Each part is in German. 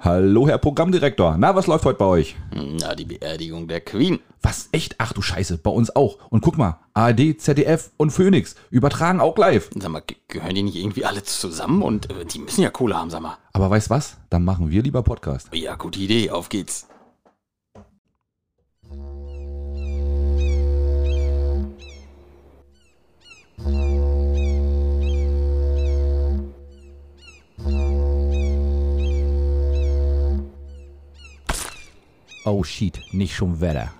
Hallo, Herr Programmdirektor. Na, was läuft heute bei euch? Na, die Beerdigung der Queen. Was? Echt? Ach du Scheiße, bei uns auch. Und guck mal, ARD, ZDF und Phoenix übertragen auch live. Sag mal, ge- gehören die nicht irgendwie alle zusammen? Und äh, die müssen ja Kohle haben, sag mal. Aber weißt was? Dann machen wir lieber Podcast. Ja, gute Idee, auf geht's. Oh shit, nicht schon Wetter.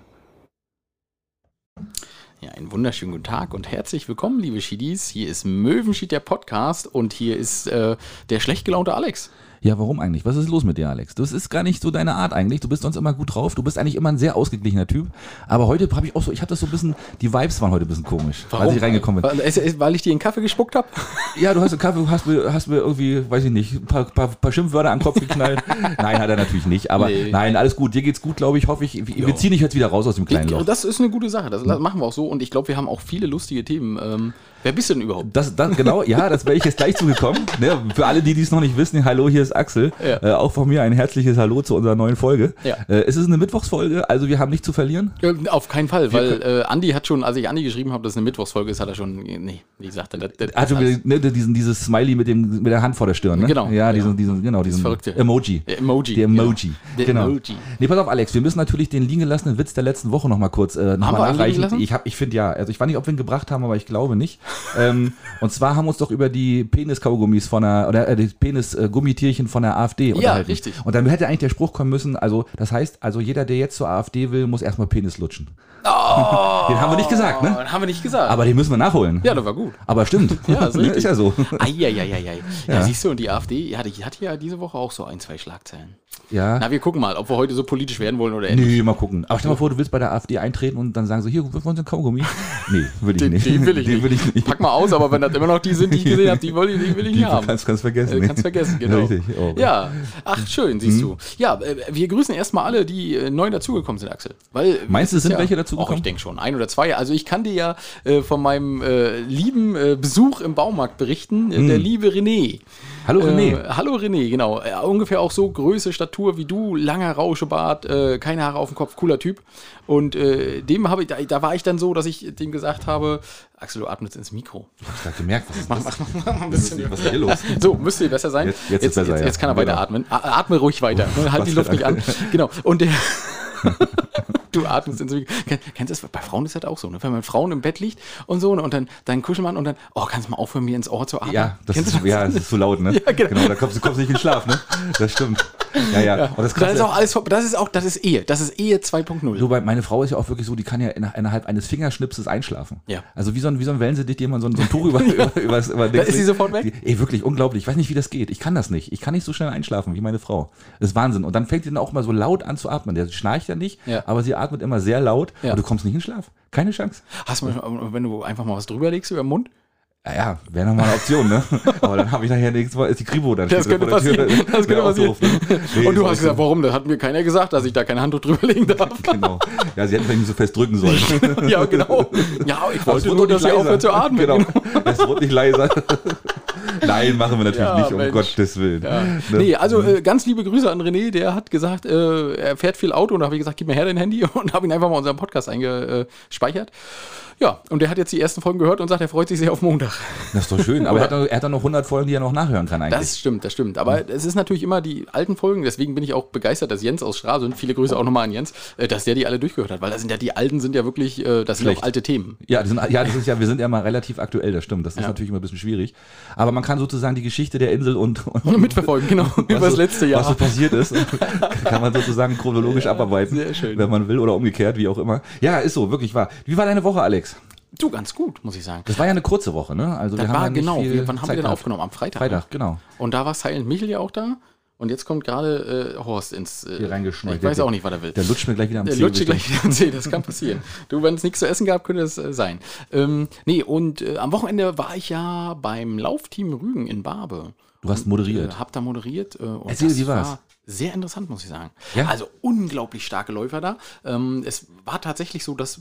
Ja, einen wunderschönen guten Tag und herzlich willkommen, liebe Schiedis. Hier ist Möwenschied, der Podcast und hier ist äh, der schlecht gelaunte Alex. Ja, warum eigentlich? Was ist los mit dir, Alex? Das ist gar nicht so deine Art eigentlich. Du bist sonst immer gut drauf. Du bist eigentlich immer ein sehr ausgeglichener Typ. Aber heute habe ich auch so, ich habe das so ein bisschen, die Vibes waren heute ein bisschen komisch, als ich reingekommen bin. Weil, ich dir einen Kaffee gespuckt habe? Ja, du hast einen Kaffee, hast mir, hast mir irgendwie, weiß ich nicht, ein paar, paar, paar Schimpfwörter an den Kopf geknallt. nein, hat er natürlich nicht. Aber Nee. nein, alles gut. Dir geht's gut, glaube ich. Hoffe ich. Wir wir ziehen dich jetzt wieder raus aus dem kleinen Loch. Das ist eine gute Sache, das machen wir auch so und ich glaube, wir haben auch viele lustige Themen. Ähm, wer bist du denn überhaupt? Das, das, genau, ja, das wäre ich jetzt gleich zugekommen. Ne, für alle, die dies noch nicht wissen, hallo, hier ist Axel. Ja. Äh, auch von mir ein herzliches Hallo zu unserer neuen Folge. Ja. Äh, es ist eine Mittwochsfolge, also wir haben nicht zu verlieren. Äh, Auf keinen Fall, weil äh, Andi hat schon, als ich Andi geschrieben habe, dass es eine Mittwochsfolge ist, hat er schon, nee, wie gesagt, Also das- wir, ne, diesen, dieses Smiley mit, dem, mit der Hand vor der Stirn, ne? Genau, Ja, diesen, diesen, genau, diesen Verrückte. Emoji. Der Emoji, Der Emoji. Der genau. Emoji. Nee, pass auf, Alex, wir müssen natürlich den liegen gelassenen Witz der letzten Woche nochmal kurz äh, noch Haben mal nachreichen. Ich, hab- ich finde ja, also ich weiß nicht, ob wir ihn gebracht haben, aber ich glaube nicht. Ähm, und zwar haben wir uns doch über die Penis-Kaugummis von der, oder äh, die Penis-Gummitierchen von der AfD unterhalten. richtig. Und dann hätte eigentlich der Spruch kommen müssen, also das heißt, also jeder, der jetzt zur AfD will, muss erstmal Penis lutschen. Den haben wir nicht gesagt, ne? Oh, haben wir nicht gesagt. Aber den müssen wir nachholen. ja, das war gut. Aber stimmt. Ja, ist Ne, ist ja so. Eieieiei. Ja. siehst du, und die AfD hatte, hatte ja diese Woche auch so ein, zwei Schlagzeilen. Ja. Na, wir gucken mal, ob wir heute so politisch werden wollen oder nicht. Nee, mal gucken. Aber stell mal vor, du willst bei der AfD eintreten und dann sagen so, hier, wir wollen so einen Kaugummi. Nee, will ich Den, nicht. den will ich den nicht. Will ich nicht. Pack mal aus, aber wenn das immer noch die sind, die ich gesehen habe, die, will ich- die will ich Die nicht haben. kannst, kannst vergessen. Äh, Kannst vergessen, genau. Richtig. Oh, ja, ach schön, siehst du. Ja, äh, wir grüßen erstmal alle, die äh, neu dazugekommen sind, Axel. Weil, Meinst du, sind welche dazugekommen? Och, ich denke schon, ein oder zwei. Also ich kann dir ja äh, von meinem äh, lieben äh, Besuch im Baumarkt berichten. Äh, Der liebe René. Hallo René. Äh, hallo René, genau. Äh, ungefähr auch so Größe, Statur wie du, langer Rauschebart, äh, keine Haare auf dem Kopf, cooler Typ. Und äh, dem habe ich, da, da war ich dann so, dass ich dem gesagt habe, Axel, du atmest ins Mikro. Ich hab grad gemerkt, was ist, Mach, mach, mach, mach ein bisschen. was ist hier los? So, müsste hier besser sein. Jetzt- jetzt ist besser, jetzt, ja. jetzt kann er Genau. weiter atmen. A- Atme ruhig weiter. Halt die Luft nicht an. Genau. Und der. Du atmest Mikro. Kenn- Kennst du das? Bei Frauen ist das auch so, ne? Wenn man Frauen im Bett liegt und so, ne? und dann dein Kuschelmann und dann, oh, kannst du mal aufhören, mir ins Ohr zu atmen? Ja, das ist, du ja, das ist zu laut, ne? Ja, genau. da kommst du kommst nicht in Schlaf, ne? Das stimmt. Ja, ja. Und das Das ist auch alles, das ist auch, das ist Ehe. Das ist Ehe 2.0. so, meine Frau ist ja auch wirklich so, die kann ja inner- innerhalb eines Fingerschnipses einschlafen. Ja. Also wie so ein, wie so ein Wellensittich, dem man so ein, so ein Tuch über, über, über, über Da ist sie sofort weg? Die, ey, wirklich unglaublich. Ich weiß nicht, wie das geht. Ich kann das nicht. Ich kann nicht so schnell einschlafen wie meine Frau. Das ist Wahnsinn. Und dann fängt sie dann auch mal so laut an zu atmen. Der schnarcht ja nicht, Ja. aber sie atmet immer sehr laut Ja. und du kommst nicht in Schlaf. Keine Chance. Hast du, wenn du einfach mal was drüber legst über den Mund? Ja, ja wäre nochmal eine Option, ne? Aber dann habe ich nachher nächstes Mal, ist die Kribo dann Das könnte der Tür. passieren. Das könnte passieren. ne? Nee, und du hast gesagt, warum? Das hat mir keiner gesagt, dass ich da kein Handtuch drüber legen darf. Genau. Ja, sie hätten vielleicht nicht so fest drücken sollen. ja, genau. Ja, ich wollte nur, dass sie leiser. aufhört zu atmen. Genau. Es wurde nicht leiser. Nein, machen wir natürlich Ja, nicht, um Mensch. Gottes Willen. Ja. Ne? Nee, also äh, ganz liebe Grüße an René, der hat gesagt, äh, er fährt viel Auto und da habe ich gesagt, gib mir her dein Handy und habe ihn einfach mal unseren Podcast eingespeichert. Ja, und der hat jetzt die ersten Folgen gehört und sagt, er freut sich sehr auf Montag. Das ist doch schön. Aber er hat, er doch noch 100 Folgen, die er noch nachhören kann eigentlich. Das stimmt, das stimmt. Aber es ist natürlich immer die alten Folgen, deswegen bin ich auch begeistert, dass Jens aus Stralsund, viele Grüße auch nochmal an Jens, äh, dass der die alle durchgehört hat, weil das sind ja die alten sind ja wirklich, äh, das sind auch alte Themen. Ja, sind, ja, das ist ja, wir sind ja mal relativ aktuell, das stimmt. Das ist Ja. natürlich immer ein bisschen schwierig. Aber man kann sozusagen die Geschichte der Insel und, und Mitverfolgen, genau, über das letzte Jahr. Was so passiert ist, kann man sozusagen chronologisch abarbeiten. sehr schön. Wenn man will oder umgekehrt, wie auch immer. Ja, ist so, wirklich wahr. Wie war deine Woche, Alex? Du, ganz gut, muss ich sagen. Das war ja eine kurze Woche, ne? Also Das wir war haben ja genau, wir, wann haben Zeit wir denn gehabt. aufgenommen? Am Freitag. Freitag, genau. Und da war Silent Michel ja auch da. Und jetzt kommt gerade äh, Horst ins. Äh, Hier reingeschneucht. Ich weiß Der- auch nicht, was er will. Der lutscht mir gleich wieder am Der Zeh. lutscht dir bitte. gleich wieder am Zeh, das kann passieren. Du, wenn es nichts zu essen gab, könnte es äh, sein. Ähm, nee, und äh, am Wochenende war ich ja beim Laufteam Rügen in Barbe. Du hast moderiert. Äh, hab da moderiert. Äh, und Erzähl, wie war's? war sehr interessant, muss ich sagen. Ja? Also unglaublich starke Läufer da. Ähm, es war tatsächlich so, dass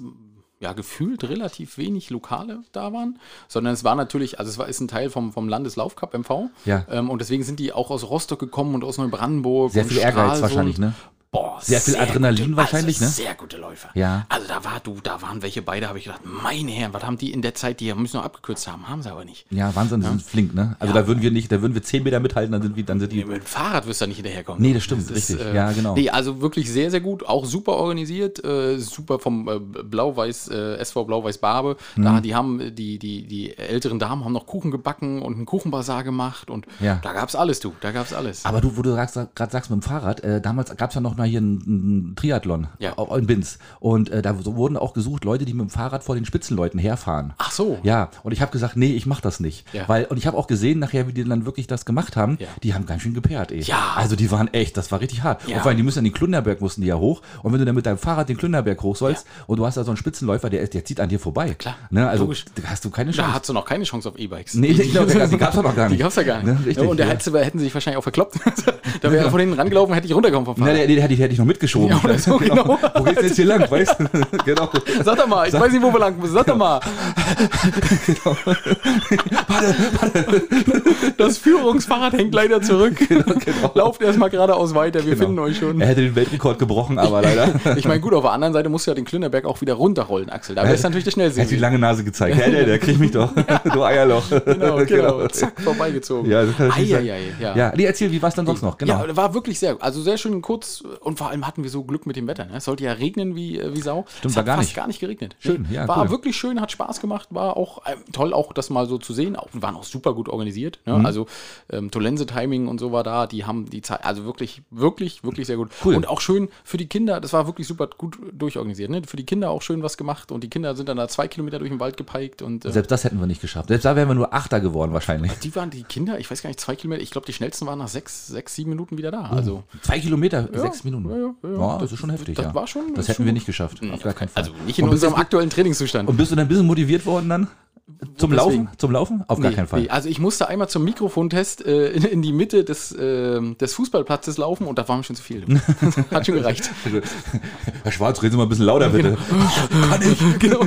ja, gefühlt relativ wenig Lokale da waren, sondern es war natürlich, also es war, ist ein Teil vom, vom Landeslaufcup MV. Ja. Ähm, und deswegen sind die auch aus Rostock gekommen und aus Neubrandenburg. Sehr und viel Ehrgeiz wahrscheinlich, ne? Boah, Sehr viel Adrenalin gute, wahrscheinlich, also ne? Sehr gute Läufer. Ja. Also da war du, da waren welche beide, habe ich gedacht, meine Herren, was haben die in der Zeit, die müssen noch abgekürzt haben, haben sie aber nicht. Ja, Wahnsinn, die sind flink, ne? Also Ja. da würden wir nicht, da würden wir 10 Meter mithalten, dann sind wir, dann sind die. Mit dem Fahrrad wirst du da nicht hinterherkommen. Nee, das stimmt, richtig. Ja, genau. Nee, also wirklich sehr, sehr gut. Auch super organisiert. Äh, super vom äh, Blau-Weiß, äh, SV Blau-Weiß Barbe. Mhm. Da, die haben, die, die, die älteren Damen haben noch Kuchen gebacken und einen Kuchenbazar gemacht. Und Ja. da gab's alles, du. Da gab's alles. Aber du, wo du gerade sagst mit dem Fahrrad, äh, damals gab es ja noch mal hier einen, einen Triathlon Ja. in Binz. Und äh, da wurden auch gesucht Leute, die mit dem Fahrrad vor den Spitzenleuten herfahren. Ach so. Ja, und ich habe gesagt, nee, ich mach das nicht. Ja. Weil, und ich habe auch gesehen nachher, wie die dann wirklich das gemacht haben. Ja. Die haben ganz schön geperrt, ey. Ja. Also die waren echt, das war richtig hart. Und vor allem, die müssen an den Klünderberg, mussten die ja hoch. Und wenn du dann mit deinem Fahrrad den Klünderberg hoch sollst und du hast da so einen Spitzenläufer, der, der zieht an dir vorbei. klar. Ne? Also Logisch. da hast du keine Da Chance. hast du noch keine Chance auf E-Bikes. Nee, ich glaube, die gab's doch noch gar Die nicht. gab's ja gar nicht. Ne, richtig, und der ja. hätte, hätten sie sich wahrscheinlich auch verkloppt. da wäre er von hinten rangelaufen, hätte ich runterkommen vom Fahrrad. der, den hätte ich, hätte ich noch mitgeschoben. Ja, oder so, genau. Wo geht's jetzt hier lang, weißt du? genau. Sag doch mal, ich weiß nicht, wo wir lang müssen. Sag doch mal. Das Führungsfahrrad hängt leider zurück. Lauft erstmal geradeaus weiter, wir finden euch schon. Er hätte den Weltrekord gebrochen, aber leider. Ich meine, gut, auf der anderen Seite musst du ja den Klünderberg auch wieder runterrollen, Axel. Da wär's natürlich der Er hat die lange Nase gezeigt. Ja, der, der kriegt mich doch. du Eierloch. Genau, genau. Zack, vorbeigezogen. Ja, das kann. Eieiei, ja. Ja, nee, erzähl, wie war es dann sonst noch? Genau. Ja, war wirklich sehr, also sehr schön kurz und vor allem hatten wir so Glück mit dem Wetter. Ne? Es sollte ja regnen wie, äh, wie Sau. Stimmt, es hat gar fast nicht. gar nicht geregnet. Schön, ja, War cool. wirklich schön, hat Spaß gemacht, war auch ähm, toll, auch das mal so zu sehen. Auch, waren auch super gut organisiert. Mhm. Ne? Also ähm, Tolense-Timing und so war da. Die haben die Zeit, also wirklich, wirklich, wirklich sehr gut. Cool. Und auch schön für die Kinder, das war wirklich super gut durchorganisiert. Ne? Für die Kinder auch schön was gemacht und die Kinder sind dann da zwei Kilometer durch den Wald gepeikt und äh, Selbst das hätten wir nicht geschafft. Selbst da wären wir nur Achter geworden wahrscheinlich. die waren die Kinder, ich weiß gar nicht, zwei Kilometer, ich glaube, die schnellsten waren nach sechs, sechs, sieben Minuten wieder da. Also Zwei Kilometer, sechs Minuten. ja, ja, ja. das ist schon heftig, das ja. war schon- das hätten schon wir nicht geschafft. Auf gar keinen Fall. Also nicht in und, unserem aktuellen Trainingszustand. und bist du dann ein bisschen motiviert worden dann? Zum Deswegen. Laufen? Zum Laufen? Auf gar Nee, keinen Fall. nee, also ich musste einmal zum Mikrofontest äh, in, in die Mitte des, ähm, des Fußballplatzes laufen und da war mir schon zu viel. Hat schon gereicht. Herr Schwarz, reden Sie mal ein bisschen lauter, bitte. Kann ich, genau.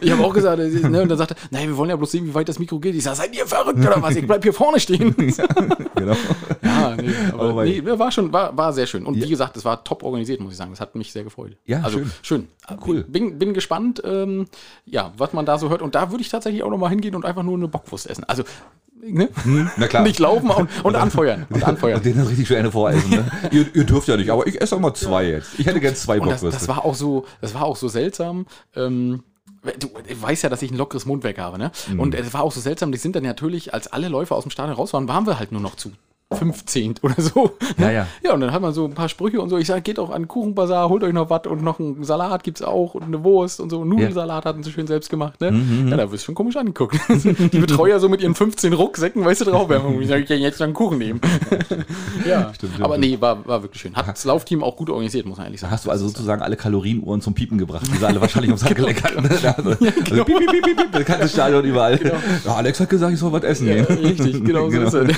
Ich habe auch gesagt, äh, ne, und dann sagte er, nein, wir wollen ja bloß sehen, wie weit das Mikro geht. Ich sage, seid ihr verrückt oder was? Ich bleib hier vorne stehen. genau. ja, nee, Oh, aber wei. nee, war schon, war, war sehr schön. Und wie gesagt, es war top organisiert, muss ich sagen. Das hat mich sehr gefreut. Ja, also schön. schön. Cool. Bin, bin gespannt, ähm, ja, was man da so hört. Und da würde ich tatsächlich auch noch mal hingehen und einfach nur eine Bockwurst essen. Also, ne? Na klar. Nicht laufen und, und anfeuern. Und anfeuern. Und denen richtig schön eine voreisen. Ne? ihr, ihr dürft ja nicht, aber ich esse auch mal zwei jetzt. Ich hätte gern zwei Und das, Bockwürste. das war auch so, das war auch so seltsam. Ähm, du, du weißt ja, dass ich ein lockeres Mundwerk habe, ne? Mhm. Und es war auch so seltsam, die sind dann natürlich, als alle Läufer aus dem Stadion raus waren, waren wir halt nur noch zu 15 oder so. Ja, ja. Ja, und dann hat man so ein paar Sprüche und so. Ich sage, geht auch an den Kuchenbazar, holt euch noch was und noch einen Salat gibt's auch und eine Wurst und so. Nudelsalat hatten sie schön selbst gemacht, ne? Mhm, Ja, da wirst du schon komisch angeguckt. Die Betreuer so mit ihren 15 Rucksäcken, weißt du, drauf. Ich sage, ich kann jetzt noch einen Kuchen nehmen. ja, stimmt, aber nee, war, war wirklich schön. Hat das Laufteam auch gut organisiert, muss man ehrlich sagen. Hast du also sozusagen alle Kalorienuhren zum Piepen gebracht, die sie alle wahrscheinlich ums Handgelenk hatten. Ne? Also, also genau. piep, piep, piep, piep, piep, bekanntes Stadion überall. Ja, Alex hat gesagt, ich soll was essen Ja, gehen. richtig, genau, so ist es.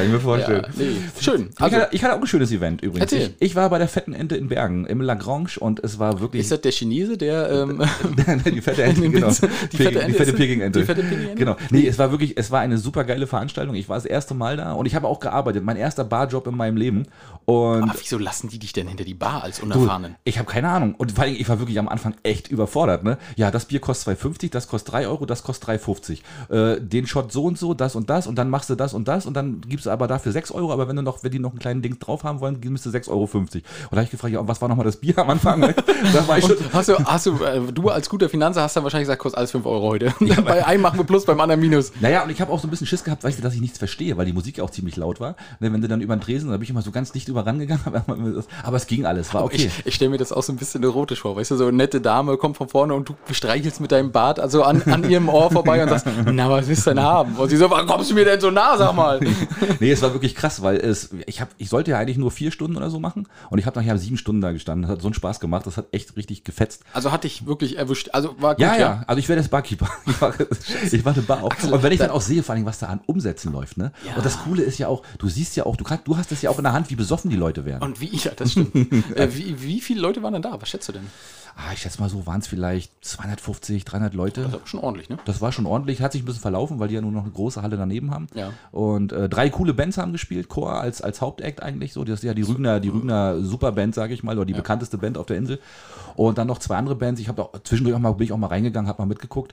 Kann ich mir vorstellen. Ja, nee, schön. Ich, Also, hatte, ich hatte auch ein schönes Event übrigens. Ich, ich war bei der fetten Ente in Bergen im Lagrange und es war wirklich ist das der Chinese, der ähm, die fette Ente, genau. Die fette Peking- Ente die fette ist- Peking-Ente. die fette Peking-Ente? Genau. Nee, es war wirklich, es war eine super geile Veranstaltung. Ich war das erste Mal da und ich habe auch gearbeitet. Mein erster Barjob in meinem Leben. Und aber wieso lassen die dich denn hinter die Bar als Du, Unerfahrenen? ich habe keine Ahnung. Und allem, ich war wirklich am Anfang echt überfordert. Ne? Ja, das Bier kostet 2,50, das kostet 3 Euro, das kostet 3,50. Äh, den Shot so und so, das und das und dann machst du das und das und dann gibst du aber dafür 6 Euro, aber wenn du noch, wenn die noch einen kleinen Ding drauf haben wollen, gibst du 6,50 Euro. Und da habe ich gefragt, ja, was war nochmal das Bier am Anfang? Ne? da war ich schon, Hast du, hast du, äh, du als guter Finanzer hast dann wahrscheinlich gesagt, kostet alles 5 Euro heute. bei einem machen wir Plus, beim anderen Minus. Naja, und ich habe auch so ein bisschen Schiss gehabt, weißt du, dass ich nichts verstehe, weil die Musik ja auch ziemlich laut war. Ne, wenn du dann über den Tresen, da bin ich immer so ganz dicht über rangegangen, aber, es ging alles, war okay. Ich, ich stelle mir das auch so ein bisschen erotisch vor, weißt du, so eine nette Dame kommt von vorne und du streichelst mit deinem Bart also an, an ihrem Ohr vorbei und sagst, na, was willst du denn haben? Und sie so, warum kommst du mir denn so nah, sag mal? nee, es war wirklich krass, weil es, ich, hab, ich sollte ja eigentlich nur vier Stunden oder so machen und ich habe nachher sieben Stunden da gestanden. Das hat so einen Spaß gemacht, das hat echt richtig gefetzt. Also hatte ich wirklich erwischt. Also war gut, Ja, ja, also ich werde jetzt Barkeeper. Ich war, ich war eine Bar auch. Und wenn ich dann auch sehe, vor allem, was da an Umsätzen läuft, ne? Ja. Und das Coole ist ja auch, du siehst ja auch, du, kannst, du hast es ja auch in der Hand, wie besoffen die Leute werden. Und wie, ja, das stimmt. äh, wie, wie viele Leute waren denn da? Was schätzt du denn? Ah, ich schätze mal so, waren es vielleicht 250, 300 Leute. Das aber schon ordentlich, ne? Das war schon ordentlich, hat sich ein bisschen verlaufen, weil die ja nur noch eine große Halle daneben haben. Ja. Und äh, drei coole Bands haben gespielt, Chor als, als Hauptact eigentlich so. Das ist ja die Rügner, die Rügner Superband, sage ich mal, oder die bekannteste Band auf der Insel. Und dann noch zwei andere Bands. Ich habe auch zwischendurch auch mal, bin ich auch mal reingegangen, habe mal mitgeguckt.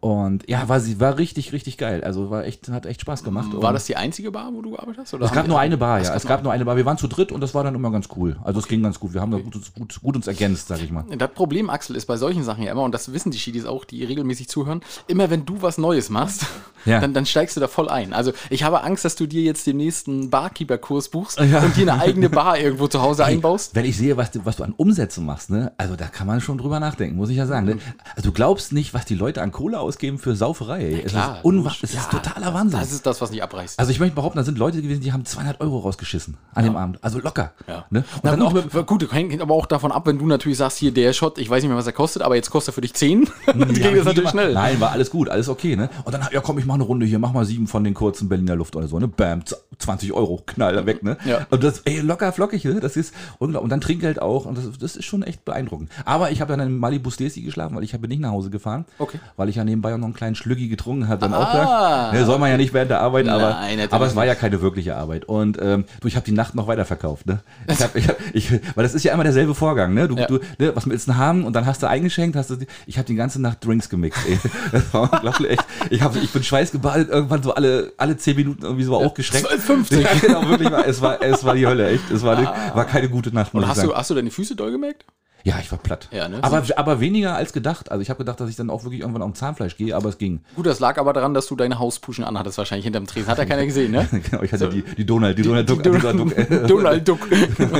Und ja, war sie war richtig, richtig geil. Also war echt, hat echt Spaß gemacht. War Und das die einzige Bar, wo du gearbeitet hast? Oder es gab nur eine Bar, ja. Es gab nur eine Bar. Wir waren zu dritt und das war dann immer ganz cool. Also es ging ganz gut. Wir haben da gut, uns- gut, gut uns ergänzt, sag ich mal. Das Problem, Axel, ist bei solchen Sachen ja immer, und das wissen die Schiedis auch, die regelmäßig zuhören, immer wenn du was Neues machst, Ja. dann, dann steigst du da voll ein. Also ich habe Angst, dass du dir jetzt den nächsten Barkeeper-Kurs buchst Ja. und dir eine eigene Bar irgendwo zu Hause einbaust. Wenn ich sehe, was du, was du an Umsätzen machst, ne, also da kann man schon drüber nachdenken, muss ich ja sagen. Ne? Also du glaubst nicht, was die Leute an Kohle ausgeben für Sauferei. ey. es Klar, ist, logisch. es ist Ja, totaler Wahnsinn. Das ist das, was nicht abreißt. also ich möchte behaupten, da sind Leute gewesen, die haben 200 Euro rausgeschissen an dem Abend. Also locker. Ja. Ne? Und Na dann gut, auch gut, hängt aber auch davon ab, wenn du natürlich sagst, hier der Shot, ich weiß nicht mehr, was er kostet, aber jetzt kostet er für dich 10. dann Ja, ging das natürlich schnell. Nein, war alles gut, alles okay, ne? Und dann, ja komm, ich mach eine Runde hier, mach mal sieben von den kurzen Berliner Luft oder so, ne? Bam, z- 20 Euro, knall da weg, ne? Ja. Und das, ey, locker flockig, ne? Das ist unglaublich. Und dann Trinkgeld auch und das, das ist schon echt beeindruckend. Aber ich habe dann in Malibu Stacy geschlafen, weil ich habe nicht nach Hause gefahren. Okay. Weil ich ja nebenbei auch noch einen kleinen Schlüggi getrunken habe dann Ah. auch da. Ne, soll man ja nicht während der Arbeit, aber, Nein, aber es war ja keine wirkliche Arbeit. Und ähm, du, ich habe die Nacht noch weiterverkauft, ne? Ich hab, ich hab, ich, weil das ist ja immer derselbe Vorgang, ne? Du, Ja. du, ne, was willst du denn haben? Und dann hast du eingeschenkt, hast du, ich habe die ganze Nacht Drinks gemixt, ey. Das war unglaublich, echt. Ich, hab, ich bin schweißgebadet, irgendwann so alle, alle zehn Minuten irgendwie so auch geschreckt. 12,50. Ja, genau, wirklich, war, es, war, es war die Hölle, echt. Es war, eine, war keine gute Nacht, Und hast sagen. du, hast du deine Füße doll gemerkt? Ja, ich war platt. Ja, ne? aber, aber weniger als gedacht. Also ich habe gedacht, dass ich dann auch wirklich irgendwann auf Zahnfleisch gehe, aber es ging. Gut, das lag aber daran, dass du deine Hauspuschen anhattest, wahrscheinlich hinterm Tresen. Hat ja keiner gesehen, ne? Genau, ich hatte die, die Donald, die Donald Duck, Die die Donald Duck, äh, Donald Duck.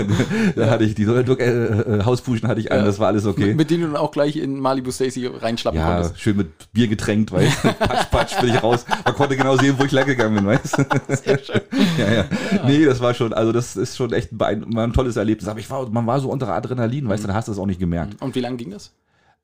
da hatte ich die Donald Duck äh, äh, Hauspuschen hatte ich an, das war alles okay. Mit denen du dann auch gleich in Malibu Stacy reinschlappen Ja, konntest. schön mit Bier getränkt, weil patsch, patsch, bin ich raus. Man konnte genau sehen, wo ich lang gegangen bin, weißt du? Sehr schön. Ja, ja. Nee, das war schon, also das ist schon echt ein, ein tolles Erlebnis. Aber ich war, man war so unter Adrenalin, weißt du, dann hast du es auch nicht gemerkt. Und wie lange ging das?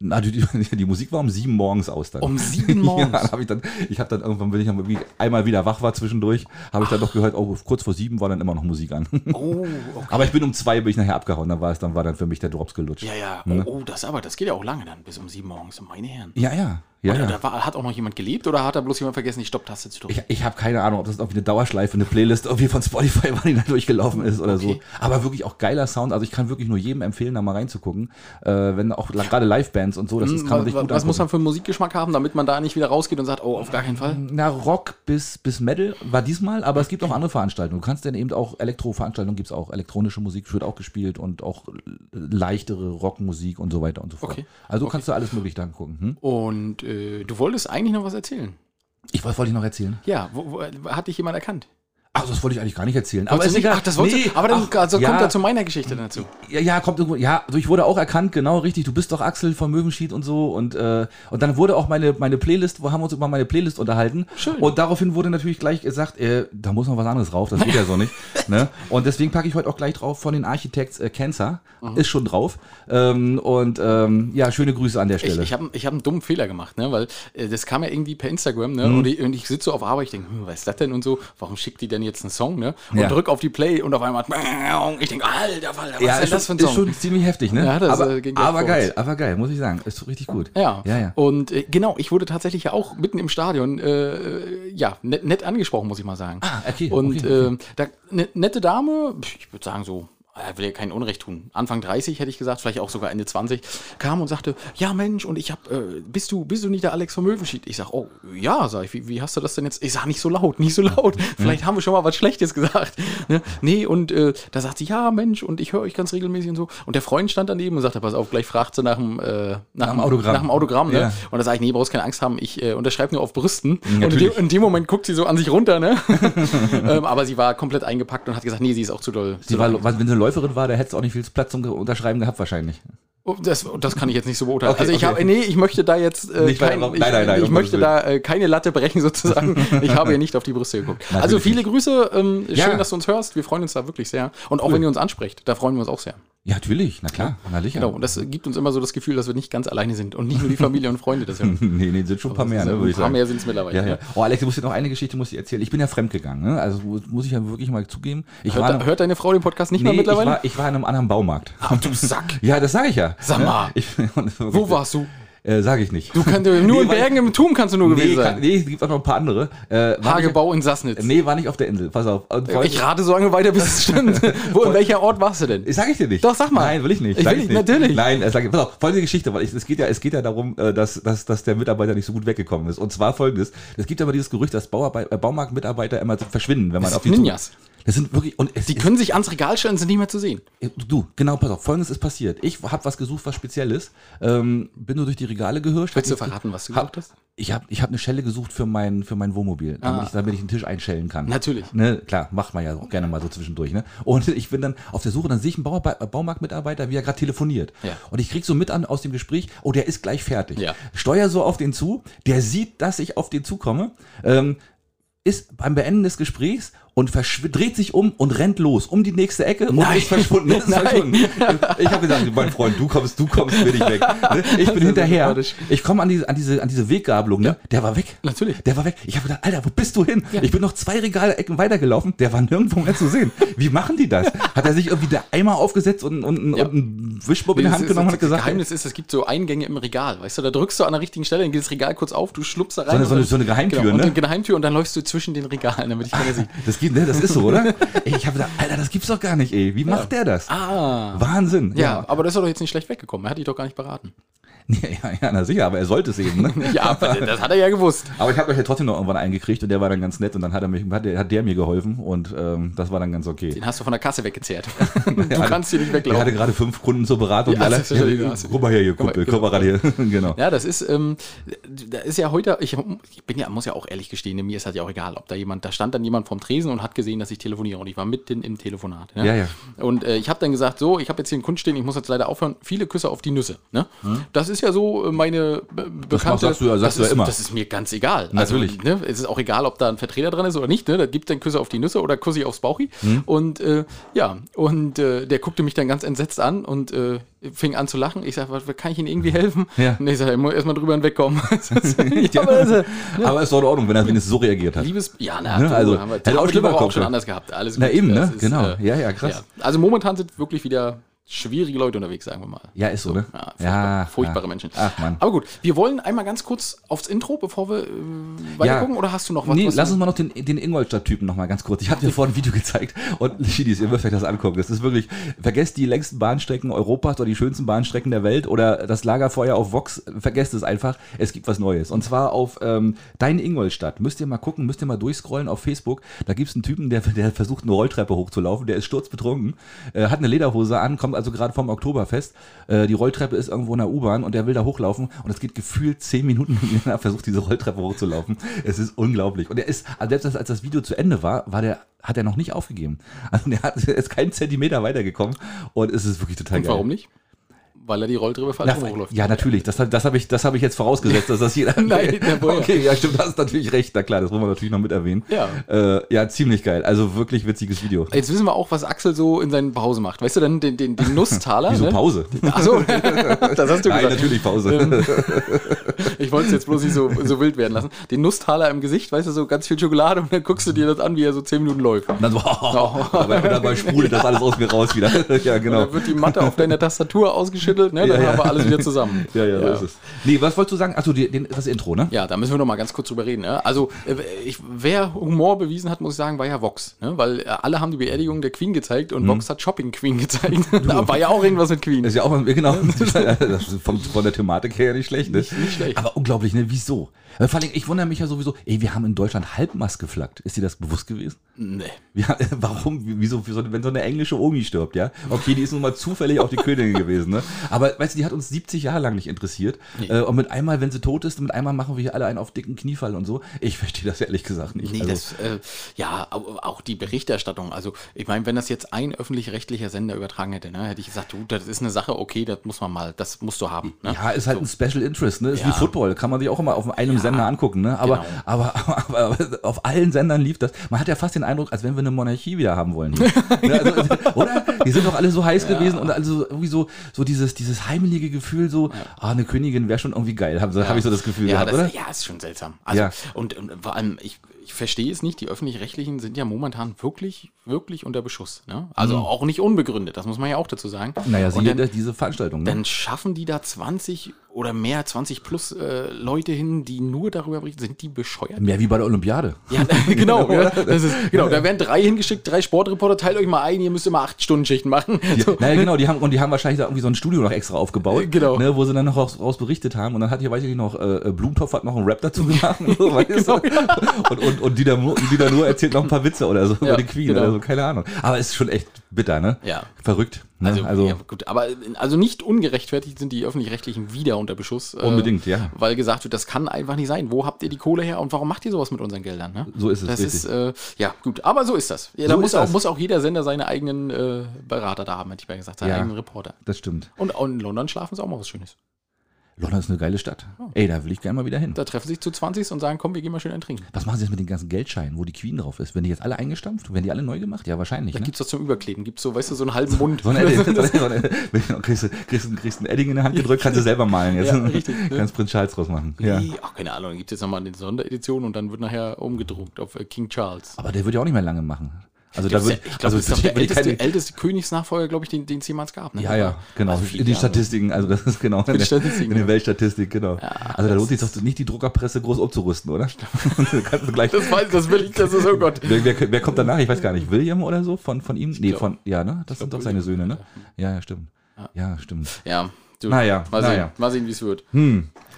Na, die, die, die Musik war um sieben morgens aus dann. Um sieben morgens? Ja, dann hab ich dann, ich habe dann irgendwann, wenn ich dann einmal wieder wach war zwischendurch, habe ich dann doch gehört, oh, kurz vor sieben war dann immer noch Musik an. Oh, okay. Aber ich bin um zwei bin ich nachher abgehauen, dann war es, dann war dann für mich der Drops gelutscht. Ja, ja. Ne? Oh, oh, das aber, das geht ja auch lange dann, bis um sieben morgens, meine Herren. Ja, ja. Ja, Oder da war, hat auch noch jemand gelebt oder hat da bloß jemand vergessen, die Stopptaste zu drücken? Ich, ich habe keine Ahnung, ob das irgendwie eine Dauerschleife, eine Playlist irgendwie von Spotify war, die da durchgelaufen ist oder so. Okay. Aber wirklich auch geiler Sound. Also ich kann wirklich nur jedem empfehlen, da mal reinzugucken. Äh, wenn auch gerade Livebands und so, das ist, kann man sich gut was muss angucken. man für einen Musikgeschmack haben, damit man da nicht wieder rausgeht und sagt, oh, auf gar keinen Fall? Na, Rock bis, bis Metal war diesmal, aber es gibt auch andere Veranstaltungen. Du kannst dann eben auch Elektro-Veranstaltungen, gibt es auch elektronische Musik, wird auch gespielt und auch leichtere Rockmusik und so weiter und so fort. Okay. Also kannst du alles mögliche da gucken. Hm? Und äh, du wolltest eigentlich noch was erzählen. Ich, was wollte ich noch erzählen? Ja, wo, wo, hat dich jemand erkannt? Ach, das wollte ich eigentlich gar nicht erzählen. Wolltest ist egal. Ach, das Nee. Aber dann ach, also ja. kommt er zu meiner Geschichte dazu. Ja, ja, kommt irgendwo. Ja, also ich wurde auch erkannt, genau richtig. Du bist doch Axel von Möwenschied und so. Und, äh, und dann wurde auch meine, meine Playlist, wo haben wir uns über meine Playlist unterhalten. Schön. Und daraufhin wurde natürlich gleich gesagt, äh, da muss noch was anderes drauf, das geht ja so nicht. Ne? Und deswegen packe ich heute auch gleich drauf von den Architects äh, Cancer. Mhm. Ist schon drauf. Ähm, und ähm, ja, schöne Grüße an der Ich, Stelle. ich habe ich hab einen dummen Fehler gemacht, ne? weil äh, das kam ja irgendwie per Instagram ne? Mhm. und, ich, und ich sitze so auf Arbeit, ich denke, hm, was ist das denn und so, warum schickt die denn jetzt einen Song ne? und Ja. drück auf die Play und auf einmal, ich denke, alter Falter, was ja, ist denn ist, das für ein ist Song? schon ziemlich heftig, ne? Ja, das, aber äh, aber geil, aber geil, muss ich sagen. Ist richtig gut. Ja, ja. ja. Und äh, genau, ich wurde tatsächlich ja auch mitten im Stadion, äh, ja, nett, nett angesprochen, muss ich mal sagen. Ah, okay, Und okay, okay. ähm, da, ne, nette Dame, ich würde sagen so, er will ja kein Unrecht tun. Anfang 30 hätte ich gesagt, vielleicht auch sogar Ende 20, kam und sagte, ja Mensch, und ich hab, äh, bist du, bist du nicht der Alex von Möwenschied? Ich sag, oh, ja, sag ich, wie, wie hast du das denn jetzt? Ich sag, nicht so laut, nicht so laut. Vielleicht haben wir schon mal was Schlechtes gesagt. Ne? Nee, und äh, da sagt sie, ja Mensch, und ich höre euch ganz regelmäßig und so. Und der Freund stand daneben und sagte, pass auf, gleich fragt sie nach dem, äh, nach, dem Autogramm. Nach dem Autogramm, ne? Ja. Und da sage ich, nee, brauchst keine Angst haben, ich äh, unterschreibe nur auf Brüsten. und in dem, natürlich. in dem Moment guckt sie so an sich runter, ne? ähm, aber sie war komplett eingepackt und hat gesagt, nee, sie ist auch zu doll. Sie war, wenn sie Läuferin war, da hätte es auch nicht viel Platz zum Unterschreiben gehabt wahrscheinlich. Oh, Das, das kann ich jetzt nicht so beurteilen. Okay, also ich okay. habe, nee, ich möchte da jetzt äh, Nicht kein, drauf- ich, nein, nein, nein, ich möchte da äh, keine Latte brechen sozusagen. ich habe ja nicht auf die Brüste geguckt. Also Natürlich viele Grüße, ähm, Ja. schön, dass du uns hörst. Wir freuen uns da wirklich sehr. Und auch wenn ihr uns ansprecht, da freuen wir uns auch sehr. Ja, natürlich, na klar, na sicher. Genau. Und das gibt uns immer so das Gefühl, dass wir nicht ganz alleine sind und nicht nur die Familie und Freunde das hören. nee, nee, sind schon ein paar mehr, ne, würde ich Ein paar sagen. mehr sind es mittlerweile. Ja, ja. Oh, Alex, du musst dir noch eine Geschichte muss ich erzählen. Ich bin ja fremdgegangen, ne? Also mu- muss ich ja wirklich mal zugeben. Ich war, in Hört, hört deine Frau den Podcast nicht mehr nee, ich mittlerweile? war, ich war in einem anderen Baumarkt. Ach, du Sack. Ja, das sage ich ja. Sag mal. Ich, Wo warst du? Äh, sage ich nicht. Du kannst nur in weil- Bergen im Turm kannst du nur nee, gewesen kann, sein. nee, es gibt auch noch ein paar andere. Äh, Hagebau in Sassnitz. Nicht, nee, war nicht auf der Insel. Pass auf. Ich rate so lange weiter, bis es stimmt. Wo, in welcher Ort warst du denn? Sag ich dir nicht. Doch, sag mal. Nein, will ich nicht. Ich Sag will nicht, natürlich. Nein, äh, sag ich. Pass auf, folgende Geschichte, weil ich, es geht ja, es geht ja darum, äh, dass, dass, dass der Mitarbeiter nicht so gut weggekommen ist. Und zwar folgendes: Es gibt aber dieses Gerücht, dass Bauarbeit, äh, Baumarktmitarbeiter immer so verschwinden, wenn man Das auf die Ninjas. Das sind wirklich und es Die können sich ans Regal stellen und sind nicht mehr zu sehen. Du, genau, pass auf, folgendes ist passiert. Ich habe was gesucht, was Spezielles. Ähm, bin nur durch die Regale gehirscht. Willst du verraten, was du gesucht hast? Ich habe ich hab eine Schelle gesucht für mein, für mein Wohnmobil, damit, Ah. ich, damit ich einen Tisch einschellen kann. Natürlich. Ne, klar, macht man ja auch gerne mal so zwischendurch. Ne? Und ich bin dann auf der Suche, dann sehe ich einen Bauarbe- äh, Baumarktmitarbeiter, wie er gerade telefoniert. Ja. Und ich krieg so mit an aus dem Gespräch, oh, der ist gleich fertig. Ja. Steuer so auf den zu, der sieht, dass ich auf den zukomme, ähm, ist beim Beenden des Gesprächs und dreht sich um und rennt los um die nächste Ecke und Nein. ist verschwunden. Ist verschwunden. Ich habe gesagt, mein Freund, du kommst, du kommst mir nicht weg. Ne? Ich bin hinterher. Ich komme an diese, an diese, an diese Weggabelung. Ne? Der war weg. Natürlich. Der war weg. Ich habe gedacht, Alter, wo bist du hin? Ich bin noch zwei Regalecken weitergelaufen. Der war nirgendwo mehr zu sehen. Wie machen die das? Hat er sich irgendwie der Eimer aufgesetzt und, und, Ja. und einen Wischmopp in die Das Hand ist- genommen und das hat gesagt, Geheimnis ist, es gibt so Eingänge im Regal. Weißt du, da drückst du an der richtigen Stelle, dann geht das Regal kurz auf, du schluppst da rein. So eine- und so eine- so eine Geheimtür, genau, Und ne? eine Geheimtür und dann läufst du zwischen den Regalen, damit ich keiner sieht. das geht, ne? Das ist so, oder? Ey, ich habe gedacht, Alter, das gibt's doch gar nicht, ey. Wie macht der das? Ah. Wahnsinn. Ja, aber das ist doch jetzt nicht schlecht weggekommen. Er hat dich doch gar nicht beraten. Ja, ja, ja, na sicher, aber er sollte es eben, ne? Ja, das hat er ja gewusst. Aber ich habe euch ja trotzdem noch irgendwann eingekriegt und der war dann ganz nett und dann hat er mich, hat der, hat der mir geholfen und ähm, das war dann ganz okay. Den hast du von der Kasse weggezehrt. Du kannst hier nicht Ich hatte weglaufen. gerade fünf Kunden zur Beratung. Ja, alle, ja, guck mal her, hier, Guck mal, Kumpel, komm mal gerade hier. genau. Ja, das ist, ähm, da ist ja heute, ich, ich bin ja, muss ja auch ehrlich gestehen, mir ist halt ja auch egal, ob da jemand, da stand dann jemand vom Tresen und hat gesehen, dass ich telefoniere und ich war mitten im Telefonat. Ne? Ja, ja. Und äh, ich habe dann gesagt, so, ich habe jetzt hier einen Kunden stehen, ich muss jetzt leider aufhören, viele Küsse auf die Nüsse. Ne? Das ist ja so äh, meine be bekannte, sagst du ja- sagst das, du ja ist, immer. das ist mir ganz egal. Natürlich. Also, ne, es ist auch egal, ob da ein Vertreter dran ist oder nicht, ne? da gibt dann Küsse auf die Nüsse oder Kussi aufs Bauchi. Hm. Und äh, ja, und äh, der guckte mich dann ganz entsetzt an und äh, fing an zu lachen. Ich sage, was kann ich Ihnen irgendwie helfen? Ja. Und ich sage, ich muss erstmal drüber hinwegkommen. ja, aber also, Aber ist doch in Ordnung, wenn er wenigstens so reagiert hat. Liebes, ja, na, Ne, also, haben wir hätte auch auch schon anders gehabt. Alles Na gut. eben, Das ne? Genau. Ja, ja, krass. Also momentan sind wirklich wieder schwierige Leute unterwegs, sagen wir mal. Ja, ist so, ne? Ja, furchtbar, Ja, furchtbare ja. Menschen. Ach, Mann. Aber gut, wir wollen einmal ganz kurz aufs Intro, bevor wir äh, weiter gucken, oder hast du noch was? Nee, was lass uns mal noch den, den Ingolstadt-Typen noch mal ganz kurz. Ich habe dir vorhin ein Video gezeigt und Schiedis, ihr müsst euch das angucken. Das ist wirklich, vergesst die längsten Bahnstrecken Europas oder die schönsten Bahnstrecken der Welt oder das Lagerfeuer auf Vox. Vergesst es einfach. Es gibt was Neues. Und zwar auf ähm, Dein Ingolstadt. Müsst ihr mal gucken, müsst ihr mal durchscrollen auf Facebook. Da gibt's einen Typen, der, der versucht, eine Rolltreppe hochzulaufen. Der ist sturzbetrunken, äh, hat eine Lederhose an, kommt also gerade vom Oktoberfest. Äh, die Rolltreppe ist irgendwo in der U-Bahn und der will da hochlaufen und es geht gefühlt zehn Minuten, wie er versucht, diese Rolltreppe hochzulaufen. Es ist unglaublich. Und er ist, also selbst als- das Video zu Ende war, war der, hat er noch nicht aufgegeben. Also der hat, er ist keinen Zentimeter weitergekommen und es ist wirklich total Und geil. warum nicht? Weil er die Rolltreppe falsch Na, hochläuft. ja, natürlich. Das, das habe ich, das hab ich jetzt vorausgesetzt, dass das jeder. Nein, okay, ja, stimmt, das ist natürlich recht. Na klar, das wollen wir natürlich noch mit erwähnen. Ja. Äh, ja, ziemlich geil. Also wirklich witziges Video. Jetzt wissen wir auch, was Axel so in seinen Pause macht. Weißt du, dann den, den, den Nusstaler. Wieso ne? Pause? Achso, das hast du Nein, gesagt. natürlich Pause. Ich wollte es jetzt bloß nicht so, so wild werden lassen. Den Nusstaler im Gesicht, weißt du, so ganz viel Schokolade und dann guckst du dir das an, wie er so 10 Minuten läuft. Und dann so, dabei, dabei sprudelt das alles aus mir raus wieder. ja, genau. Dann wird die Matte auf deiner Tastatur ausgeschüttelt, ne? dann Ja, ja. haben wir alles wieder zusammen. Ja, ja, so ist es. Nee, was wolltest du sagen? Achso, die, den, das Intro, ne? Ja, da müssen wir noch mal ganz kurz drüber reden. Ne? Also, äh, ich, wer Humor bewiesen hat, muss ich sagen, war ja Vox. Ne? Weil äh, alle haben die Beerdigung der Queen gezeigt und Vox hat Shopping Queen gezeigt. da war ja auch irgendwas mit Queen. Das ist ja auch genau. Von, von der Thematik her ja nicht schlecht, ne? Nicht- nicht schlecht. Aber unglaublich, ne? Wieso? Weil Vor allem, ich wundere mich ja sowieso, ey, wir haben in Deutschland Halbmast geflaggt. Ist dir das bewusst gewesen? Nee. Wir, warum? Wieso? Wieso? Wenn so eine englische Omi stirbt, ja? Okay, die ist nun mal zufällig auch die Königin gewesen, ne? Aber weißt du, die hat uns 70 Jahre lang nicht interessiert. Äh, und mit einmal, wenn sie tot ist, mit einmal machen wir hier alle einen auf dicken Kniefall und so. Ich verstehe das ehrlich gesagt nicht. Nee, Also, das, äh, ja, au- auch die Berichterstattung. Also, ich meine, wenn das jetzt ein öffentlich-rechtlicher Sender übertragen hätte, ne, hätte ich gesagt, du, das ist eine Sache, okay, das muss man mal, das musst du haben. Ne? ja, ist halt ein Special Interest, ne? Ist Ja. wie Football, kann man sich auch immer auf einem Sender angucken, ne? Aber, genau. aber, aber, aber, auf allen Sendern lief das. Man hat ja fast den Eindruck, als wenn wir eine Monarchie wieder haben wollen. Hier. ne? also, oder? Die sind doch alle so heiß gewesen und also irgendwie so, so dieses, dieses heimelige Gefühl, so, ah, eine Königin wäre schon irgendwie geil, habe hab ich so das Gefühl ja, gehabt, das, oder? ja, ist schon seltsam. Also, Ja. und, und vor allem, ich, ich verstehe es nicht, die Öffentlich-Rechtlichen sind ja momentan wirklich, wirklich unter Beschuss. Ne? Also auch nicht unbegründet, das muss man ja auch dazu sagen. Mhm. Naja, siehe dann, diese Veranstaltung. Ne? dann schaffen die da 20 oder mehr, 20 plus äh, Leute hin, die nur darüber berichten, sind die bescheuert? Mehr wie bei der Olympiade. Ja, genau. ja, ist, genau, da werden drei hingeschickt, drei Sportreporter, teilt euch mal ein, ihr müsst immer acht Stunden Schichten machen. So. Naja, genau, die haben, und die haben wahrscheinlich da irgendwie so ein Studio noch extra aufgebaut, Genau. ne, wo sie dann noch raus, raus berichtet haben. Und dann hat hier, weiß ich nicht, noch, äh, Blumentopf hat noch einen Rap dazu gemacht. so, weißt du? und, und, und Dieter, Mu- Dieter nur erzählt noch ein paar Witze oder so Ja, über die Queen genau. oder so, keine Ahnung. Aber es ist schon echt bitter, ne? Ja. Verrückt. Ne? Also, Also, ja, gut, aber also nicht ungerechtfertigt sind die öffentlich-rechtlichen wieder unter Beschuss. äh, Unbedingt, ja. Weil gesagt wird, das kann einfach nicht sein. Wo habt ihr die Kohle her und warum macht ihr sowas mit unseren Geldern? Ne? So ist es, Das richtig. ist, äh, ja, gut, aber so ist das. Ja, So da muss auch, muss auch jeder Sender seine eigenen äh, Berater da haben, hätte ich mal gesagt, seine eigenen Reporter. das stimmt. Und auch in London schlafen ist auch mal was Schönes. London ist eine geile Stadt. Ey, da will ich gerne mal wieder hin. Da treffen sich zu 20 und sagen, komm, wir gehen mal schön ein Trinken. Was machen sie jetzt mit den ganzen Geldscheinen, wo die Queen drauf ist? Werden die jetzt alle eingestampft? Werden die alle neu gemacht? Ja, wahrscheinlich. Da Ne? gibt's das zum Überkleben. Gibt's so, weißt du, so einen halben Mund. So ein Edding, so ein, kriegst, du, kriegst, du, kriegst ein Edding in der Hand gedrückt, kannst du selber malen jetzt. Ja, richtig? Kannst Prinz Charles draus machen. Ja. Nee, ach, keine Ahnung, gibt es jetzt nochmal eine Sonderedition und dann wird nachher umgedruckt auf äh, King Charles. Aber der wird ja auch nicht mehr lange machen. Also da Das ja, ich glaube, also das ist der älteste, keine- älteste Königsnachfolger, glaube ich, den den es jemals gab. Ne? Ja, ja, genau. Also in den. Statistiken, also das ist genau in, der, Statistiken, in den ja. Weltstatistiken, genau. also da lohnt sich doch nicht die Druckerpresse groß umzurüsten, oder? kannst du gleich. Das weiß, das will ich, das ist, oh Gott. Wer, wer, wer kommt danach? Ich weiß gar nicht. William oder so von, von ihm? Nee, glaub- von, ja, ne? Das sind doch seine Söhne, ne? Ja, ja, stimmt. Ja, stimmt. Ja, du, Naja, mal sehen, naja. mal sehen, wie es wird.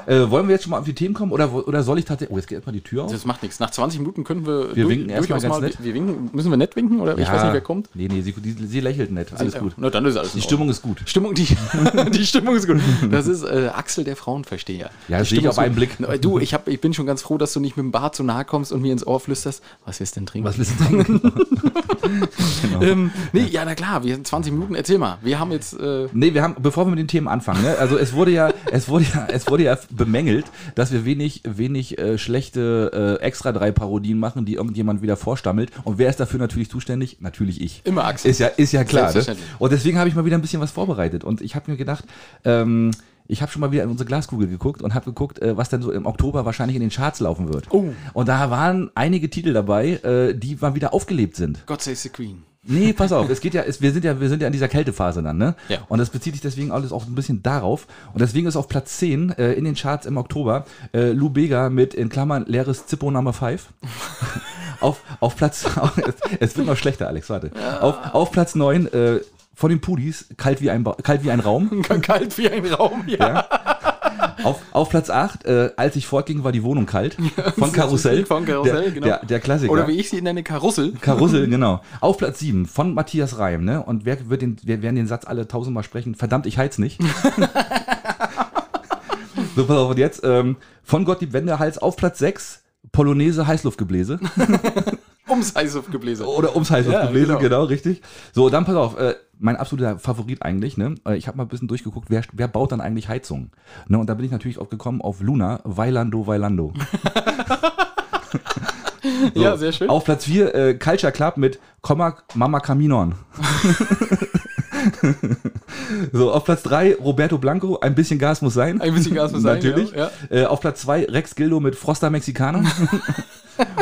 Äh, wollen wir jetzt schon mal auf die Themen kommen oder, oder soll ich tatsächlich. Oh, jetzt geht erstmal die Tür auf. Das macht nichts. Nach 20 Minuten können wir, Wir winken erst mal durchaus ganz nett. Wir winken, müssen wir nett winken oder ich weiß nicht, wer kommt. Nee, nee, sie, die, sie lächelt nett. Alles gut. Na, dann ist alles Die Stimmung ist gut. Stimmung, die, die Stimmung ist gut. Das ist äh, Axel, der Frauenversteher. Ja, das sehe ich auf einen Blick. Du, ich, hab, ich bin schon ganz froh, dass du nicht mit dem Bart so nahe kommst und mir ins Ohr flüsterst. Was willst du denn trinken? Was willst du trinken? Ähm, nee, ja, na klar, wir sind 20 Minuten. Erzähl mal. Wir haben jetzt. Äh, Nee, wir haben, bevor wir mit den Themen anfangen, ne, also es wurde ja, es wurde ja, es wurde ja bemängelt, dass wir wenig, wenig äh, schlechte äh, extra drei Parodien machen, die irgendjemand wieder vorstammelt. Und wer ist dafür natürlich zuständig? Natürlich ich. Immer Axel. Ist ja, ist ja klar. Ne? Und deswegen habe ich mal wieder ein bisschen was vorbereitet. Und ich habe mir gedacht, ähm, ich habe schon mal wieder in unsere Glaskugel geguckt und habe geguckt, äh, was denn so im Oktober wahrscheinlich in den Charts laufen wird. Oh. Und da waren einige Titel dabei, äh, die mal wieder aufgelebt sind. God Save the Queen. Nee, pass auf, es geht ja, es, wir sind ja, wir sind ja in dieser Kältephase dann, ne? Ja. Und das bezieht sich deswegen alles auch ein bisschen darauf. Und deswegen ist auf Platz 10 äh, in den Charts im Oktober äh, Lou Bega mit in Klammern leeres Zippo Number 5. auf, auf Platz, es wird noch schlechter, Alex, warte. Auf, auf Platz 9 äh, von den Pudis, kalt wie ein, Ba- kalt wie ein Raum. Kalt wie ein Raum, ja. Ja. Auf, auf Platz 8, äh, als ich fortging, war die Wohnung kalt. Von Karussell. Von Karussell, der, genau. Der, der Klassiker. Oder wie ich sie nenne, Karussell. Karussell, genau. Auf Platz 7 von Matthias Reim, ne? Und wer wird den, wir werden den Satz alle tausendmal sprechen? Verdammt, ich heiz nicht. so, pass auf, und jetzt ähm, von Gottlieb Wendehals auf Platz 6 Polonaise Heißluftgebläse. Ums Heißluftgebläse. Oder ums Heißluftgebläse, Ja, genau. genau. richtig. So, dann pass auf, äh, mein absoluter Favorit eigentlich, ne? Äh, Ich habe mal ein bisschen durchgeguckt, wer, wer baut dann eigentlich Heizungen? Ne? Und da bin ich natürlich auch gekommen auf Luna, Vailando, Vailando. So, Ja, sehr schön. Auf Platz 4 äh, Culture Club mit Komma Mama Caminon. so, auf Platz 3 Roberto Blanco, ein bisschen Gas muss sein. Ein bisschen Gas muss sein, Natürlich. ja, Äh, auf Platz 2 Rex Gildo mit Froster Mexikaner.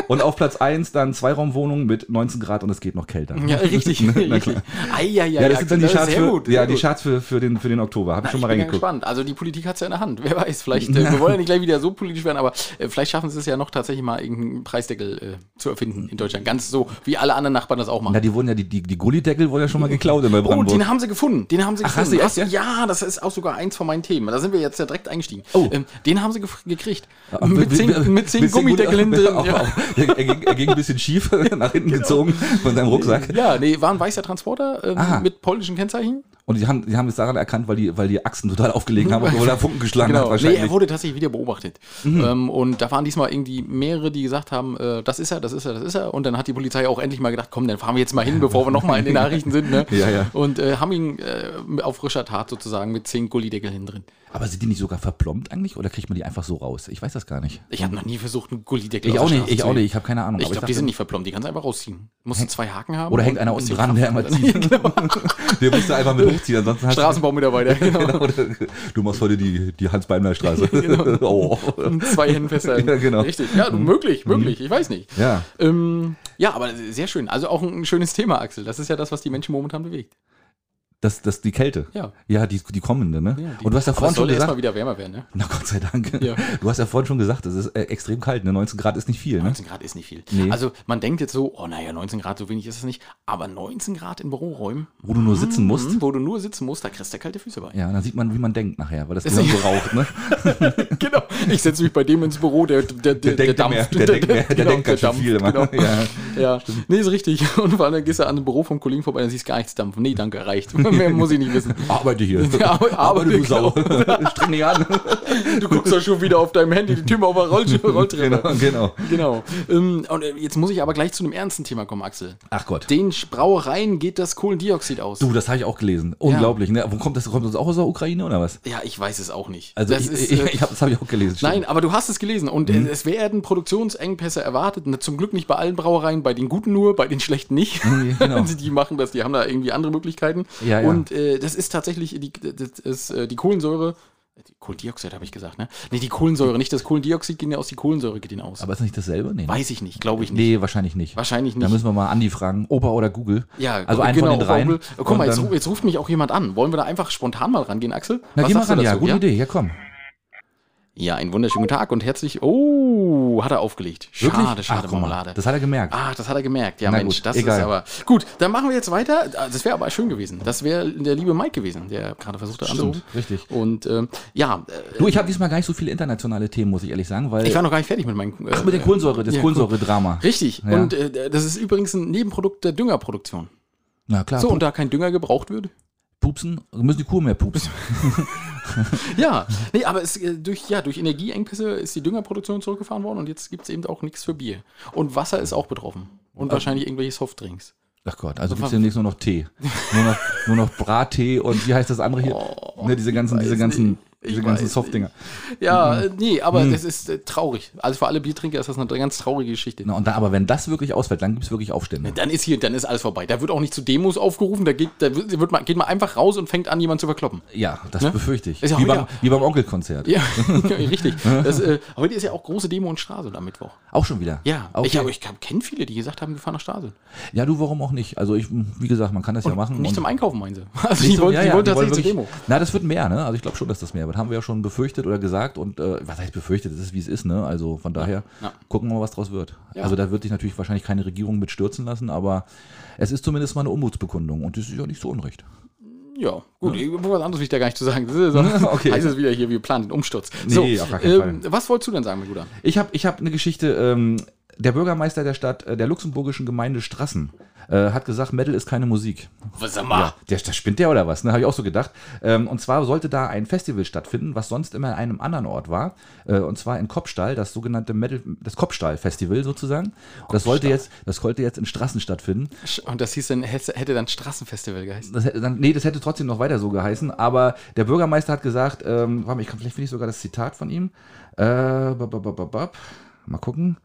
Und auf Platz 1 dann Zweiraumwohnung mit 19 Grad und es geht noch kälter. Ja, richtig. Na richtig. klar. Ei, ei, ei, Ja, das sind dann die Charts für, gut, ja, die. Charts für, für, den, für den Oktober. Habe ich schon mal ich bin reingeguckt. gespannt. Also die Politik hat es ja in der Hand. Wer weiß, vielleicht, äh, wir wollen ja nicht gleich wieder so politisch werden, aber äh, vielleicht schaffen sie es ja noch tatsächlich mal irgendeinen Preisdeckel äh, zu erfinden in Deutschland. Ganz so, wie alle anderen Nachbarn das auch machen. Na, die wurden ja, die, die, die Gullideckel wurden ja schon mal geklaut in Oh, Neubrandenburg. den haben sie gefunden. Den haben sie Ach, gefunden. hast du ja? das ist auch sogar eins von meinen Themen. Da sind wir jetzt ja direkt eingestiegen. Oh. Ähm, den haben sie gekriegt. Ah, mit zehn, mit zehn Gummideckeln drin. Ja. Auch- Er, er, ging, er ging ein bisschen schief, nach hinten gezogen von seinem Rucksack. ja, nee, war ein weißer Transporter ähm, mit polnischen Kennzeichen. Und die haben, die haben es daran erkannt, weil die, weil die Achsen total aufgelegen haben und oder Funken geschlagen hat Genau. Nee, wahrscheinlich. Mhm. er wurde tatsächlich wieder beobachtet. Ähm, und da waren diesmal irgendwie mehrere, die gesagt haben, äh, das ist er, das ist er, das ist er. Und dann hat die Polizei auch endlich mal gedacht, komm, dann fahren wir jetzt mal hin, bevor wir nochmal in den Nachrichten sind. Ne? Ja, ja. Und äh, haben ihn äh, auf frischer Tat sozusagen mit zehn Gullideckel hinten drin. Aber sind die nicht sogar verplombt eigentlich oder kriegt man die einfach so raus? Ich weiß das gar nicht. Ich habe noch nie versucht, einen Gullideckel Ich auch nicht, ich auch nicht, ich habe keine Ahnung. Ich glaube, die sind nicht verplombt, die kannst du einfach rausziehen. Musst du zwei Haken haben. Oder hängt einer ein unten dran, der immer zieht. genau. Der musste einfach mit hochziehen, ansonsten hast du- Straßenbaumitarbeiter, genau. Genau, du machst heute die, die Hans-Beimler-Straße. oh. Und zwei Händen festhalten. Ja, genau. Richtig. Ja, möglich, möglich. Ich weiß nicht. Ja, Ähm, ja, aber sehr schön. Also auch ein schönes Thema, Axel. Das ist ja das, was die Menschen momentan bewegt. Das, das die Kälte. Ja. Ja, die, die kommende, ne? Ja, die- Und du hast ja vorhin schon gesagt, mal wieder wärmer werden, ne? na Gott sei Dank, Ja. du hast ja vorhin schon gesagt, es ist äh, extrem kalt, ne? 19 Grad ist nicht viel, ne? 19 Grad ist nicht viel. Nee. Also man denkt jetzt so, oh naja, 19 Grad, so wenig ist es nicht. Aber 19 Grad in Büroräumen, Wo du nur sitzen musst. mhm, wo du nur sitzen musst, da kriegst du kalte Füße bei. Ja, dann sieht man, wie man denkt nachher, weil das Gehirn so raucht, ne? genau. Ich setze mich bei dem ins Büro, der, der, der, Der denkt mehr, der denkt mehr, der genau, denkt ganz schön dampft, viel. Genau. Ja. Ja, nee, ist richtig. Und vor allem gehst du an einem Büro vom Kollegen vorbei, dann siehst du gar nichts dampfen. Nee, danke, reicht. Mehr muss ich nicht wissen. Arbeite hier. Ja, aber- Arbeite, du genau. Sau. Streng dich an. Du guckst doch schon wieder auf deinem Handy, die Tür auf der Roll Rolltreppe. Genau, genau. Genau. Ähm, und äh, jetzt muss ich aber gleich zu einem ernsten Thema kommen, Axel. Ach Gott. Den Brauereien geht das Kohlendioxid aus. Du, das habe ich auch gelesen. Unglaublich, ne? Wo kommt das? Kommt das auch aus der Ukraine oder was? Ja, ich weiß es auch nicht. Also das ich, ist, ich, äh, ich hab, das habe ich auch gelesen. stimmt. Nein, aber du hast es gelesen und Mhm. äh, es werden Produktionsengpässe erwartet. Zum Glück nicht bei allen Brauereien, bei den guten nur, bei den schlechten nicht. Mhm, genau. die machen das, die haben da irgendwie andere Möglichkeiten. Ja, ja. Und äh, das ist tatsächlich die, das ist, äh, die Kohlensäure. Die Kohlendioxid habe ich gesagt, ne? Nee, die Kohlensäure, nicht das Kohlendioxid geht ja aus, die Kohlensäure geht ihnen aus. Aber ist das nicht dasselbe? Nee. ne? Weiß ich nicht, glaube ich nicht. Nee, wahrscheinlich nicht. Wahrscheinlich Da nicht. müssen wir mal Andi fragen. Opa oder Google. Ja, also einen von den dreien. Google. Guck mal, jetzt, jetzt ruft mich auch jemand an. Wollen wir da einfach spontan mal rangehen, Axel? Na, Was geh mal ran. Ja, gute Idee. Ja, komm. Ja, einen wunderschönen guten Tag und herzlich. Oh, hat er aufgelegt. Schade, Wirklich? schade, Ach, Marmelade. Das hat er gemerkt. Ach, das hat er gemerkt. Ja, Na Mensch, gut, das egal. ist aber. Gut, dann machen wir jetzt weiter. Das wäre aber schön gewesen. Das wäre der liebe Mike gewesen, der gerade versucht hat anzurufen. richtig. Und ähm, ja, äh, Du, ich habe diesmal gar nicht so viele internationale Themen, muss ich ehrlich sagen, weil. ich war noch gar nicht fertig mit meinem. Äh, Ach, mit der Kohlensäure, das ja, Kohlensäure-Drama. Richtig. Ja. Und äh, das ist übrigens ein Nebenprodukt der Düngerproduktion. Na klar, So, und da kein Dünger gebraucht wird. pupsen, müssen die Kuh mehr pupsen. Ja, nee, aber es, äh, durch, ja, durch Energieengpässe ist die Düngerproduktion zurückgefahren worden und jetzt gibt es eben auch nichts für Bier. Und Wasser ist auch betroffen. Und wahrscheinlich irgendwelche Softdrinks. Ach Gott, also gibt es demnächst nur noch Tee. Nur noch, nur noch Brattee und wie heißt das andere hier? ne, diese ganzen, diese Oh, ganzen, nicht. Ich diese ganzen weiß Softdinger. Ja, Mhm. äh, nee, aber das ist äh, traurig. Also für alle Biertrinker ist das eine ganz traurige Geschichte. Na, und dann, aber wenn das wirklich ausfällt, dann gibt es wirklich Aufstände. Dann ist hier, dann ist alles vorbei. Da wird auch nicht zu Demos aufgerufen, da geht, da wird, man, geht man einfach raus und fängt an, jemanden zu verkloppen. Ja, das Ne? befürchte ich. Ja wie, beim, wie beim Onkelkonzert. Ja, richtig. Das, äh, heute ist ja auch große Demo in Stralsund am Mittwoch. Auch schon wieder. Ja, okay. ich, ich kenne viele, die gesagt haben, wir fahren nach Stralsund. Ja, du, warum auch nicht? Also ich, wie gesagt, man kann das ja machen. Nicht und- zum Einkaufen, meinen sie. Also die wollen, ja, die wollen tatsächlich zur Demo. Na, das wird mehr, ne? Also ich glaube schon, dass das mehr wird. Haben wir ja schon befürchtet oder gesagt und äh, was heißt befürchtet? Das ist wie es ist, ne? Also von daher Ja. gucken wir mal, was draus wird. Ja. Also da wird sich natürlich wahrscheinlich keine Regierung mit stürzen lassen, aber es ist zumindest mal eine Unmutsbekundung und das ist ja nicht so unrecht. Ja, gut, was anderes will ich da gar nicht zu sagen. Das ist, so, Okay. Heißt es wieder hier, wir planen den Umsturz. Nee, auf gar keinen ähm, was wolltest du denn sagen, mein Bruder? Ich habe ich hab eine Geschichte, ähm, der Bürgermeister der Stadt, äh, der luxemburgischen Gemeinde Strassen, äh, hat gesagt, Metal ist keine Musik. Was sag mal? Ja, der, der spinnt der oder was? Ne, habe ich auch so gedacht. Ähm, und zwar sollte da ein Festival stattfinden, was sonst immer an einem anderen Ort war. Äh, und zwar in Kopstall, das sogenannte Metal, das Kopstall-Festival sozusagen. Und das sollte jetzt, das sollte jetzt in Strassen stattfinden. Und das hieß dann, hätte dann Straßenfestival geheißen. Das, hätte dann, nee, das hätte trotzdem noch weiter so geheißen, aber der Bürgermeister hat gesagt, ähm, warte mal, ich kann vielleicht finde ich sogar das Zitat von ihm. Äh, bap, bap, bap. mal gucken.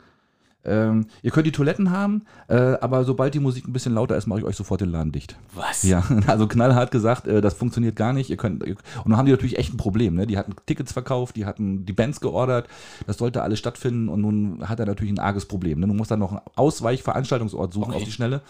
Ähm, ihr könnt die Toiletten haben, äh, aber sobald die Musik ein bisschen lauter ist, mache ich euch sofort den Laden dicht. Was? Ja, also knallhart gesagt, äh, das funktioniert gar nicht. Ihr könnt, ihr, und dann haben die natürlich echt ein Problem. Ne? Die hatten Tickets verkauft, die hatten die Bands geordert, das sollte alles stattfinden und nun hat er natürlich ein arges Problem. Ne? Du musst dann noch einen Ausweichveranstaltungsort suchen Okay. auf die Schnelle.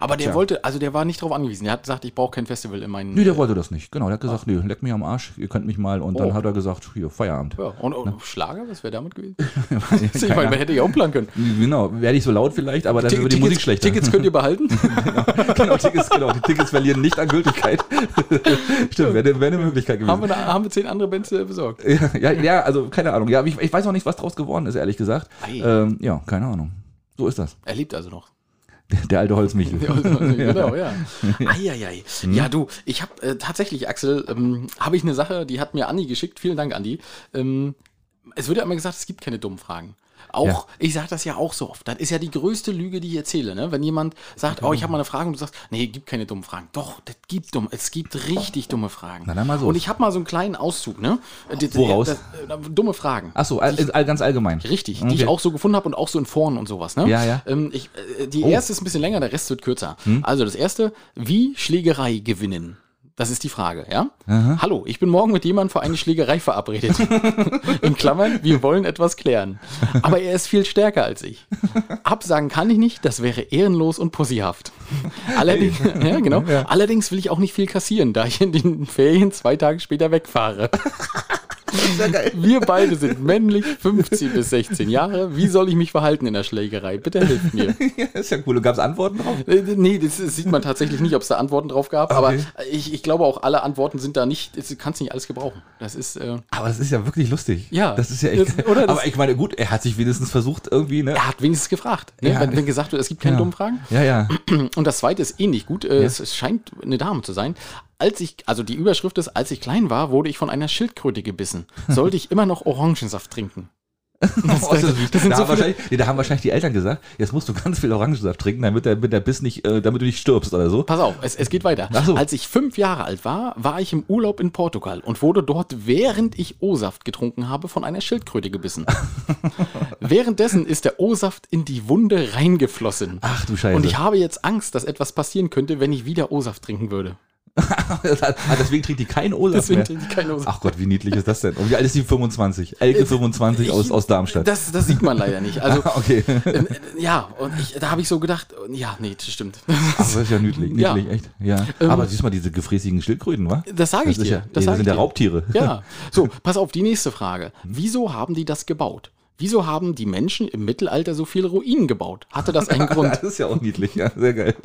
Aber der Tja. wollte, also der war nicht darauf angewiesen. Der hat gesagt, ich brauche kein Festival in meinen. Nee, der wollte das nicht. Genau, der hat gesagt, nee, leck mich am Arsch, ihr könnt mich mal. Und dann Oh. hat er gesagt, hier, Feierabend. Ja, und, und Schlager, was wäre damit gewesen? Ich meine, man hätte ja auch planen können. Genau, wäre nicht so laut vielleicht, aber dann wird die Musik schlechter. Tickets könnt ihr behalten. genau, Tickets, genau, die Tickets verlieren nicht an Gültigkeit. Stimmt, wäre wär eine Möglichkeit gewesen. haben, wir, haben wir zehn andere Bands äh, besorgt. Ja, ja, also keine Ahnung. Ja, ich, ich weiß auch nicht, was draus geworden ist, ehrlich gesagt. Ähm, ja, keine Ahnung. So ist das. Er lebt also noch. Der, der alte Holzmichel. genau, ja. Eieiei. Ja, du, ich habe äh, tatsächlich, Axel, ähm, habe ich eine Sache, die hat mir Andi geschickt. Vielen Dank, Andi. Ähm, es wird ja immer gesagt, es gibt keine dummen Fragen. Auch, Ja. ich sage das ja auch so oft. Das ist ja die größte Lüge, die ich erzähle. Ne? Wenn jemand sagt, oh, ich habe mal eine Frage und du sagst, nee, gibt keine dummen Fragen. Doch, das gibt dumm. Es gibt richtig dumme Fragen. Na, dann mal so. Und ich habe mal so einen kleinen Auszug, ne? Das- Woraus? Das, äh, dumme Fragen. Ach so, all, all, ganz allgemein. Richtig, Okay. die ich auch so gefunden habe und auch so in Foren und sowas. Ne? Ja, ja. Ähm, ich, äh, die Oh. erste ist ein bisschen länger, der Rest wird kürzer. Hm? Also das erste, wie Schlägerei gewinnen? Das ist die Frage, ja? Hallo, ich bin morgen mit jemandem für eine Schlägerei verabredet. In Klammern, wir wollen etwas klären. Aber er ist viel stärker als ich. Absagen kann ich nicht, das wäre ehrenlos und pussyhaft. Allerdings, ja, genau. Allerdings will ich auch nicht viel kassieren, da ich in den Ferien zwei Tage später wegfahre. Wir beide sind männlich, 15 bis 16 Jahre. Wie soll ich mich verhalten in der Schlägerei? Bitte hilf mir. Ja, ist ja cool. Und gab es Antworten drauf? Äh, Nee, das sieht man tatsächlich nicht, ob es da Antworten drauf gab. Aber Okay. ich, ich glaube auch, alle Antworten sind da nicht, du kannst nicht alles gebrauchen. Das ist, äh, Aber das ist ja wirklich lustig. Ja. Das ist ja echt. Das- oder aber ich meine, gut, er hat sich wenigstens versucht, irgendwie, ne? er hat wenigstens gefragt. Ne? Ja. Wenn, wenn gesagt wird, es gibt keine Ja. dummen Fragen. Ja, ja. Und das zweite ist ähnlich gut. Äh, es, es scheint eine Dame zu sein. Als ich, also die Überschrift ist, als ich klein war, wurde ich von einer Schildkröte gebissen. Sollte ich immer noch Orangensaft trinken? Das, das sind da, so haben wahrscheinlich, nee, da haben wahrscheinlich die Eltern gesagt, jetzt musst du ganz viel Orangensaft trinken, damit der, damit der Biss nicht, äh, damit du nicht stirbst oder so. Pass auf, es, es geht weiter. So. Als ich fünf Jahre alt war, war ich im Urlaub in Portugal und wurde dort, während ich O-Saft getrunken habe, von einer Schildkröte gebissen. Währenddessen ist der O-Saft in die Wunde reingeflossen. Ach du Scheiße. Und ich habe jetzt Angst, dass etwas passieren könnte, wenn ich wieder O-Saft trinken würde. Ah, deswegen trinkt die keinen Olaf Deswegen mehr. trinke ich keinen O-Saft. Ach Gott, wie niedlich ist das denn? Und wie alt ist die 25? Elke 25 aus, Ich- aus Darmstadt. Das, das sieht man leider nicht. Also, okay. äh, ja, und ich, da habe ich so gedacht, ja, nee, das stimmt. Ach, das ist ja niedlich, Ja. niedlich, echt. Ja. Ähm, Aber siehst mal, diese gefräßigen Schildkröten, wa? Das sage ich dir. ja, das das sind ja. Raubtiere. Ja, so, pass auf, die nächste Frage. Wieso haben die das gebaut? Wieso haben die Menschen im Mittelalter so viele Ruinen gebaut? Hatte das einen Grund? Das ist ja auch niedlich, ja, sehr geil.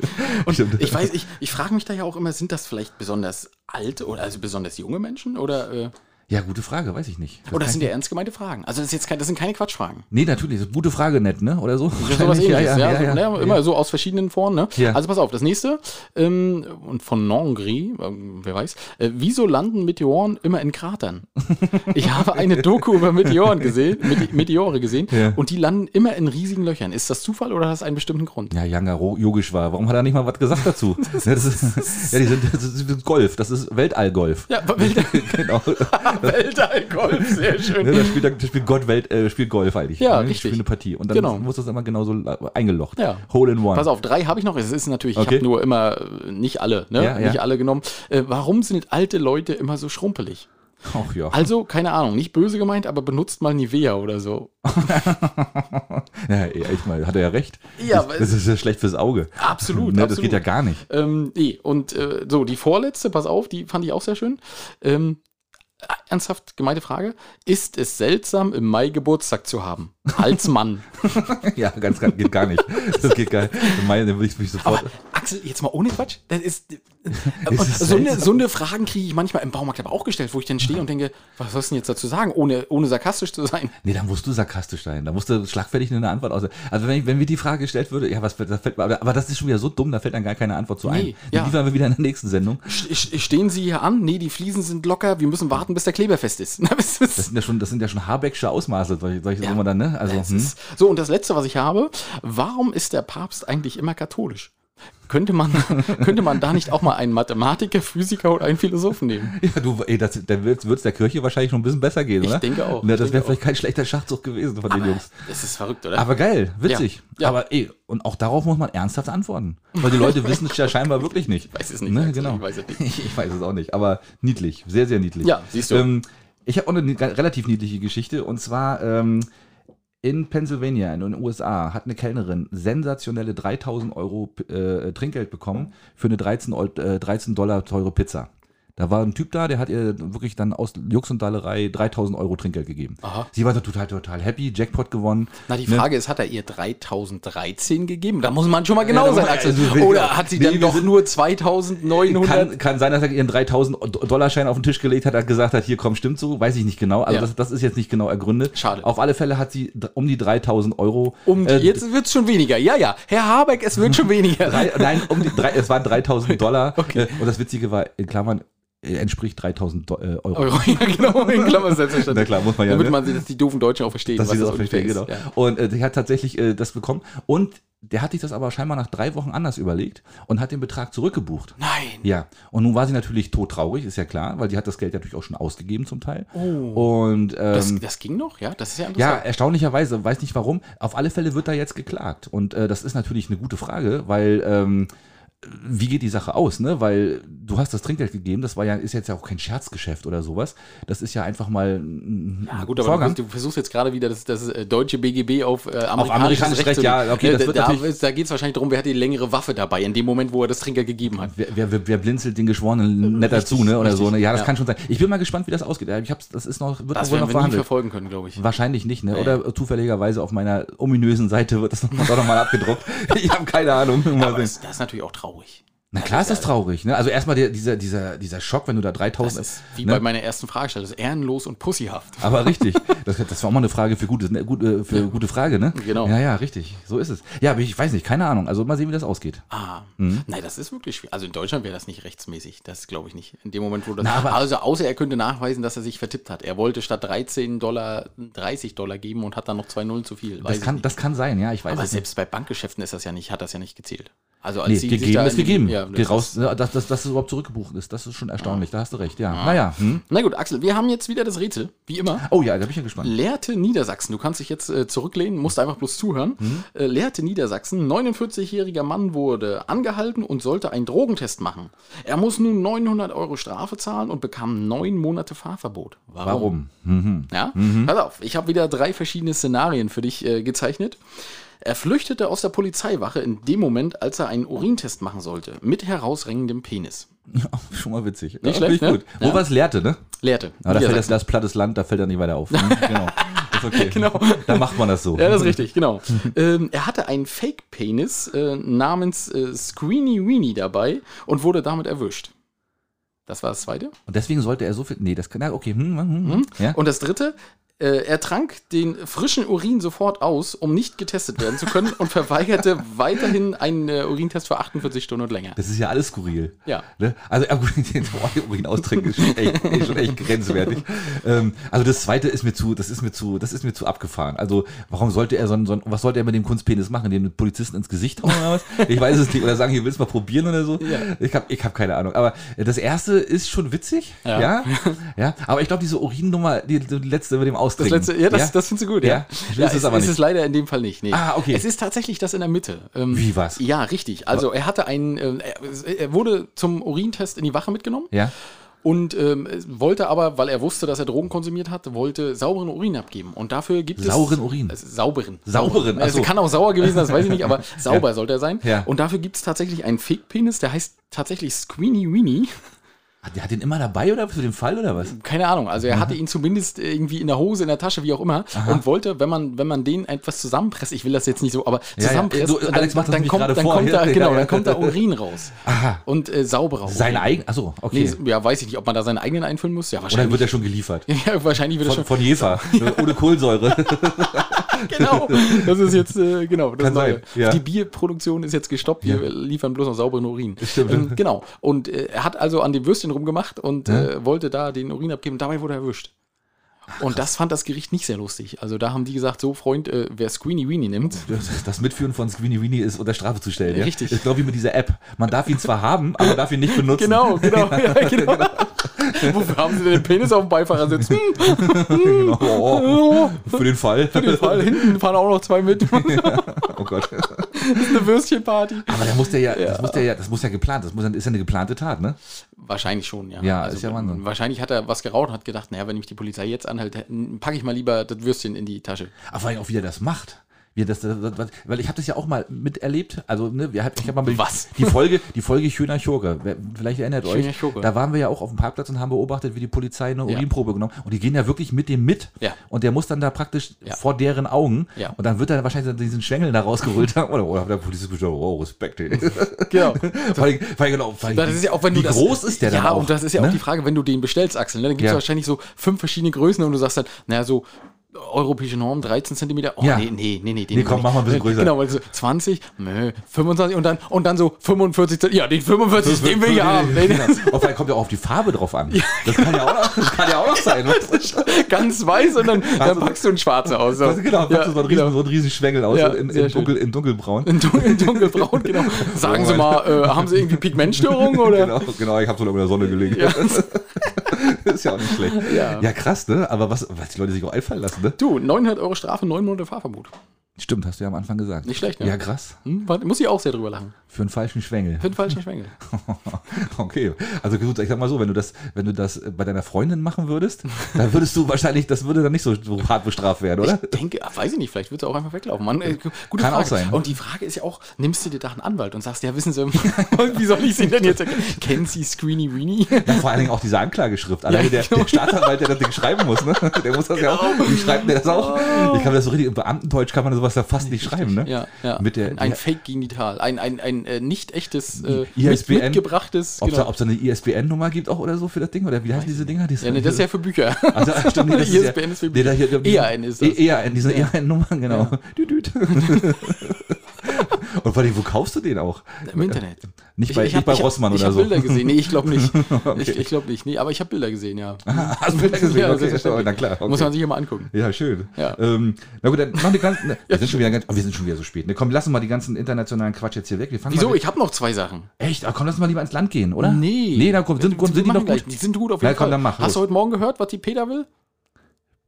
Und Stimmt. ich weiß, ich, ich frage mich da ja auch immer, sind das vielleicht besonders alte oder also besonders junge Menschen? Oder, äh, Ja, gute Frage, weiß ich nicht. Das oder das kann sind ja ernst gemeinte Fragen. Also das, ist jetzt kein, das sind keine Quatschfragen. Nee, natürlich, das ist gute Frage, nett, ne? Oder so? So sowas ähnliches, ja, so, ne, immer so aus verschiedenen Foren. Ne? Ja. Also pass auf, das nächste, ähm, und von Nongri, ähm, wer weiß, äh, wieso landen Meteoren immer in Kratern? Ich habe eine Doku über Meteoren gesehen, Mete- Meteore gesehen, Ja. und die landen immer in riesigen Löchern. Ist das Zufall oder hat das einen bestimmten Grund? Ja, Yanga Ro- Yogisch war. Warum hat er nicht mal was gesagt dazu? ja, das ist, ja, die sind, das ist Golf, das ist Weltallgolf. Ja, Welt genau. Weltallgolf, sehr schön. Ne, da spielt, da spielt Gott Welt, äh, spielt Golf eigentlich. Ja, ne? richtig. Spielt eine Partie. Und dann Genau. muss das immer genauso eingelocht. Ja. Hole in one. Pass auf, drei habe ich noch. Es ist natürlich, ich Okay. habe nur immer äh, nicht alle, ne? Ja, ja. Nicht alle genommen. Äh, warum sind alte Leute immer so schrumpelig? Ach ja. Also, keine Ahnung, nicht böse gemeint, aber benutzt mal Nivea oder so. ja. Echt mal, hat er ja recht. Ja, das, das ist ja schlecht fürs Auge. Absolut, Ne, das absolut. geht ja gar nicht. Ähm, nee, und äh, so, die vorletzte, pass auf, die fand ich auch sehr schön. Ähm, ernsthaft gemeinte Frage. Ist es seltsam, im Mai Geburtstag zu haben? Als Mann. Ja, ganz, ganz geht gar nicht. Das geht gar nicht. Dann würde ich mich sofort. Aber Axel, jetzt mal ohne Quatsch. Das ist. äh, Ist so, eine, so eine Fragen kriege ich manchmal im Baumarkt aber auch gestellt, wo ich dann stehe und denke, was sollst du denn jetzt dazu sagen, ohne, ohne sarkastisch zu sein? Nee, da musst du sarkastisch sein. Da musst du schlagfertig eine Antwort aus. Also wenn, ich- wenn mir die Frage gestellt würde, ja, was da fällt mir, aber, aber das ist schon wieder so dumm, da fällt dann gar keine Antwort zu ein. Nee, Die ja. liefern wir wieder in der nächsten Sendung. Stehen Sie hier an? Nee, die Fliesen sind locker, wir müssen warten, bis der Kleber fest ist. Das ist- Das sind ja schon, das sind ja schon Habecksche Ausmaße, solche, solche Ja. immer dann, ne? Also, hm? ist, so, und das letzte, was ich habe, warum ist der Papst eigentlich immer katholisch? Könnte man, könnte man da nicht auch mal einen Mathematiker, Physiker oder einen Philosophen nehmen? Ja, du, ey, das, dann wird es der Kirche wahrscheinlich schon ein bisschen besser gehen, Ich oder? denke auch, ich das wäre vielleicht kein schlechter Schachzug gewesen von den Aber Jungs. das ist verrückt, oder? Aber geil, witzig. Ja. Aber ey, und auch darauf muss man ernsthaft antworten. Weil die Leute wissen es ja scheinbar wirklich nicht. Ich weiß es nicht, Ne, Axel, genau. ich weiß es nicht. Ich weiß es auch nicht, aber niedlich, sehr, sehr niedlich. Ja, siehst du. Ähm, ich habe auch eine relativ niedliche Geschichte und zwar ähm, in Pennsylvania, in den USA, hat eine Kellnerin sensationelle 3000 Euro äh, Trinkgeld bekommen für eine 13, Eu- äh, 13 Dollar teure Pizza. Da war ein Typ da, der hat ihr wirklich dann aus Jux und Dallerei 3000 Euro Trinkgeld gegeben. Aha. Sie war total, total happy, Jackpot gewonnen. Na, die Ne? Frage ist, hat er ihr 3013 gegeben? Da muss man schon mal genau Ja, sein, also, Oder hat sie nee, dann doch nur 2900? Kann, kann sein, dass er ihren 3000 Dollarschein auf den Tisch gelegt hat, hat gesagt hat, hier komm, stimmt so, weiß ich nicht genau. Also Ja. das, das ist jetzt nicht genau ergründet. Schade. Auf alle Fälle hat sie um die 3000 Euro. um die, äh, jetzt wird es schon weniger. Ja, ja. Herr Habeck, es wird schon weniger. drei, nein, um die drei, es waren 3000 Dollar. Okay. Äh, Und das Witzige war, in Klammern, entspricht 3000 Do- äh, Euro. Euro, ja, genau, in Klammern selbstverständlich. Na klar, muss man ja, Damit ne? man dass die doofen Deutschen auch verstehen, dass sie das auch verstehen, genau. Ja. Und äh, der hat tatsächlich äh, das bekommen. Und der hat sich das aber scheinbar nach drei Wochen anders überlegt und hat den Betrag zurückgebucht. Nein. Ja, und nun war sie natürlich todtraurig, ist ja klar, weil die hat das Geld natürlich auch schon ausgegeben zum Teil. Oh. Und ähm, Das, das ging noch, ja? Das ist ja ja, interessant. erstaunlicherweise, weiß nicht warum. Auf alle Fälle wird da jetzt geklagt. Und äh, das ist natürlich eine gute Frage, weil ähm, wie geht die Sache aus, ne? Weil du hast das Trinkgeld gegeben, das war ja, ist jetzt ja auch kein Scherzgeschäft oder sowas. Das ist ja einfach mal ein Ja, gut, aber Vorgang. du, versuchst jetzt gerade wieder das, das äh, deutsche BGB auf äh, amerikanisches, amerikanisches Recht, zu- ja, okay, das Äh, wird da natürlich- da geht es wahrscheinlich darum, wer hat die längere Waffe dabei, in dem Moment, wo er das Trinkgeld gegeben hat. Wer, wer, wer, blinzelt den Geschworenen netter Richtig, zu, ne? Oder so, richtig, ne? Ja, das ja. kann schon sein. Ich bin mal gespannt, wie das ausgeht. Ich hab's, das ist noch, wird Das wohl noch wir nie verfolgen können, glaube ich. Wahrscheinlich nicht, ne? Oder zufälligerweise auf meiner ominösen Seite wird das noch, doch noch mal abgedruckt. Ich habe keine Ahnung. Das, das ist natürlich auch traurig. Пожалуй. Na klar ist das traurig, ne? Also erstmal der, dieser, dieser, dieser Schock, wenn du da 3000. Das ist wie ne? bei meiner ersten Fragestellung. Das ist ehrenlos und pussyhaft. Aber richtig. Das, das war auch mal eine Frage für gute, ne, gute, für gute Frage, ne? Genau. Ja, ja, richtig. So ist es. Ja, aber ich weiß nicht, keine Ahnung. Also mal sehen, wie das ausgeht. Ah, Mhm. nein, das ist wirklich schwierig. Also in Deutschland wäre das nicht rechtsmäßig. Das glaube ich nicht. In dem Moment, wo das. Na, aber- also außer er könnte nachweisen, dass er sich vertippt hat. Er wollte statt 13 Dollar 30 Dollar geben und hat dann noch zwei Nullen zu viel. Weiß Das kann, das kann sein, ja, ich weiß aber es nicht. selbst bei Bankgeschäften ist das ja nicht, hat das ja nicht gezählt. Also als Nee, gegeben ist gegeben. Ja, Das raus, ne, dass, dass, dass es überhaupt zurückgebucht ist, das ist schon erstaunlich. Da hast du recht, ja. Naja. Hm? Na gut, Axel, wir haben jetzt wieder das Rätsel, wie immer. Oh ja, da bin ich ja gespannt. Lehrte Niedersachsen, du kannst dich jetzt äh, zurücklehnen, musst einfach bloß zuhören. Mhm. Äh, Lehrte Niedersachsen, 49-jähriger Mann wurde angehalten und sollte einen Drogentest machen. Er muss nun 900 Euro Strafe zahlen und bekam neun Monate Fahrverbot. Warum? Mhm. Ja? Pass auf, ich habe wieder drei verschiedene Szenarien für dich äh, gezeichnet. Er flüchtete aus der Polizeiwache in dem Moment, als er einen Urintest machen sollte, mit herausrengendem Penis. Ja, schon mal witzig. Nicht ja, schlecht, ne? gut. Wo Ja. was lehrte, ne? Lehrte. Aber da fällt das, das plattes Land, da fällt er nicht weiter auf. Hm, genau. Okay. Genau. Da macht man das so. Ja, das ist richtig, genau. ähm, er hatte einen Fake-Penis äh, namens äh, Squeenie Weenie dabei und wurde damit erwischt. Das war das zweite. Und deswegen sollte er so viel. Nee, das kann. Ja, okay. Hm, hm, hm, hm. Ja? Und das dritte, äh, er trank den frischen Urin sofort aus, um nicht getestet werden zu können und verweigerte weiterhin einen äh, Urintest für 48 Stunden und länger. Das ist ja alles skurril. Ja. Ne? Also, ja, gut, den Urin austrinken ist schon echt, ist schon echt grenzwertig. ähm, also, das zweite ist mir zu, das ist mir zu, das ist mir zu abgefahren. Also, warum sollte er so ein, so was sollte er mit dem Kunstpenis machen? Den Polizisten ins Gesicht hauen oder was? Ich weiß es nicht. Oder sagen, hier willst du mal probieren oder so? Ja. Ich habe ich hab keine Ahnung. Aber das erste ist schon witzig. Ja. Ja. Ja. Aber ich glaube, diese Urinnummer, die, die letzte mit dem Das Austrinken. letzte, ja, das, das findest du gut, ja. Ja, will es es, aber es nicht. ist leider in dem Fall nicht. Nee. Ah, okay. Es ist tatsächlich das in der Mitte. Ähm, Wie, was? Ja, richtig. Also er hatte einen, äh, er, wurde zum Urintest in die Wache mitgenommen Ja. und ähm, wollte aber, weil er wusste, dass er Drogen konsumiert hat, wollte sauberen Urin abgeben. Und dafür gibt es. Sauren Urin? Es, sauberen. Sauberen, ach Es so. kann auch sauer gewesen sein, das weiß ich nicht, aber sauber Ja. sollte er sein. Ja. Und dafür gibt es tatsächlich einen Fake-Penis, der heißt tatsächlich Squeenie Weenie. Der hat den immer dabei oder für den Fall oder was? Keine Ahnung, also er hatte ihn zumindest irgendwie in der Hose, in der Tasche, wie auch immer, und wollte, wenn man, wenn man den etwas zusammenpresst, ich will das jetzt nicht so, aber Ja, ja, zusammenpresst, du, Alex macht das dann, kommt, dann vor, kommt ja, da, ja, genau, ja. dann kommt da Urin raus. Aha. Und äh, sauberer Urin. Sein eigen, achso, okay. Nee, ja, weiß ich nicht, ob man da seinen eigenen einfüllen muss. Ja, Oder wahrscheinlich. wird er schon geliefert? ja, wahrscheinlich wird er schon. von Jefer, ohne Kohlensäure. Genau. Das ist jetzt, äh, genau, das Kann Neue. sein, ja. Die Bierproduktion ist jetzt gestoppt. Wir liefern bloß noch sauberen Urin. Stimmt. Ähm, genau. Und äh, er hat also an dem Würstchen rumgemacht und äh, wollte da den Urin abgeben. Dabei wurde er erwischt. Und das fand das Gericht nicht sehr lustig. Also da haben die gesagt, so Freund, äh, wer Squeenie Weenie nimmt, Das, das Mitführen von Squeenie Weenie ist unter Strafe zu stellen. Ja? Richtig. Ist glaube ich mit dieser App. Man darf ihn zwar haben, aber darf ihn nicht benutzen. Genau, genau, ja, genau. Wofür haben sie denn den Penis auf dem Beifahrersitz? Hm, Genau. Oh, für den Fall. für den Fall. Hinten fahren auch noch zwei mit. Das Oh Gott. ist eine Würstchenparty. Aber da muss der ja, das muss der ja, das muss ja geplant, das muss, ist ja eine geplante Tat, ne? Wahrscheinlich schon, ja. Ja, ist ja Wahnsinn. Wahrscheinlich hat er was geraucht und hat gedacht, naja, wenn mich die Polizei jetzt anhält, packe ich mal lieber das Würstchen in die Tasche. Aber auch wie er das macht. Wie das, das, das, weil ich habe das ja auch mal miterlebt. Also, ne, wir, ich habe mal mit- Was? die Folge, die Folge Schöner Schurke. Vielleicht erinnert Schöner euch. Schurke. Da waren wir ja auch auf dem Parkplatz und haben beobachtet, wie die Polizei eine Ja. Urinprobe genommen. Und die gehen ja wirklich mit dem mit. Ja. Und der muss dann da praktisch Ja. vor deren Augen. Ja. Und dann wird er wahrscheinlich diesen Schwengel da rausgeholt haben. Oder, oder der Polizist bestimmt, oh, Respekt. Ey. Genau. vor allem genau, allem, Das ist ja auch, wenn wie du das, groß ist der ja, dann auch? und das ist ja ne? auch die Frage, wenn du den bestellst, Axel, ne, dann gibt es Ja. wahrscheinlich so fünf verschiedene Größen und du sagst dann, naja, so europäische Norm 13 Zentimeter. Oh, Ja. nee, nee, nee, nee, den Nee, komm, mach mal ein bisschen größer. Genau, weil so 20, nö, 25 und dann, und dann so 45 Zentimeter. Ja, den 45, den will ich haben. Den. Und vielleicht kommt ja auch auf die Farbe drauf an. Das kann ja auch noch, das kann ja auch noch sein. ganz weiß und dann, dann packst du einen schwarzen aus. So. Genau, packst du so einen riesen, genau. so einen riesen Schwengel aus in, in, dunkel, in dunkelbraun. In dun- in dunkelbraun, genau. Sagen Sie mal, äh, haben Sie irgendwie Pigmentstörungen oder? Genau, genau, ich habe so lange in der Sonne gelegen. Ja. ist ja auch nicht schlecht. Ja. ja, krass, ne? Aber was, was die Leute sich auch einfallen lassen, ne? Du, 900 Euro Strafe, 9 Monate Fahrverbot. Stimmt, hast du ja am Anfang gesagt. Nicht schlecht, ne? Ja, krass. Hm? Muss ich auch sehr drüber lachen. Für einen falschen Schwengel. Für den falschen Schwengel. Okay, also gut, ich sag mal so, wenn du das, wenn du das bei deiner Freundin machen würdest, dann würdest du wahrscheinlich, das würde dann nicht so, so hart bestraft werden, oder? Ich denke, ah, weiß ich nicht, vielleicht wird es auch einfach weglaufen. Mann, äh, gute Kann Frage. auch sein. Und die Frage ist ja auch, nimmst du dir da einen Anwalt und sagst, ja, wissen Sie, wie soll ich Sie denn jetzt erkennen? Kennen Sie Screeny Weenie? Ja, vor allen Dingen auch diese Anklageschrift. Alleine der, genau. der Staatsanwalt, der das Ding schreiben muss, ne? Der muss das ja auch. Wie schreibt der das auch? Ich kann mir das so richtig, im Beamtendeutsch kann man sowas ja fast nicht schreiben, ne? Ja, ja. Mit der, ein der Fake Genital. Ein, ein, ein äh, nicht echtes, äh, ISBN. mit, mitgebrachtes. ob es Genau. da, da eine ISBN-Nummer gibt auch oder so für das Ding? Oder wie heißen diese Dinger? Die Ja, nee, das ist ja für Bücher. Also, stimmt, nee, das ist ja, ISBN ist für nee, da hier, EAN ist das. E- EAN, diese EAN-Nummer, genau. Düt. Und vor allem, wo kaufst du den auch? Im Internet. Nicht bei, ich nicht hab- bei ich Rossmann ich oder hab so. Bilder gesehen. Nee, ich glaube nicht. Okay. Ich, ich glaube nicht. Nee, aber ich habe Bilder gesehen, ja. Hast du Bilder gesehen? Ja, okay, selbstverständlich. na klar. Okay. Muss man sich mal angucken. Ja, schön. Ja. Ähm, na gut, dann machen wir ganz. Ne, wir, sind schon wieder ganz oh, wir sind schon wieder so spät. Ne, komm, lassen wir mal die ganzen internationalen Quatsch jetzt hier weg. Wir fangen Wieso? Mal, Ich habe noch zwei Sachen. echt? Aber komm, lass mal lieber ins Land gehen, oder? Nee. Nee, dann komm, sind, Wir sind die noch gleich. gut? Die sind gut auf Na, jeden komm, Fall. dann mach, Hast los. du heute Morgen gehört, was die Peter will?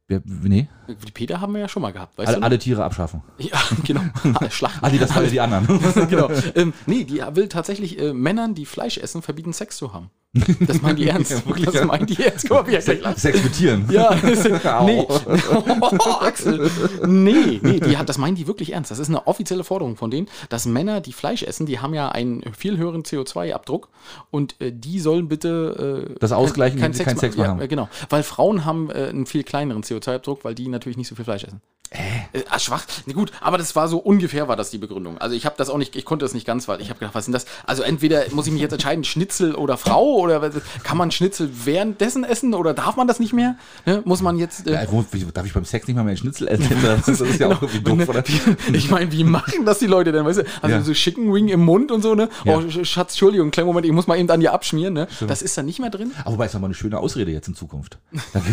Ja, nee. Die Peter haben wir ja schon mal gehabt, weißt Alle, du? alle Tiere abschaffen. Ja, genau. Schlachten. Ah, die, das waren ja die anderen. genau. Ähm, nee, die will tatsächlich äh, Männern, die Fleisch essen, verbieten, Sex zu haben. Das meinen die ernst. Ja, das ja. meinen die ernst. Guck mal, wie er gleich lacht. Sex mit Tieren. Ja, das ist, Au. nee. Oh, Axel. Nee, nee, die hat, das meinen die wirklich ernst. Das ist eine offizielle Forderung von denen, dass Männer, die Fleisch essen, die haben ja einen viel höheren CO2-Abdruck und äh, die sollen bitte äh, Das ausgleichen, kein, wenn sie kein Sex machen. mehr Ja, haben. äh, genau. Weil Frauen haben äh, einen viel kleineren CO2-Abdruck, weil die natürlich nicht so viel Fleisch essen. Äh, ah, schwach. Nee, gut, aber das war so ungefähr war das die Begründung. Also ich habe das auch nicht, ich konnte das nicht ganz, weil ich habe gedacht, was sind das? Also entweder muss ich mich jetzt entscheiden, Schnitzel oder Frau oder kann man Schnitzel währenddessen essen oder darf man das nicht mehr? Ne? Muss man jetzt äh, Ja, wo, darf ich beim Sex nicht mal mehr Schnitzel essen? Das ist, ist ja auch irgendwie doof, oder? Ich meine, wie machen das die Leute denn? Weißt du, also Ja. so Chicken Wing im Mund und so, ne? Ja. Oh, Sch- Schatz, Entschuldigung, kleinen Moment, ich muss mal eben an dir abschmieren, ne? Das ist dann nicht mehr drin? Aber wobei, ist doch mal eine schöne Ausrede jetzt in Zukunft. Dann,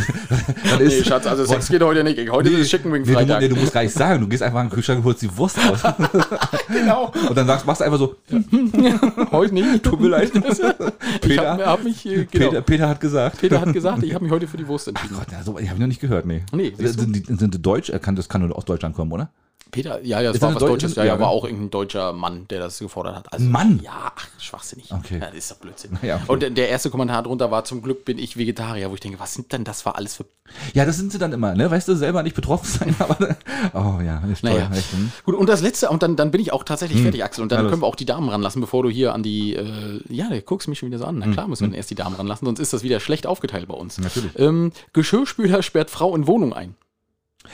dann Nee, Schatz, also Sex geht heute nicht. Heute ist es Chicken Wing Nee, du, nee, du musst gar nicht sagen, du gehst einfach in den Kühlschrank und holst die Wurst aus. genau. Und dann sagst, machst du einfach so, Heute nicht. tut mir leid. Peter, habe hab mich, äh, genau. Peter, Peter hat gesagt. Peter hat gesagt, ich habe mich heute für die Wurst entschieden. Gott, also, ich habe noch nicht gehört, nee. Nee, sind, die, sind die deutsch? Kann, das kann nur aus Deutschland kommen, oder? Peter, ja, ja, das Ist war das was Deu- Deutsches. Ja, ja, ja, war ne? auch irgendein deutscher Mann, der das gefordert hat. Also, Ein Mann? Ja, ach, schwachsinnig. Okay. Ja, das ist doch Blödsinn. Ja, okay. Und der- erste Kommentar drunter war, zum Glück bin ich Vegetarier, wo ich denke, was sind denn das für alles für... Ja, das sind sie dann immer, ne? Weißt du, selber nicht betroffen sein, aber. Oh ja, ist toll. Naja. Echt, hm? Gut, und das letzte, und dann, dann bin ich auch tatsächlich fertig, Axel. Und dann los. können wir auch die Damen ranlassen, bevor du hier an die. Äh, ja, du guckst mich schon wieder so an. Na klar, müssen wir dann erst die Damen ranlassen, sonst ist das wieder schlecht aufgeteilt bei uns. Natürlich. Ähm, Geschirrspüler sperrt Frau in Wohnung ein.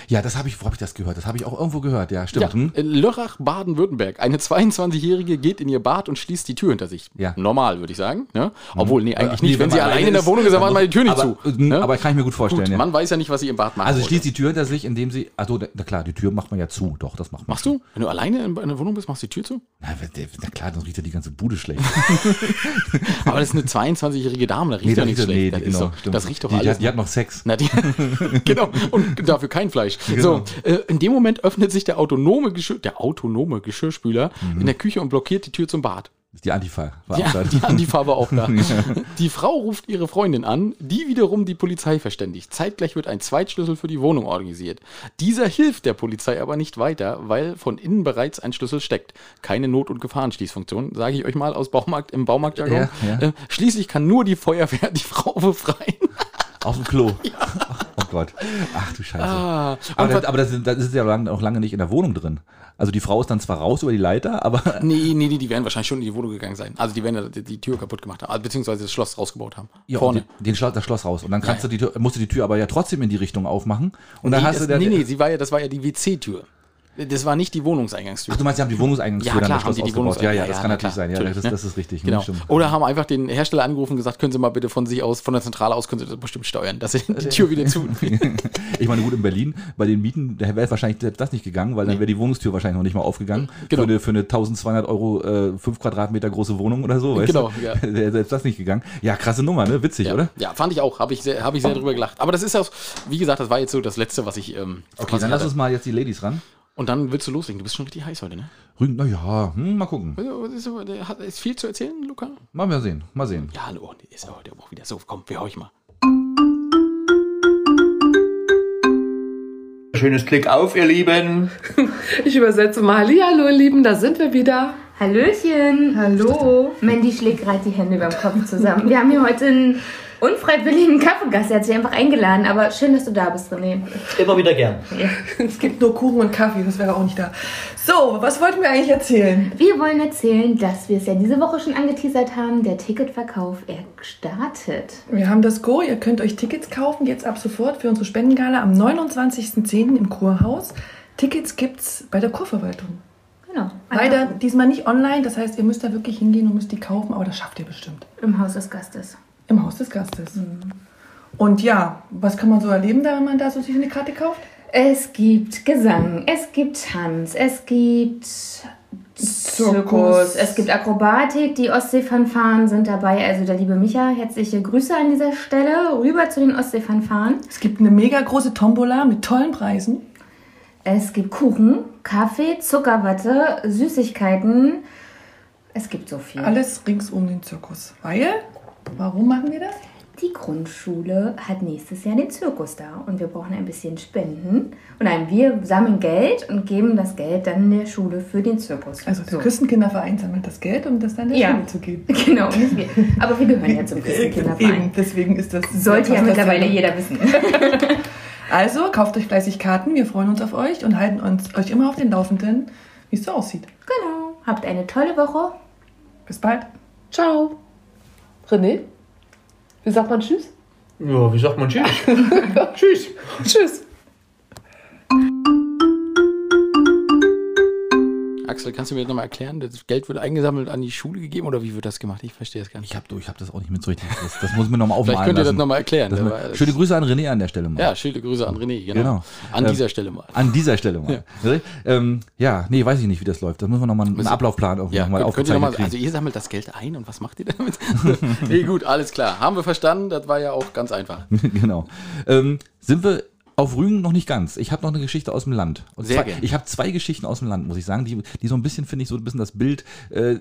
Ja, das habe ich, wo habe ich das gehört? Das habe ich auch irgendwo gehört, ja, Ja, stimmt. Hm? in Lörrach, Baden-Württemberg. Eine 22-Jährige geht in ihr Bad und schließt die Tür hinter sich. Ja. Normal, würde ich sagen. Ne? Obwohl, nee, eigentlich Äh, nicht. nee, Wenn, sie man alleine in der Wohnung ist, dann macht man die Tür nicht aber, zu. äh, Ne? Aber kann ich mir gut vorstellen, Gut, ja. man weiß ja nicht, was sie im Bad macht. Also schließt die Tür hinter sich, indem sie. Also, na klar, die Tür macht man ja zu. Doch, das macht man. Machst du? Wenn du alleine in einer Wohnung bist, machst du die Tür zu? Na, wenn- na klar, dann riecht ja die ganze Bude schlecht. Aber das ist eine 22-jährige Dame, da riecht Nee, ja nichts schlecht. nee, das, genau, stimmt. das riecht doch die, die, alles. hat, die hat noch Sex. Na, die, genau, und dafür kein Fleisch. Genau. So, äh, in dem Moment öffnet sich der autonome, Geschirr, der autonome Geschirrspüler Mhm. in der Küche und blockiert die Tür zum Bad. Die Antifa. war Ja, auch da. die Antifa war auch da. Die Frau ruft ihre Freundin an, die wiederum die Polizei verständigt. Zeitgleich wird ein Zweitschlüssel für die Wohnung organisiert. Dieser hilft der Polizei aber nicht weiter, weil von innen bereits ein Schlüssel steckt. Keine Not- und Gefahrenschließfunktion, sage ich euch mal aus Baumarkt, im Baumarktjargon. Ja, ja. Äh, schließlich kann nur die Feuerwehr die Frau befreien. Auf dem Klo. Oh Gott. Ach du Scheiße. Ah, aber das, aber das, ist- das ist ja lang, auch lange nicht in der Wohnung drin. Also die Frau ist dann zwar raus über die Leiter, aber Nee, nee, nee, die werden wahrscheinlich schon in die Wohnung gegangen sein. Also die werden ja die, die Tür kaputt gemacht haben, beziehungsweise das Schloss rausgebaut haben. ja, Vorne. Den, den Schloss, das Schloss raus. Und dann kannst du die Tür, musst du die Tür aber ja trotzdem in die Richtung aufmachen. Und dann nee, hast das, du dann. nee, nee, sie war ja, das war ja die WC-Tür. Das war nicht die Wohnungseingangstür. Ach, du meinst, sie haben die Wohnungseingangstür Ja, dann klar, das haben Schloss die die ausgebaut. Ja, ja, das ja, kann na natürlich klar, sein. Ja, das, ist, das ist richtig. Genau. Stimmt. Oder haben einfach den Hersteller angerufen und gesagt, können Sie mal bitte von sich aus, von der Zentrale aus, können Sie das bestimmt steuern, dass Sie die Tür wieder zu. Ich meine, gut, in Berlin, bei den Mieten, da wäre wahrscheinlich selbst das nicht gegangen, weil dann wäre die Wohnungstür wahrscheinlich noch nicht mal aufgegangen. Genau. Für, eine, für eine 1200 Euro, äh, 5 Quadratmeter große Wohnung oder so, weißt Genau, du? ja. Wäre selbst das nicht gegangen. Ja, krasse Nummer, ne? Witzig, Ja, oder? ja, fand ich auch. Habe ich, sehr- hab ich sehr drüber gelacht. Aber das ist auch, wie gesagt, das war jetzt so das Letzte, was ich. Ähm, Okay, dann lass uns mal jetzt die Ladies ran. Und dann willst du loslegen. Du bist schon richtig heiß heute, ne? Rügen, naja, hm, mal gucken. Also, Ist, viel zu erzählen, Luca? Mal mal sehen, mal sehen. Ja, hallo, ist heute auch wieder so. Komm, wir euch mal. Schönes Klick auf, ihr Lieben. Ich übersetze mal. Hallo, ihr Lieben, da sind wir wieder. Hallöchen. Hallo. Mandy schlägt gerade die Hände über dem Kopf zusammen. Wir haben hier heute einen unfreiwilligen Kaffeegast. Er hat sich einfach eingeladen. Aber schön, dass du da bist, René. Immer wieder gern. Es gibt nur Kuchen und Kaffee, das wäre auch nicht da. So, was wollten wir eigentlich erzählen? Wir wollen erzählen, dass wir es ja diese Woche schon angeteasert haben. Der Ticketverkauf, er startet. Wir haben das Go, ihr könnt euch Tickets kaufen, jetzt ab sofort für unsere Spendengala am 29.10. im Kurhaus. Tickets gibt's bei der Kurverwaltung. Genau. Leider diesmal nicht online, das heißt, ihr müsst da wirklich hingehen und müsst die kaufen, aber das schafft ihr bestimmt. Im Haus des Gastes. Im Haus des Gastes. Und ja, was kann man so erleben, da, wenn man da so sich eine Karte kauft? Es gibt Gesang, es gibt Tanz, es gibt Zirkus, es gibt Akrobatik, die Ostseefanfaren sind dabei. Also der liebe Micha, herzliche Grüße an dieser Stelle. Rüber zu den Ostseefanfaren. Es gibt eine mega große Tombola mit tollen Preisen. Es gibt Kuchen, Kaffee, Zuckerwatte, Süßigkeiten. Es gibt so viel. Alles rings um den Zirkus. Weil, warum machen wir das? Die Grundschule hat nächstes Jahr den Zirkus da und wir brauchen ein bisschen Spenden. Und nein, wir sammeln Geld und geben das Geld dann der Schule für den Zirkus. Also der So. Küstenkinderverein sammelt das Geld, um das dann der Ja. Schule zu geben. Genau, nicht wir. Aber wir gehören ja zum Eben, Küstenkinderverein. deswegen ist das. Sollte ja mittlerweile jeder wissen. Also kauft euch fleißig Karten, wir freuen uns auf euch und halten uns, euch immer auf den Laufenden, wie es so aussieht. Genau. Habt eine tolle Woche. Bis bald. Ciao. René? Wie sagt man Tschüss? Ja, wie sagt man Tschüss? Tschüss. Tschüss. Axel, kannst du mir das nochmal erklären? Das Geld wird eingesammelt an die Schule gegeben oder wie wird das gemacht? Ich verstehe das gar nicht. Ich habe ich hab das auch nicht mit so richtig. Das, das muss mir nochmal aufmalen Vielleicht könnt ihr das lassen. nochmal erklären. Das Das Schöne Grüße an René an der Stelle mal. Ja, schöne Grüße an René, genau. Genau. An Ähm, dieser Stelle mal. An dieser Stelle mal. Ähm, ja, nee, weiß ich nicht, wie das läuft. Da müssen wir nochmal einen Ablaufplan irgendwie Ja, noch mal könnt, könnt ihr noch mal, also ihr sammelt das Geld ein und was macht ihr damit? nee, gut, alles klar. Haben wir verstanden, das war ja auch ganz einfach. genau. Ähm, sind wir auf Rügen noch nicht ganz. Ich habe noch eine Geschichte aus dem Land. Und Sehr gerne. Ich habe zwei Geschichten aus dem Land, muss ich sagen, die, die so ein bisschen, finde ich, so ein bisschen das Bild äh,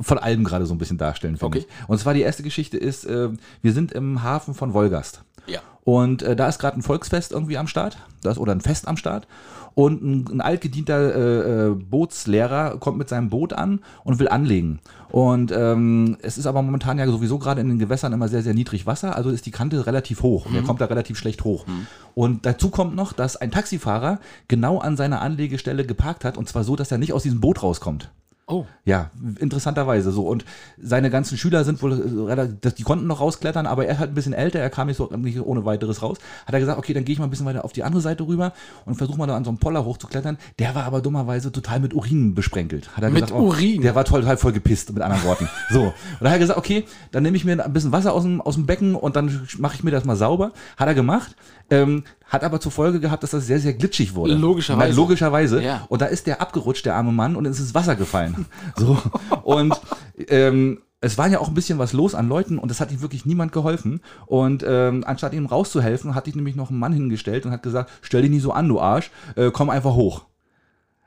von allem gerade so ein bisschen darstellen, finde Okay. ich. Und zwar die erste Geschichte ist, äh, wir sind im Hafen von Wolgast. Ja. Und äh, da ist gerade ein Volksfest irgendwie am Start, das, oder ein Fest am Start. Und ein, ein altgedienter äh, äh, Bootslehrer kommt mit seinem Boot an und will anlegen. Und ähm, es ist aber momentan ja sowieso gerade in den Gewässern immer sehr, sehr niedrig Wasser, also ist die Kante relativ hoch. Und er kommt da relativ schlecht hoch. Und dazu kommt noch, dass ein Taxifahrer genau an seiner Anlegestelle geparkt hat und zwar so, dass er nicht aus diesem Boot rauskommt. Oh, Ja, interessanterweise so. Und seine ganzen Schüler sind wohl äh, die konnten noch rausklettern, aber er ist halt ein bisschen älter, er kam nicht so nicht ohne weiteres raus. Hat er gesagt, okay, dann gehe ich mal ein bisschen weiter auf die andere Seite rüber und versuche mal da an so einem Poller hochzuklettern. Der war aber dummerweise total mit Urin besprenkelt. Hat er Mit gesagt, oh, Urin? Der war total voll gepisst, mit anderen Worten. So. Und da hat er gesagt, okay, dann nehme ich mir ein bisschen Wasser aus dem, aus dem Becken und dann mache ich mir das mal sauber. Hat er gemacht. Ähm, hat aber zur Folge gehabt, dass das sehr, sehr glitschig wurde. Logischerweise. Na, logischerweise. Ja. Und da ist der abgerutscht, der arme Mann, und ist ins Wasser gefallen. So. Und ähm, es war ja auch ein bisschen was los an Leuten und es hat ihm wirklich niemand geholfen. Und ähm, anstatt ihm rauszuhelfen, hat sich nämlich noch ein Mann hingestellt und hat gesagt, stell dich nicht so an, du Arsch, äh, komm einfach hoch.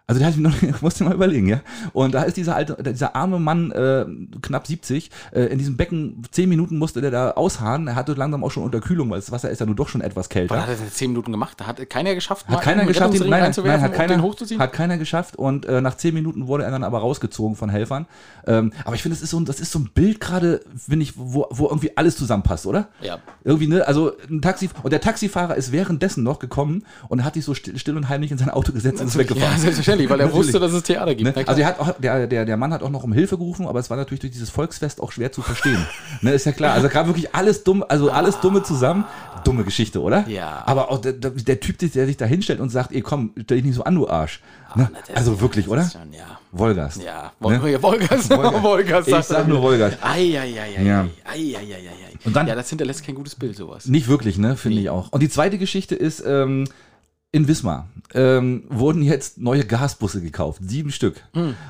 Also der hat noch, musst du mal überlegen, ja. Und da ist dieser alte, dieser arme Mann, äh, knapp 70, äh, in diesem Becken, zehn Minuten musste der da ausharren. Er hatte langsam auch schon Unterkühlung, weil das Wasser ist ja nun doch schon etwas Was kälter. hat er denn zehn Minuten gemacht? Da hat keiner geschafft, Hat keiner geschafft, Rettungsring nein, nein, hat keiner, den hochzuziehen? hat keiner geschafft und äh, nach zehn Minuten wurde er dann aber rausgezogen von Helfern. Ähm, aber ich finde, das ist so, ein- das ist so ein Bild gerade, finde ich, wo, wo irgendwie alles zusammenpasst, oder? Ja. Irgendwie, ne, also ein Taxi, und der Taxifahrer ist währenddessen noch gekommen und hat sich so still, still und heimlich in sein Auto gesetzt und ist ja, selbstverständlich, weil er wusste, dass es Theater gibt. Ne? Also er hat auch, der, der, der Mann hat auch noch um Hilfe gerufen, aber es war natürlich durch dieses Volksfest auch schwer zu verstehen. ne, ist ja klar. Also gerade wirklich alles dumm, also alles Dumme zusammen. Dumme Geschichte, oder? Ja. Aber auch der, der, Typ, der sich da hinstellt und sagt, ey komm, stell dich nicht so an, du Arsch. Ne? Na, Also wirklich, oder? Schon, ja. Wolgast. Ja, Ne? Vol Wolgast. Wolgast. Ich sag nur. Wolgast. Ja. Und dann- ja, das hinterlässt kein gutes Bild, sowas. Nicht wirklich, ne? Finde ich auch. Und die zweite Geschichte ist, ähm, in Wismar ähm, wurden jetzt neue Gasbusse gekauft, sieben Stück.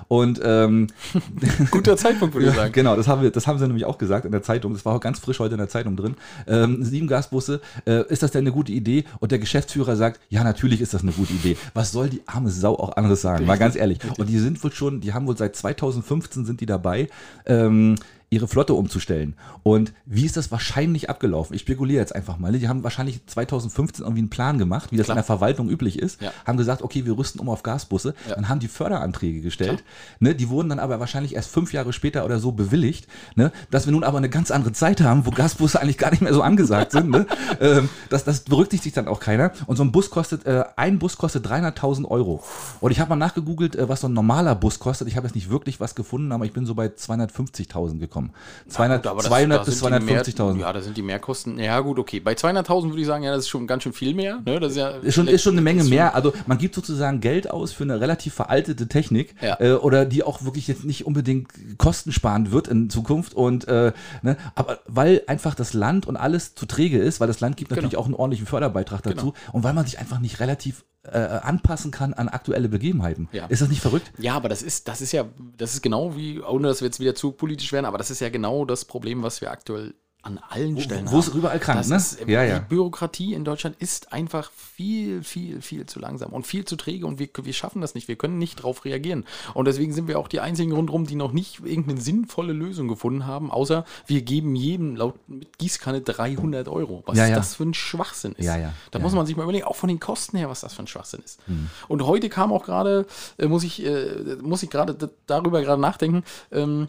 Und ähm, Guter Zeitpunkt, würde ich sagen. Genau, das haben, wir, das haben sie nämlich auch gesagt in der Zeitung. Das war auch ganz frisch heute in der Zeitung drin. Ähm, sieben Gasbusse, äh, ist das denn eine gute Idee? Und der Geschäftsführer sagt, ja, natürlich ist das eine gute Idee. Was soll die arme Sau auch anderes sagen? Mal ganz ehrlich. Und die sind wohl schon, die haben wohl seit 2015 sind die dabei. Ähm, ihre Flotte umzustellen. Und wie ist das wahrscheinlich abgelaufen? Ich spekuliere jetzt einfach mal. Die haben wahrscheinlich 2015 irgendwie einen Plan gemacht, wie das Klar. in der Verwaltung üblich ist. Ja. Haben gesagt, okay, wir rüsten um auf Gasbusse. Ja. Dann haben die Förderanträge gestellt. Ne, die wurden dann aber wahrscheinlich erst fünf Jahre später oder so bewilligt. Ne, dass wir nun aber eine ganz andere Zeit haben, wo Gasbusse eigentlich gar nicht mehr so angesagt sind. Ne? ähm, das, das berücksichtigt dann auch keiner. Und so ein Bus kostet, äh, ein Bus kostet 300.000 Euro. Und ich habe mal nachgegoogelt, äh, was so ein normaler Bus kostet. Ich habe jetzt nicht wirklich was gefunden, aber ich bin so bei 250.000 gekommen. 200, Gut, aber das- 200 da bis sind die mehr- 250.000. Ja, da sind die Mehrkosten. Ja, gut, okay. Bei 200.000 würde ich sagen, ja, das ist schon ganz schön viel mehr. Ne? Das ist, ja Ist schon, ist schon eine Menge mehr. Also man gibt sozusagen Geld aus für eine relativ veraltete Technik Ja. äh, oder die auch wirklich jetzt nicht unbedingt kostensparend wird in Zukunft. Und äh, ne, aber weil einfach das Land und alles zu träge ist, weil das Land gibt natürlich Genau. auch einen ordentlichen Förderbeitrag dazu und weil man sich einfach nicht relativ äh, anpassen kann an aktuelle Begebenheiten. Ja. Ist das nicht verrückt? Ja, aber das ist, das ist ja, das ist genau wie, ohne dass wir jetzt wieder zu politisch werden, aber das ist ja genau das Problem, was wir aktuell an allen Stellen wo es überall krank, das ne? Ist, Ja, ja. Die Bürokratie in Deutschland ist einfach viel, viel, viel zu langsam und viel zu träge und wir, wir schaffen das nicht. Wir können nicht darauf reagieren. Und deswegen sind wir auch die einzigen rundherum, die noch nicht irgendeine sinnvolle Lösung gefunden haben, außer wir geben jedem laut mit Gießkanne 300 Euro. Was Ja, ja. das für ein Schwachsinn ist. Ja, ja. Da Ja, muss ja. man sich mal überlegen, auch von den Kosten her, was das für ein Schwachsinn ist. Und heute kam auch gerade, äh, muss ich, äh, muss ich gerade darüber gerade nachdenken, ähm,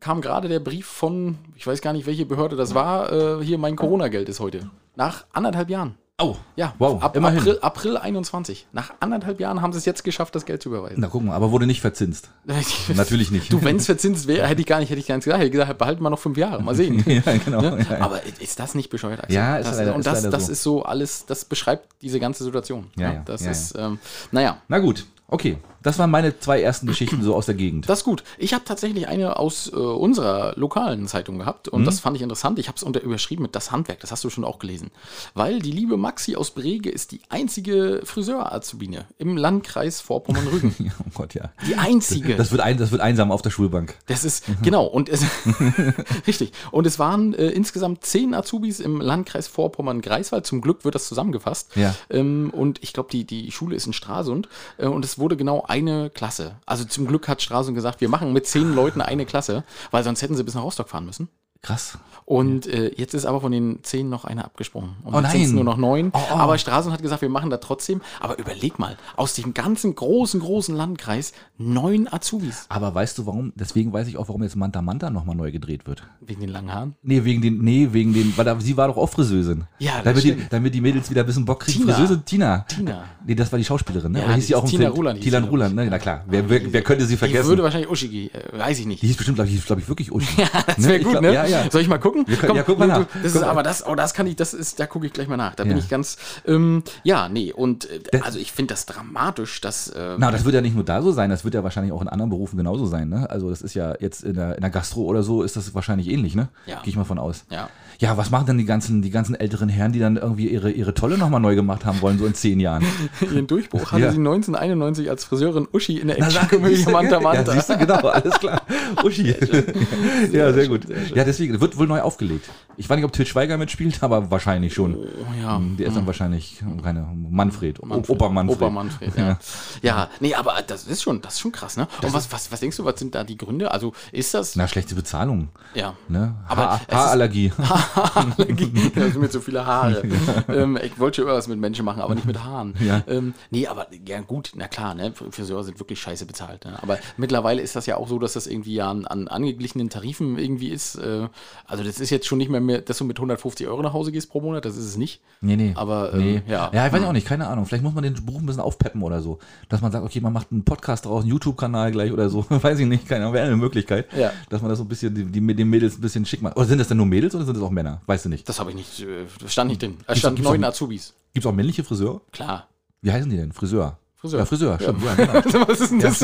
kam gerade der Brief von, ich weiß gar nicht, welche Behörde das war, äh, hier mein Corona-Geld ist heute. Nach anderthalb Jahren. Oh, Ja, Wow, ab immerhin. April, April 21. Nach anderthalb Jahren haben sie es jetzt geschafft, das Geld zu überweisen. na guck mal, aber wurde nicht verzinst. Natürlich nicht. Du, wenn es verzinst wäre, hätte ich gar nicht, hätte ich gar nicht gesagt. Hätte ich gesagt, behalten wir noch fünf Jahre. Mal sehen. ja, genau. Ne? Ja. Aber ist das nicht bescheuert? Axel? Ja, ist das, leider- Und ist das, leider das so. ist so alles, das beschreibt diese ganze Situation. Ja, Ne? ja, Das ja, ist, ähm, naja, Na gut, okay. Das waren meine zwei ersten Geschichten so aus der Gegend. das ist gut. Ich habe tatsächlich eine aus äh, unserer lokalen Zeitung gehabt und Mhm. das fand ich interessant. Ich habe es unter überschrieben mit das Handwerk. Das hast du schon auch gelesen. Weil die liebe Maxi aus Brege ist die einzige Friseur-Azubine im Landkreis Vorpommern-Rügen. Oh Gott, ja. Die einzige. Das wird, ein, das wird einsam auf der Schulbank. Das ist, genau, und es, richtig. Und es waren äh, insgesamt zehn Azubis im Landkreis Vorpommern-Greifswald. Zum Glück wird das zusammengefasst. Ja. Ähm, und ich glaube, die, die Schule ist in Stralsund. Äh, und es wurde genau eine Klasse. Also zum Glück hat Stralsund gesagt, wir machen mit zehn Leuten eine Klasse, weil sonst hätten sie bis nach Rostock fahren müssen. Krass. Und äh, jetzt ist aber von den zehn noch einer abgesprungen. Und Oh jetzt sind es nur noch neun. Oh, oh. Aber Stralsund hat gesagt, wir machen das trotzdem. Aber überleg mal, aus dem ganzen großen, großen Landkreis neun Azubis. Aber weißt du warum? Deswegen weiß ich auch, warum jetzt Manta Manta nochmal neu gedreht wird. Wegen den langen Haaren. Nee, wegen den, nee, wegen den, weil da, sie war doch auch Friseusin. Ja, das damit die, stimmt. damit die Mädels wieder ein bisschen Bock kriegen. Tina. Friseusin Tina. Tina. Nee, das war die Schauspielerin, ne? Ja, Oder hieß die sie auch im Tina Film? Ruland Tina Ruland, ne? Na klar. Wer, wer, wer könnte sie vergessen? würde wahrscheinlich Uschi gehen. Äh, weiß ich nicht. die hieß bestimmt, glaube ich, glaub ich, wirklich Uschi. Ja, Das wäre gut, ne? Ja, ja. Soll ich mal gucken? können- ja, guck mal nach. Das ist, aber das, oh, das kann ich, das ist, da gucke ich gleich mal nach. Da bin Ja. ich ganz, ähm, ja, nee, und äh, also ich finde das dramatisch, dass, äh, Na, das wird ja nicht nur da so sein, das wird ja wahrscheinlich auch in anderen Berufen genauso sein, ne? Also das ist ja jetzt in der, in der Gastro oder so ist das wahrscheinlich ähnlich, ne? Ja. Gehe ich mal von aus. ja. Ja, was machen denn die ganzen, die ganzen älteren Herren, die dann irgendwie ihre, ihre Tolle nochmal neu gemacht haben wollen, so in zehn Jahren? Ihren Durchbruch hatte Ja. sie 1991 als Friseurin Uschi in der Actionkomödie du, Manta Ja, Manta. siehst du, genau, alles klar. Uschi. ja, sehr gut. Ja, deswegen wird wohl neu aufgelegt. Ich weiß nicht, ob Til Schweiger mitspielt, aber wahrscheinlich schon. Oh, ja. Der ist dann wahrscheinlich keine Manfred, Manfred. Opa Manfred. Opa Manfred, ja. ja. nee, aber das ist schon, das ist schon krass, ne? Und was, was, was denkst du, was sind da die Gründe? Also ist das. Na, schlechte Bezahlung. ja. Ne? Aber Ha Haarallergie. Haarallergie. da sind mir zu viele Haare. ähm, ich wollte schon immer was mit Menschen machen, aber nicht mit Haaren. Ja. Ähm, nee, aber ja gut, na klar, ne? Friseure sind wirklich scheiße bezahlt. Ne? Aber mittlerweile ist das ja auch so, dass das irgendwie ja an, an angeglichenen Tarifen irgendwie ist. Äh, also das ist jetzt schon nicht mehr, mehr, dass du mit 150 Euro nach Hause gehst pro Monat, das ist es nicht. Nee, nee. Aber, ähm, nee. ja. Ja, ich weiß auch nicht, keine Ahnung. Vielleicht muss man den Beruf ein bisschen aufpeppen oder so. Dass man sagt, okay, man macht einen Podcast draus, einen YouTube-Kanal gleich oder so. weiß ich nicht, keine Ahnung, wäre eine Möglichkeit. Ja. Dass man das so ein bisschen, die, die mit den Mädels ein bisschen schick macht. Oder sind das denn nur Mädels oder sind das auch Männer? Weißt du nicht. Das habe ich nicht, äh, stand nicht drin. Da stand neun Azubis. Gibt es auch männliche Friseure? Klar. Wie heißen die denn? Friseur. Friseur. Ja, Friseur, stimmt. Ja, genau. Was ist denn das?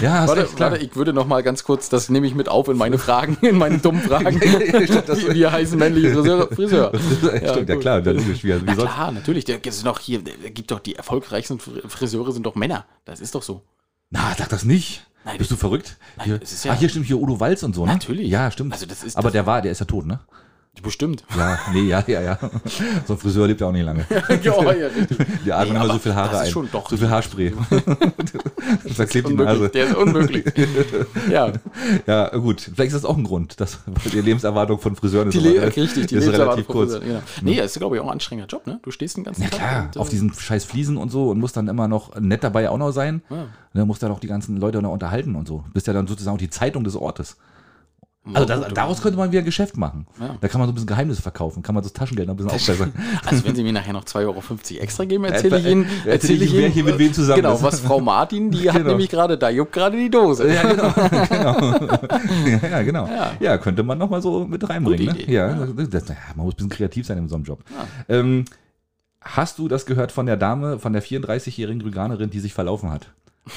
Ja, hast warte, klar. warte, ich würde noch mal ganz kurz, das nehme ich mit auf in meine Fragen, in meine dummen Fragen. stimmt, wie heißen männliche Friseur? Friseur. stimmt, ja gut. klar, ist wie, wie Na klar, natürlich. Der, das sind doch hier, der gibt doch die erfolgreichsten Fr- Friseure sind doch Männer. Das ist doch so. Na, sag das nicht. Nein, Bist du verrückt? Nein, hier, es ist ja- ah, hier stimmt hier Udo Walz und so, ne? Natürlich. Ja, stimmt. Also das ist- Aber der war, der ist ja tot, ne? Bestimmt. Ja, nee, ja, ja, ja. So ein Friseur lebt ja auch nicht lange. ja, ja, richtig. Die atmen Nee, immer so viel Haare das ist ein. schon doch- so viel Haarspray. das klebt die. Nase. Der ist unmöglich. ja, Ja, gut. Vielleicht ist das auch ein Grund, dass die Lebenserwartung von Friseuren die ist, Le aber- richtig, die ist relativ kurz. Friseuren, Genau. Nee, das ist, glaube ich, auch ein anstrengender Job, ne? Du stehst den ganzen Ja Tag. klar, und, auf äh, diesen scheiß Fliesen und so und musst dann immer noch nett dabei auch noch sein. Ja. Ne, musst dann auch die ganzen Leute noch unterhalten und so. Bist ja dann sozusagen auch die Zeitung des Ortes. Also das, daraus könnte man wieder ein Geschäft machen. Ja. Da kann man so ein bisschen Geheimnisse verkaufen, kann man das Taschengeld noch ein bisschen aufbessern. Also wenn Sie mir nachher noch 2,50 Euro extra geben, erzähle ich Ihnen, äh, erzähle ich wer Ihnen, hier mit wem zusammen Genau, ist. was Frau Martin, die hat Genau. nämlich gerade, da juckt gerade die Dose. ja, genau. genau. ja, ja, genau. Ja. Könnte man noch mal so mit reinbringen. Ne? Ja, Das, man muss ein bisschen kreativ sein in so einem Job. Ähm, hast du das gehört von der Dame, von der 34-jährigen Rüganerin, die sich verlaufen hat?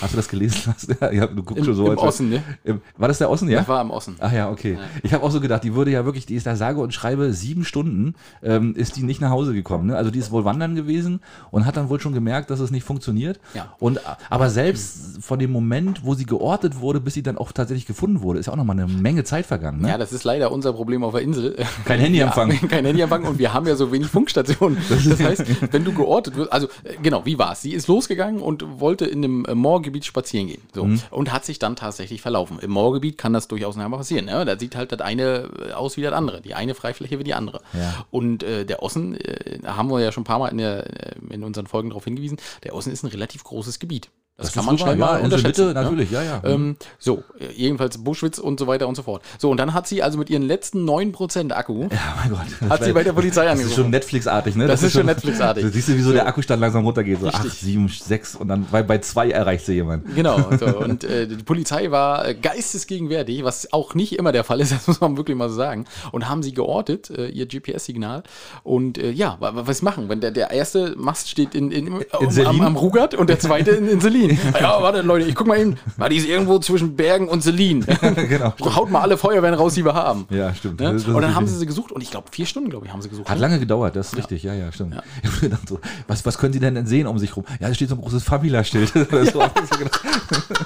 Hast du das gelesen? Ja, ja, du guckst Im, schon so. im Osten, ne? Im, war das der Osten, ja? Das war im Osten. Ach ja, okay. Ich habe auch so gedacht, die würde ja wirklich, die ist da sage und schreibe sieben Stunden, ähm, ist die nicht nach Hause gekommen. Ne? Also die ist wohl wandern gewesen und hat dann wohl schon gemerkt, dass es nicht funktioniert. Ja. Und aber selbst von dem Moment, wo sie geortet wurde, bis sie dann auch tatsächlich gefunden wurde, ist ja auch nochmal eine Menge Zeit vergangen. Ne? Ja, das ist leider unser Problem auf der Insel. Kein Handyempfang. Ja, kein Handyempfang und wir haben ja so wenig Funkstationen. Das heißt, wenn du geortet wirst, also äh, genau, wie war es? Sie ist losgegangen und wollte in dem äh, Moorgebiet spazieren gehen. So. Mhm. Und hat sich dann tatsächlich verlaufen. Im Moorgebiet kann das durchaus einmal passieren. Ne? Da sieht halt das eine äh, aus wie das andere. Die eine Freifläche wie die andere. Ja. Und äh, der Ossen, äh, haben wir ja schon ein paar Mal in, der, äh, in unseren Folgen darauf hingewiesen, der Ossen ist ein relativ großes Gebiet. Das, kann ist man schnell ja, mal unterschätzen. Inselmitte, ne? natürlich, ja, ja. Ähm, so, jedenfalls Buschwitz und so weiter und so fort. So, und dann hat sie also mit ihren letzten 9% Akku, Ja, mein Gott. Hat sie bei der Polizei Das ist angerufen. schon Netflix-artig, ne? Das ist schon Netflix-artig. Siehst du, wie so der Akkustand langsam runtergeht. So Richtig. 8, 7, 6 und dann bei, bei 2 erreicht sie jemand. Genau, so, und äh, die Polizei war äh, geistesgegenwärtig, was auch nicht immer der Fall ist, das muss man wirklich mal so sagen. Und haben sie geortet, äh, ihr GPS-Signal. Und äh, ja, wa- wa- was machen? Wenn der, der erste Mast steht in, in, in am, Selin? am Rugat und der zweite in, in Selin. Ja, warte, Leute, ich guck mal eben. War die ist irgendwo zwischen Bergen und Selin. genau. Haut mal alle Feuerwehren raus, die wir haben. Ja, stimmt. Ne? Das ist Und dann haben sie sie gesucht und ich glaube, vier Stunden, glaube ich, haben sie gesucht. Hat ne? lange gedauert, das ist richtig, ja, ja, stimmt. Ich gedacht so, was, was können Sie denn, denn sehen um sich rum? Ja, da steht so ein großes Famila-Schild. So.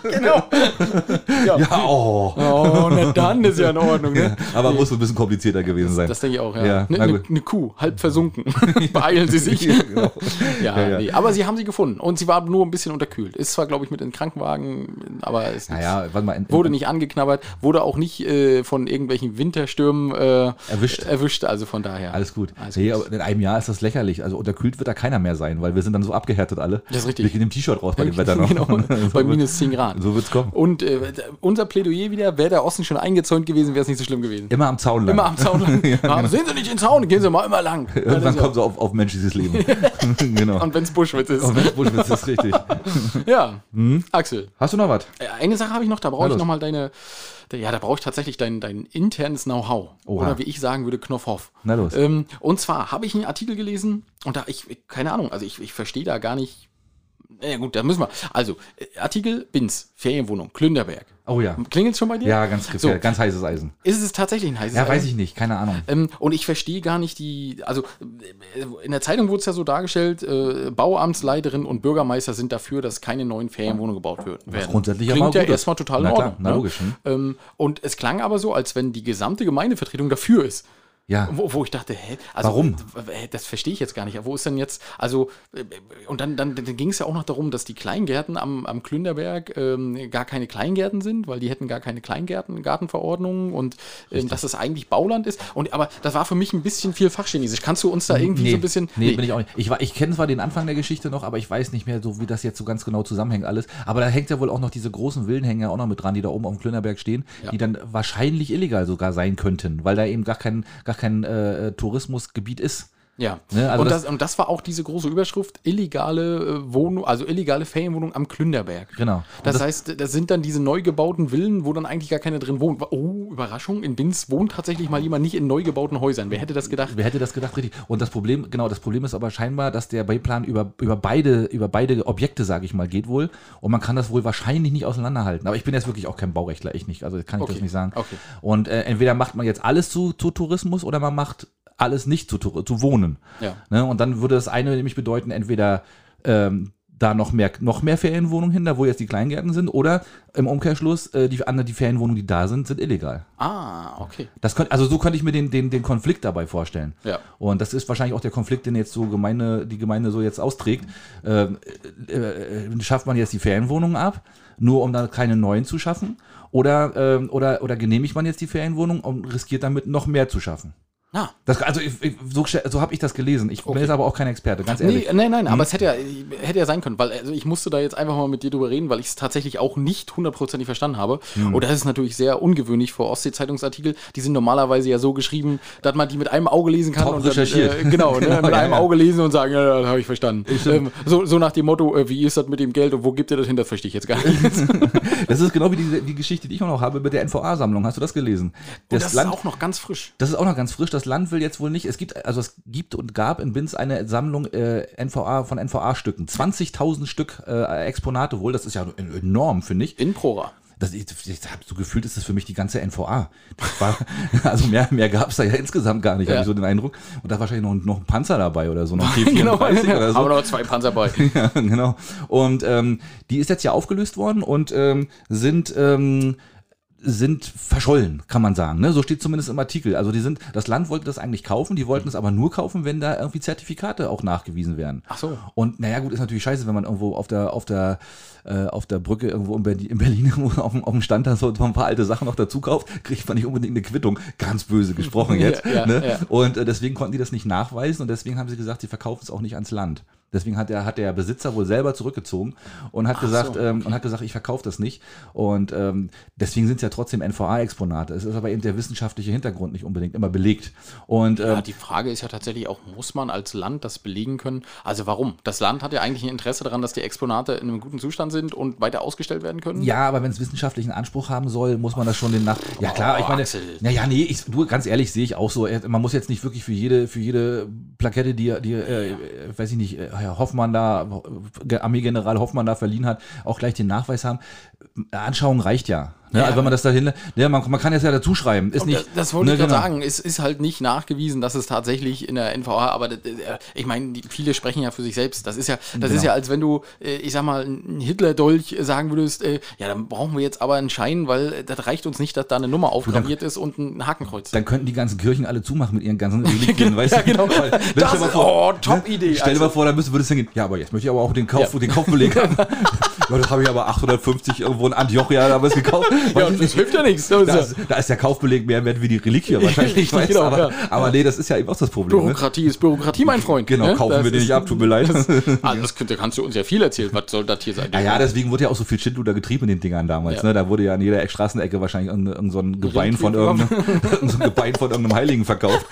Genau. ja. ja, oh. Oh, na dann ist ja in Ordnung, ne? Aber muss ein bisschen komplizierter gewesen sein. Das denke ich auch, ja. Ja, Eine na ne, gut. ne Kuh, halb versunken. Beeilen Sie sich. Ja, genau. Ja, Ja, ja. Nee. aber sie haben sie gefunden und sie war nur ein bisschen unterkühlt. Ist zwar, glaube ich, mit in den Krankenwagen, aber ist nichts. Naja, mal. In, in, Wurde nicht angeknabbert, wurde auch nicht äh, von irgendwelchen Winterstürmen äh, Erwischt. erwischt, also von daher. Alles gut. Alles nee, gut. in einem Jahr ist das lächerlich. Also unterkühlt wird da keiner mehr sein, weil wir sind dann so abgehärtet alle. Das ist richtig. Wir gehen im T-Shirt raus bei dem Wetter noch. genau, so bei wird- minus 10 Grad. So wird's kommen. Und äh, unser Plädoyer wieder, wäre der Osten schon eingezäunt gewesen, wäre es nicht so schlimm gewesen. Immer am Zaun lang. Immer am Zaun lang. Ah, Sehen Sie nicht den Zaun, gehen Sie mal immer lang. Genau. Irgendwann ist ja- kommt so auf, auf menschliches Leben. genau. Und wenn es Buschwitz ist. Und wenn Buschwitz ist richtig. Ja, Axel. Hast du noch was? Äh, Eine Sache habe ich noch, da brauche ich nochmal deine, ja, da brauche ich tatsächlich dein, dein internes Know-how. Oder wie ich sagen würde, Knopfhoff. Na los. Ähm, und zwar habe ich einen Artikel gelesen und da ich, ich- keine Ahnung, also ich, ich verstehe da gar nicht Ja gut, da müssen wir. Also, äh, Artikel Binz, Ferienwohnung, Klünderberg. Oh ja. Klingelt schon bei dir? Ja, ganz, So. ganz heißes Eisen. Ist es tatsächlich ein heißes Ja, weiß Eisen? ich nicht, keine Ahnung. Ähm, und ich verstehe gar nicht die, also äh, in der Zeitung wurde es ja so dargestellt, äh, Bauamtsleiterin und Bürgermeister sind dafür, dass keine neuen Ferienwohnungen gebaut werden. grundsätzlich ja Klingt ja erstmal total Na in klar, Ordnung. na ne? logisch, hm. Ähm, und es klang aber so, als wenn die gesamte Gemeindevertretung dafür ist. Ja. Wo, wo ich dachte, hä? Also, Warum? Das verstehe ich jetzt gar nicht. Wo ist denn jetzt, also, äh, und dann, dann, dann ging es ja auch noch darum, dass die Kleingärten am, am Klünderberg ähm, gar keine Kleingärten sind, weil die hätten gar keine Kleingärten, Gartenverordnungen und ähm, dass es eigentlich Bauland ist. Und, aber das war für mich ein bisschen viel Fachchinesisch. Kannst du uns da irgendwie so ein bisschen. Nee, bin ich auch nicht. Ich, ich kenne zwar den Anfang der Geschichte noch, aber ich weiß nicht mehr so, wie das jetzt so ganz genau zusammenhängt alles. Aber da hängt ja wohl auch noch diese großen Villenhänger auch noch mit dran, die da oben auf dem Klönerberg stehen, Ja. die dann wahrscheinlich illegal sogar sein könnten, weil da eben gar kein, gar kein äh, Tourismusgebiet ist. Ja, Ne, also und, das- das, und das war auch diese große Überschrift, illegale äh, Wohnung, also illegale Ferienwohnung am Klünderberg. Genau. Das, das- heißt, das sind dann diese neu gebauten Villen, wo dann eigentlich gar keiner drin wohnt. Oh, Überraschung, in Binz wohnt tatsächlich mal jemand nicht in neu gebauten Häusern. Wer hätte das gedacht? Wer hätte das gedacht, richtig? Und das Problem, genau, das Problem ist aber scheinbar, dass der Bauplan über, über beide, über beide Objekte, sage ich mal, geht wohl. Und man kann das wohl wahrscheinlich nicht auseinanderhalten. Aber ich bin jetzt wirklich auch kein Baurechtler, ich nicht. Also kann ich Okay, das nicht sagen. okay. Und äh, entweder macht man jetzt alles zu, zu Tourismus oder man macht alles nicht zu, zu Wohnen. Ja. Ne? Und dann würde das eine nämlich bedeuten, entweder ähm, da noch mehr, noch mehr Ferienwohnungen hin, da wo jetzt die Kleingärten sind, oder im Umkehrschluss, äh, die, andere, die Ferienwohnungen, die da sind, sind illegal. Ah, okay. Das könnt, also so könnte ich mir den, den, den Konflikt dabei vorstellen. Ja. Und das ist wahrscheinlich auch der Konflikt, den jetzt so Gemeinde, die Gemeinde so jetzt austrägt. Ähm, äh, äh, schafft man jetzt die Ferienwohnungen ab, nur um dann keine neuen zu schaffen? Oder, ähm, oder, oder genehmigt man jetzt die Ferienwohnung und riskiert damit noch mehr zu schaffen? Ah. Das, also ich, ich, so, so habe ich das gelesen. Ich bin jetzt aber auch kein Experte, ganz ehrlich. Nee, nein, nein, aber es hätte ja, hätte ja sein können, weil also ich musste da jetzt einfach mal mit dir drüber reden, weil ich es tatsächlich auch nicht hundertprozentig verstanden habe. Hm. Und das ist natürlich sehr ungewöhnlich für Ostsee-Zeitungsartikel. Die sind normalerweise ja so geschrieben, dass man die mit einem Auge lesen kann. Top und dann, recherchiert. äh, genau, ne, Genau, mit ja, einem ja. Auge lesen und sagen, ja, das habe ich verstanden. Ähm, so, so nach dem Motto, äh, wie ist das mit dem Geld und wo gibt ihr das hin, das verstehe ich jetzt gar nicht. Das ist genau wie die, die Geschichte, die ich auch noch habe mit der NVA-Sammlung. Hast du das gelesen? Und das ist auch noch ganz frisch. Das ist auch noch ganz frisch. Das Land will jetzt wohl nicht. Es gibt, also es gibt und gab in Binz eine Sammlung äh, NVA von NVA-Stücken. 20.000 Stück äh, Exponate wohl. Das ist ja enorm, finde ich. In Prora. Das, ich ich habe so gefühlt, ist das für mich die ganze NVA. Das war, also mehr, mehr gab es da ja insgesamt gar nicht, Ja. habe ich so den Eindruck. Und da war wahrscheinlich noch, noch ein Panzer dabei oder so, noch T34 genau, oder so. aber noch zwei Panzer bei. Ja, genau. Und ähm, die ist jetzt ja aufgelöst worden und ähm, sind ähm, sind verschollen, kann man sagen. Ne? So steht zumindest im Artikel. Also die sind, das Land wollte das eigentlich kaufen, die wollten es aber nur kaufen, wenn da irgendwie Zertifikate auch nachgewiesen werden. Ach so. Und naja, gut, ist natürlich scheiße, wenn man irgendwo auf der, auf der, äh, auf der Brücke irgendwo in Berlin, in Berlin auf, dem- auf dem Stand da so ein paar alte Sachen noch dazu kauft, kriegt man nicht unbedingt eine Quittung. Ganz böse gesprochen jetzt. Ja, ja, ne? ja. Und äh, deswegen konnten die das nicht nachweisen und deswegen haben sie gesagt, sie verkaufen es auch nicht ans Land. Deswegen hat der, hat der Besitzer wohl selber zurückgezogen und hat gesagt, so, ähm, und hat gesagt, ich verkaufe das nicht. Und ähm, deswegen sind es ja trotzdem NVA-Exponate. Es ist aber eben der wissenschaftliche Hintergrund nicht unbedingt immer belegt. Und Ja, ähm, die Frage ist ja tatsächlich auch, muss man als Land das belegen können? Also warum? Das Land hat ja eigentlich ein Interesse daran, dass die Exponate in einem guten Zustand sind und weiter ausgestellt werden können. Ja, aber wenn es wissenschaftlichen Anspruch haben soll, muss man das schon den nach. Ja klar, ich meine, Axel. naja, nee, ich, du, ganz ehrlich, sehe ich auch so. Man muss jetzt nicht wirklich für jede, für jede Plakette, die, die äh, weiß ich nicht, äh, Herr Hoffmann da, Armeegeneral Hoffmann da verliehen hat, auch gleich den Nachweis haben. Anschauung reicht ja. Ne? Ja. Also wenn man das da hin, ne, man, man kann jetzt ja dazu schreiben. Ist nicht, das, das wollte ne, ich gerade genau. sagen. Es ist halt nicht nachgewiesen, dass es tatsächlich in der NVA, aber ich meine, viele sprechen ja für sich selbst. Das ist ja, das Genau. ist ja, als wenn du, äh, ich sag mal, ein Hitler-Dolch sagen würdest, äh, ja, dann brauchen wir jetzt aber einen Schein, weil äh, das reicht uns nicht, dass da eine Nummer aufgraviert ist und ein Hakenkreuz. Dann könnten die ganzen Kirchen alle zumachen mit ihren ganzen Reliquien, weißt ja, du? genau. Weil, Das stell ist- vor, oh, Top-Idee, Ne? Stell dir Axel. mal vor, da würde es hingehen. Ja, aber jetzt möchte ich aber auch den, Kauf, Ja. den Kaufbeleg haben. ja, das habe ich aber 850 irgendwo in Antiochia damals gekauft. Ja, und das hilft ja nichts. Das ist Da ja- ist, da ist der Kaufbeleg mehr wert wie die Reliquie wahrscheinlich. Weißt, genau, aber, ja. aber nee, das ist ja eben auch das Problem. Ne? Bürokratie ist Bürokratie, mein Freund. Genau, ne? kaufen Das wir den nicht ab, tut mir leid. Ah, das könnte, kannst du uns ja viel erzählen. Was soll das hier sein? Ja, ja, deswegen wurde ja auch so viel Schindluder getrieben in den Dingern damals. Ja. Ne? Da wurde ja an jeder Straßenecke wahrscheinlich irgendein, irgend so ein Gebein von, irgendeinem, irgend so ein Gebein von irgendeinem Heiligen verkauft.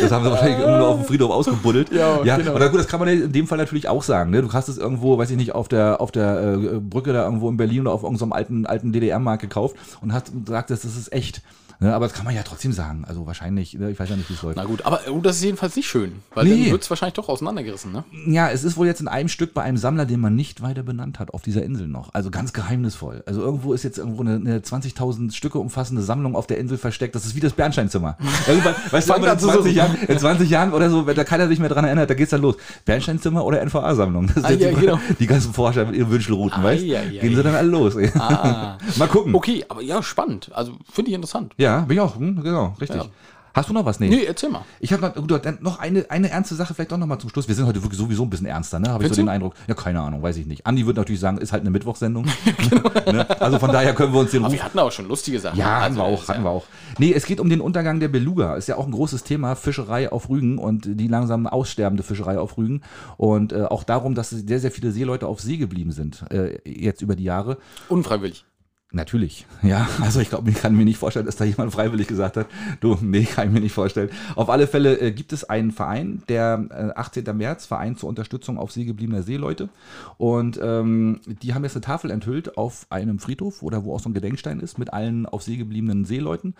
Das haben sie wahrscheinlich nur auf dem Friedhof ausgebuddelt. Ja, ja genau. oder gut, das kann man in dem Fall natürlich auch sagen. Ne? Du hast es irgendwo, weiß ich nicht, auf der, auf der äh, Brücke da irgendwo in Berlin oder auf irgendeinem alten, alten DDR-Markt gekauft und hast gesagt, das ist echt. Ne, aber das kann man ja trotzdem sagen. Also wahrscheinlich, ne, ich weiß ja nicht, wie es läuft. Na gut, aber oh, das ist jedenfalls nicht schön, weil Nee. dann wird es wahrscheinlich doch auseinandergerissen, ne? Ja, es ist wohl jetzt in einem Stück bei einem Sammler, den man nicht weiter benannt hat, auf dieser Insel noch. Also ganz geheimnisvoll. Also irgendwo ist jetzt irgendwo eine, eine 20.000 Stücke umfassende Sammlung auf der Insel versteckt. Das ist wie das Bernsteinzimmer. Irgendwann, weißt du, in an zu 20, suchen. Jahren, in 20 Jahren oder so, wenn da keiner sich mehr dran erinnert, da geht's dann los. Bernsteinzimmer oder NVA-Sammlung. Das Ah, sind ja, die, genau. die ganzen Forscher mit ihren Wünschelrouten, Ah, weißt ja, ja, Gehen sie dann alle los. Ah. Mal gucken. Okay, aber ja, spannend. Also finde ich interessant. Ja, bin ich auch. Hm, genau, richtig. Ja. Hast du noch was? Nee. Nee, erzähl mal. Ich habe noch, gut, dann noch eine, eine ernste Sache vielleicht doch noch mal zum Schluss. Wir sind heute wirklich sowieso ein bisschen ernster, ne? Habe ich so du? den Eindruck. Ja, keine Ahnung, weiß ich nicht. Andi wird natürlich sagen, ist halt eine Mittwochssendung. Genau. ne? Also von daher können wir uns den Aber Ruf wir hatten auch schon lustige Sachen. ja, hatten Also, wir auch, hatten ja- wir auch. Nee, es geht um den Untergang der Beluga. Ist ja auch ein großes Thema, Fischerei auf Rügen und die langsam aussterbende Fischerei auf Rügen. Und äh, auch darum, dass sehr, sehr viele Seeleute auf See geblieben sind, äh, jetzt über die Jahre. Unfreiwillig. Natürlich, ja. Also ich glaube, ich kann mir nicht vorstellen, dass da jemand freiwillig gesagt hat, du, nee, kann ich mir nicht vorstellen. Auf alle Fälle äh, gibt es einen Verein, der äh, 18. März, Verein zur Unterstützung auf See gebliebener Seeleute. Und ähm, die haben jetzt eine Tafel enthüllt auf einem Friedhof oder wo auch so ein Gedenkstein ist mit allen auf See gebliebenen Seeleuten,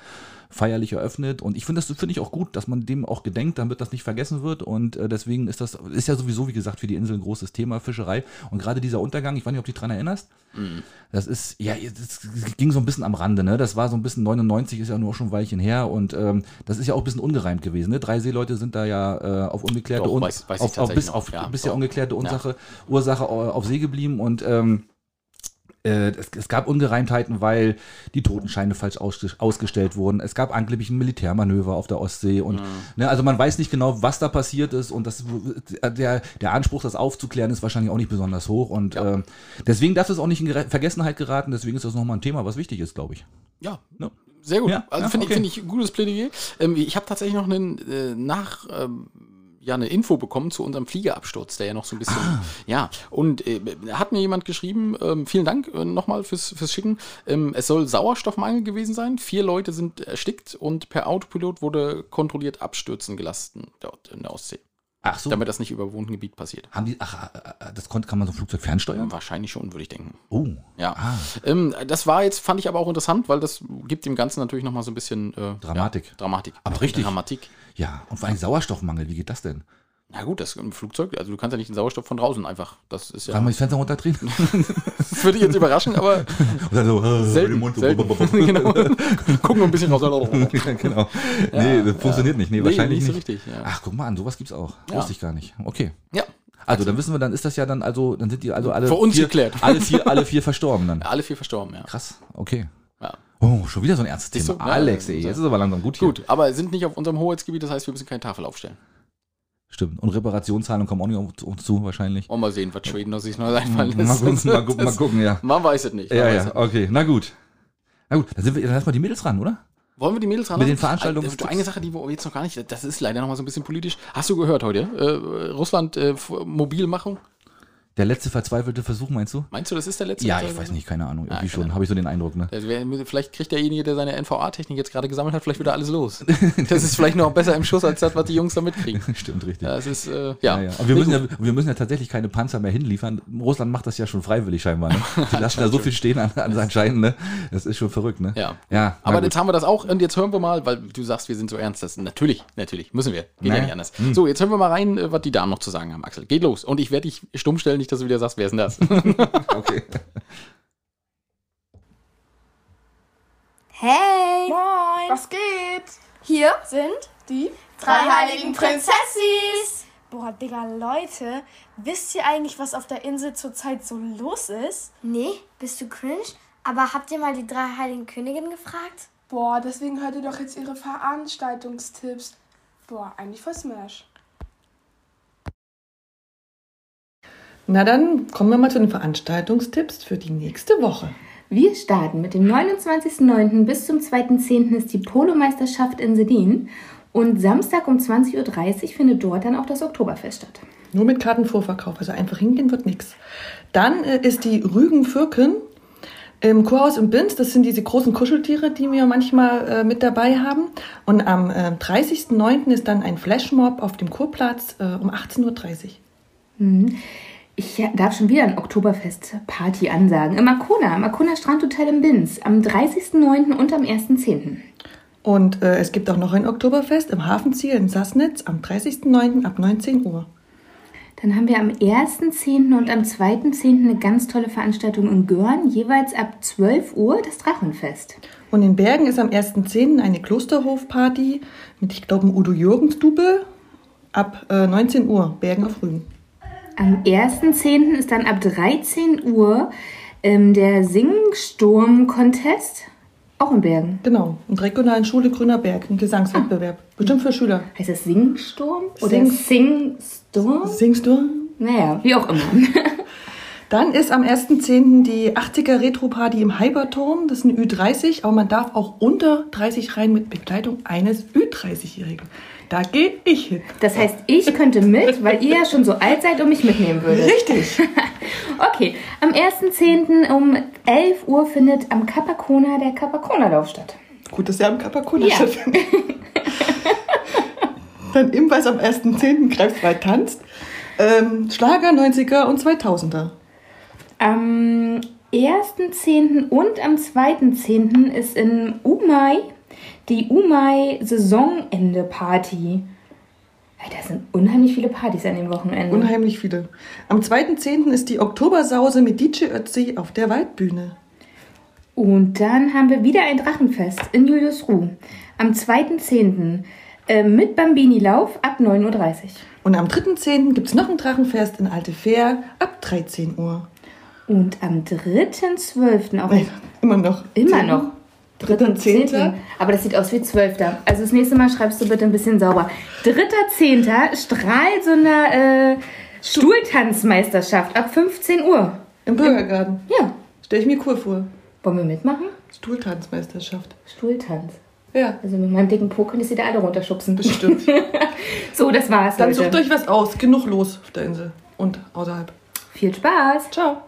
feierlich eröffnet. Und ich finde das finde ich auch gut, dass man dem auch gedenkt, damit das nicht vergessen wird. Und äh, deswegen ist das, ist ja sowieso, wie gesagt, für die Insel ein großes Thema, Fischerei. Und gerade dieser Untergang, ich weiß nicht, ob du dich dran erinnerst, das ist, ja, das ging so ein bisschen am Rande, ne? Das war so ein bisschen 99, ist ja nur schon ein Weilchen her und ähm, das ist ja auch ein bisschen ungereimt gewesen, ne? Drei Seeleute sind da ja äh, auf ungeklärte Doch, weiß- weiß auf, auf, bis, noch. auf Ja, bisher ungeklärte Ursache, Ursache au- auf See geblieben und ähm, äh, es, es gab Ungereimtheiten, weil die Totenscheine falsch ausge- ausgestellt wurden. Es gab angeblich ein Militärmanöver auf der Ostsee und ne, also man weiß nicht genau, was da passiert ist und das, der, der Anspruch, das aufzuklären, ist wahrscheinlich auch nicht besonders hoch und ähm, deswegen darf es auch nicht in Vergessenheit geraten. Deswegen ist das nochmal ein Thema, was wichtig ist, glaube ich. Ja, Ne? sehr gut. Ja, also ja, finde okay. ich, finde ich ein gutes Plädoyer. Ähm, ich habe tatsächlich noch einen äh, nach. Ähm, ja, eine Info bekommen zu unserem Fliegerabsturz, der ja noch so ein bisschen. Ah. Ja, und äh, hat mir jemand geschrieben, ähm, vielen Dank äh, nochmal fürs, fürs Schicken. Ähm, es soll Sauerstoffmangel gewesen sein. Vier Leute sind erstickt und per Autopilot wurde kontrolliert abstürzen gelassen dort in der Ostsee. Ach so. Damit das nicht über bewohnten Gebiet passiert. haben die, ach, äh, das konnte, kann man so ein Flugzeug fernsteuern? Wahrscheinlich schon, würde ich denken. Oh. Ja. Ah. Ähm, das war jetzt, fand ich aber auch interessant, weil das gibt dem Ganzen natürlich nochmal so ein bisschen äh, Dramatik. Ja, Dramatik. Aber richtig. Dramatik. Ja, und vor allem Sauerstoffmangel, wie geht das denn? Na gut, das ist ein Flugzeug, also du kannst ja nicht den Sauerstoff von draußen einfach. Das ist ja. Kann man das Fenster runterdrehen? Das würde ich jetzt überraschen, aber dann so, äh, selten. Mund so- selten. genau. Gucken wir ein bisschen raus. Ja, genau. nee, das funktioniert nicht. Nee, Nee, wahrscheinlich nicht nicht. so richtig, ja. Ach, guck mal an, sowas gibt's auch. Ja. Wusste ich gar nicht. Okay. Ja, Also, dann wissen wir, dann ist das ja dann, also, dann sind die also alle. Für uns vier, geklärt. Alle vier, alle vier verstorben dann. alle vier verstorben, ja. Krass, okay. ja. Oh, schon wieder so ein ernstes Thema. Ja, Alex, ey, so. jetzt ist aber langsam gut hier. Gut, aber sind nicht auf unserem Hoheitsgebiet, das heißt, wir müssen keine Tafel aufstellen. Stimmt. Und Reparationszahlungen kommen auch nicht auf uns zu, wahrscheinlich. Und mal sehen, was Schweden noch sich noch einfallen Mal lässt. gucken, mal gucken, mal gucken, ja. Man weiß es nicht. Ja, ja, nicht. okay, na gut. Na gut, dann sind wir, dann lassen wir die Mädels ran, oder? Wollen wir die Mädels ran? Mit den Veranstaltungen- Eine, Sache, die wir jetzt noch gar nicht, das ist leider noch mal so ein bisschen politisch. Hast du gehört heute? Äh, Russland äh, Mobilmachung? Der letzte verzweifelte Versuch, meinst du? Meinst du, das ist der letzte? Ja, ich weiß nicht, keine Ahnung. Irgendwie keine schon, habe ich so den Eindruck, ne? Wär, vielleicht kriegt derjenige, der seine NVA-Technik jetzt gerade gesammelt hat, vielleicht wieder alles los. Das ist vielleicht noch besser im Schuss, als das, was die Jungs da mitkriegen. Stimmt, richtig. Ja, ist, äh, ja. Ja, ja. Und wir, müssen ja, wir müssen ja tatsächlich keine Panzer mehr hinliefern. Russland macht das ja schon freiwillig scheinbar. Ne? Die lassen da so viel stehen an, an seinen Scheinen. Ne? Das ist schon verrückt. Ne? Ja. ja Aber jetzt haben wir das auch und jetzt hören wir mal, weil du sagst, wir sind so ernst. Das natürlich, natürlich, müssen wir. Geht ja Naja. nicht anders. So, jetzt hören wir mal rein, äh, was die Damen noch zu sagen haben, Axel. Geht los. Und ich werde dich stumm stellen, nicht, dass du wieder sagst, wer ist denn das? okay. Hey! Moin! Was geht? Hier sind Die? drei heiligen Prinzessis! Boah, Digga, Leute, wisst ihr eigentlich, was auf der Insel zurzeit so los ist? Nee, bist du cringe? Aber habt ihr mal die drei heiligen Königinnen gefragt? Boah, deswegen hört ihr doch jetzt ihre Veranstaltungstipps. Boah, eigentlich voll Smash. Na dann kommen wir mal zu den Veranstaltungstipps für die nächste Woche. Wir starten mit dem 29.09. bis zum 2.10. ist die Polomeisterschaft in Sedin. Und Samstag um 20.30 Uhr findet dort dann auch das Oktoberfest statt. Nur mit Kartenvorverkauf, also einfach hingehen wird nichts. Dann äh, ist die Rügen-Fürken im Kurhaus im Binz. Das sind diese großen Kuscheltiere, die wir manchmal äh, mit dabei haben. Und am äh, 30.09. ist dann ein Flashmob auf dem Kurplatz äh, um 18.30 Uhr. Ich darf schon wieder ein Oktoberfest-Party ansagen. Im Arkona, im Arkona Strandhotel im Binz. Am 30.09. und am 1.10. Und äh, es gibt auch noch ein Oktoberfest im Hafenziel in Sassnitz am 30.09. ab 19 Uhr. Dann haben wir am 1.10. und am 2.10. eine ganz tolle Veranstaltung in Görn, jeweils ab 12 Uhr das Drachenfest. Und in Bergen ist am 1.10. eine Klosterhofparty mit, ich glaube, Udo Jürgens-Double ab äh, 19 Uhr, Bergen auf Rügen. Am 1.10. ist dann ab 13 Uhr ähm, der Singsturm-Contest, auch in Bergen. Genau, in der regionalen Schule Grüner Berg, ein Gesangswettbewerb. Bestimmt für Schüler. Heißt es Singsturm oder Sings- Singsturm? Singst du? Naja, wie auch immer. Dann ist am 1.10. die 80er Retro-Party im Hyperturm. Das ist ein Ü30, aber man darf auch unter 30 rein mit Begleitung eines Ü30-Jährigen. Da gehe ich hin. Das heißt, ich könnte mit, weil ihr ja schon so alt seid und mich mitnehmen würdet. Richtig. Okay, am 1.10. um 11 Uhr findet am Capacona der Capacona-Lauf statt. Gut, dass er am Kapakuna Ja. stattfindet. Dann ebenfalls am 1.10. greifsfrei tanzt. Ähm, Schlager, 90er und 2000er. Am 1.10. und am 2.10. ist in Umai die Umai Saisonende-Party. Ey, Da sind unheimlich viele Partys an dem Wochenende. Unheimlich viele. Am 2.10. ist die Oktobersause mit DJ Ötzi auf der Waldbühne. Und dann haben wir wieder ein Drachenfest in Juliusruh. Am 2.10. Äh, mit Bambini-Lauf ab 9.30 Uhr. Und am 3.10. gibt es noch ein Drachenfest in Alte Fähr ab 13 Uhr. Und am 3.12. auch Nein, immer noch. immer noch. Dritter, Zehnter. Aber das sieht aus wie Zwölfter. Also das nächste Mal schreibst du bitte ein bisschen sauber. Dritter Zehnter strahlt so eine äh, Stuhltanzmeisterschaft ab 15 Uhr. Im Bürgergarten. Ja. Stell ich mir cool vor. Wollen wir mitmachen? Stuhltanzmeisterschaft. Stuhltanz. Ja, Also mit meinem dicken Po könnt ihr sie da alle runterschubsen. bestimmt. So, das war's, Dann Leute. sucht euch was aus. Genug los auf der Insel. Und außerhalb. Viel Spaß. Ciao.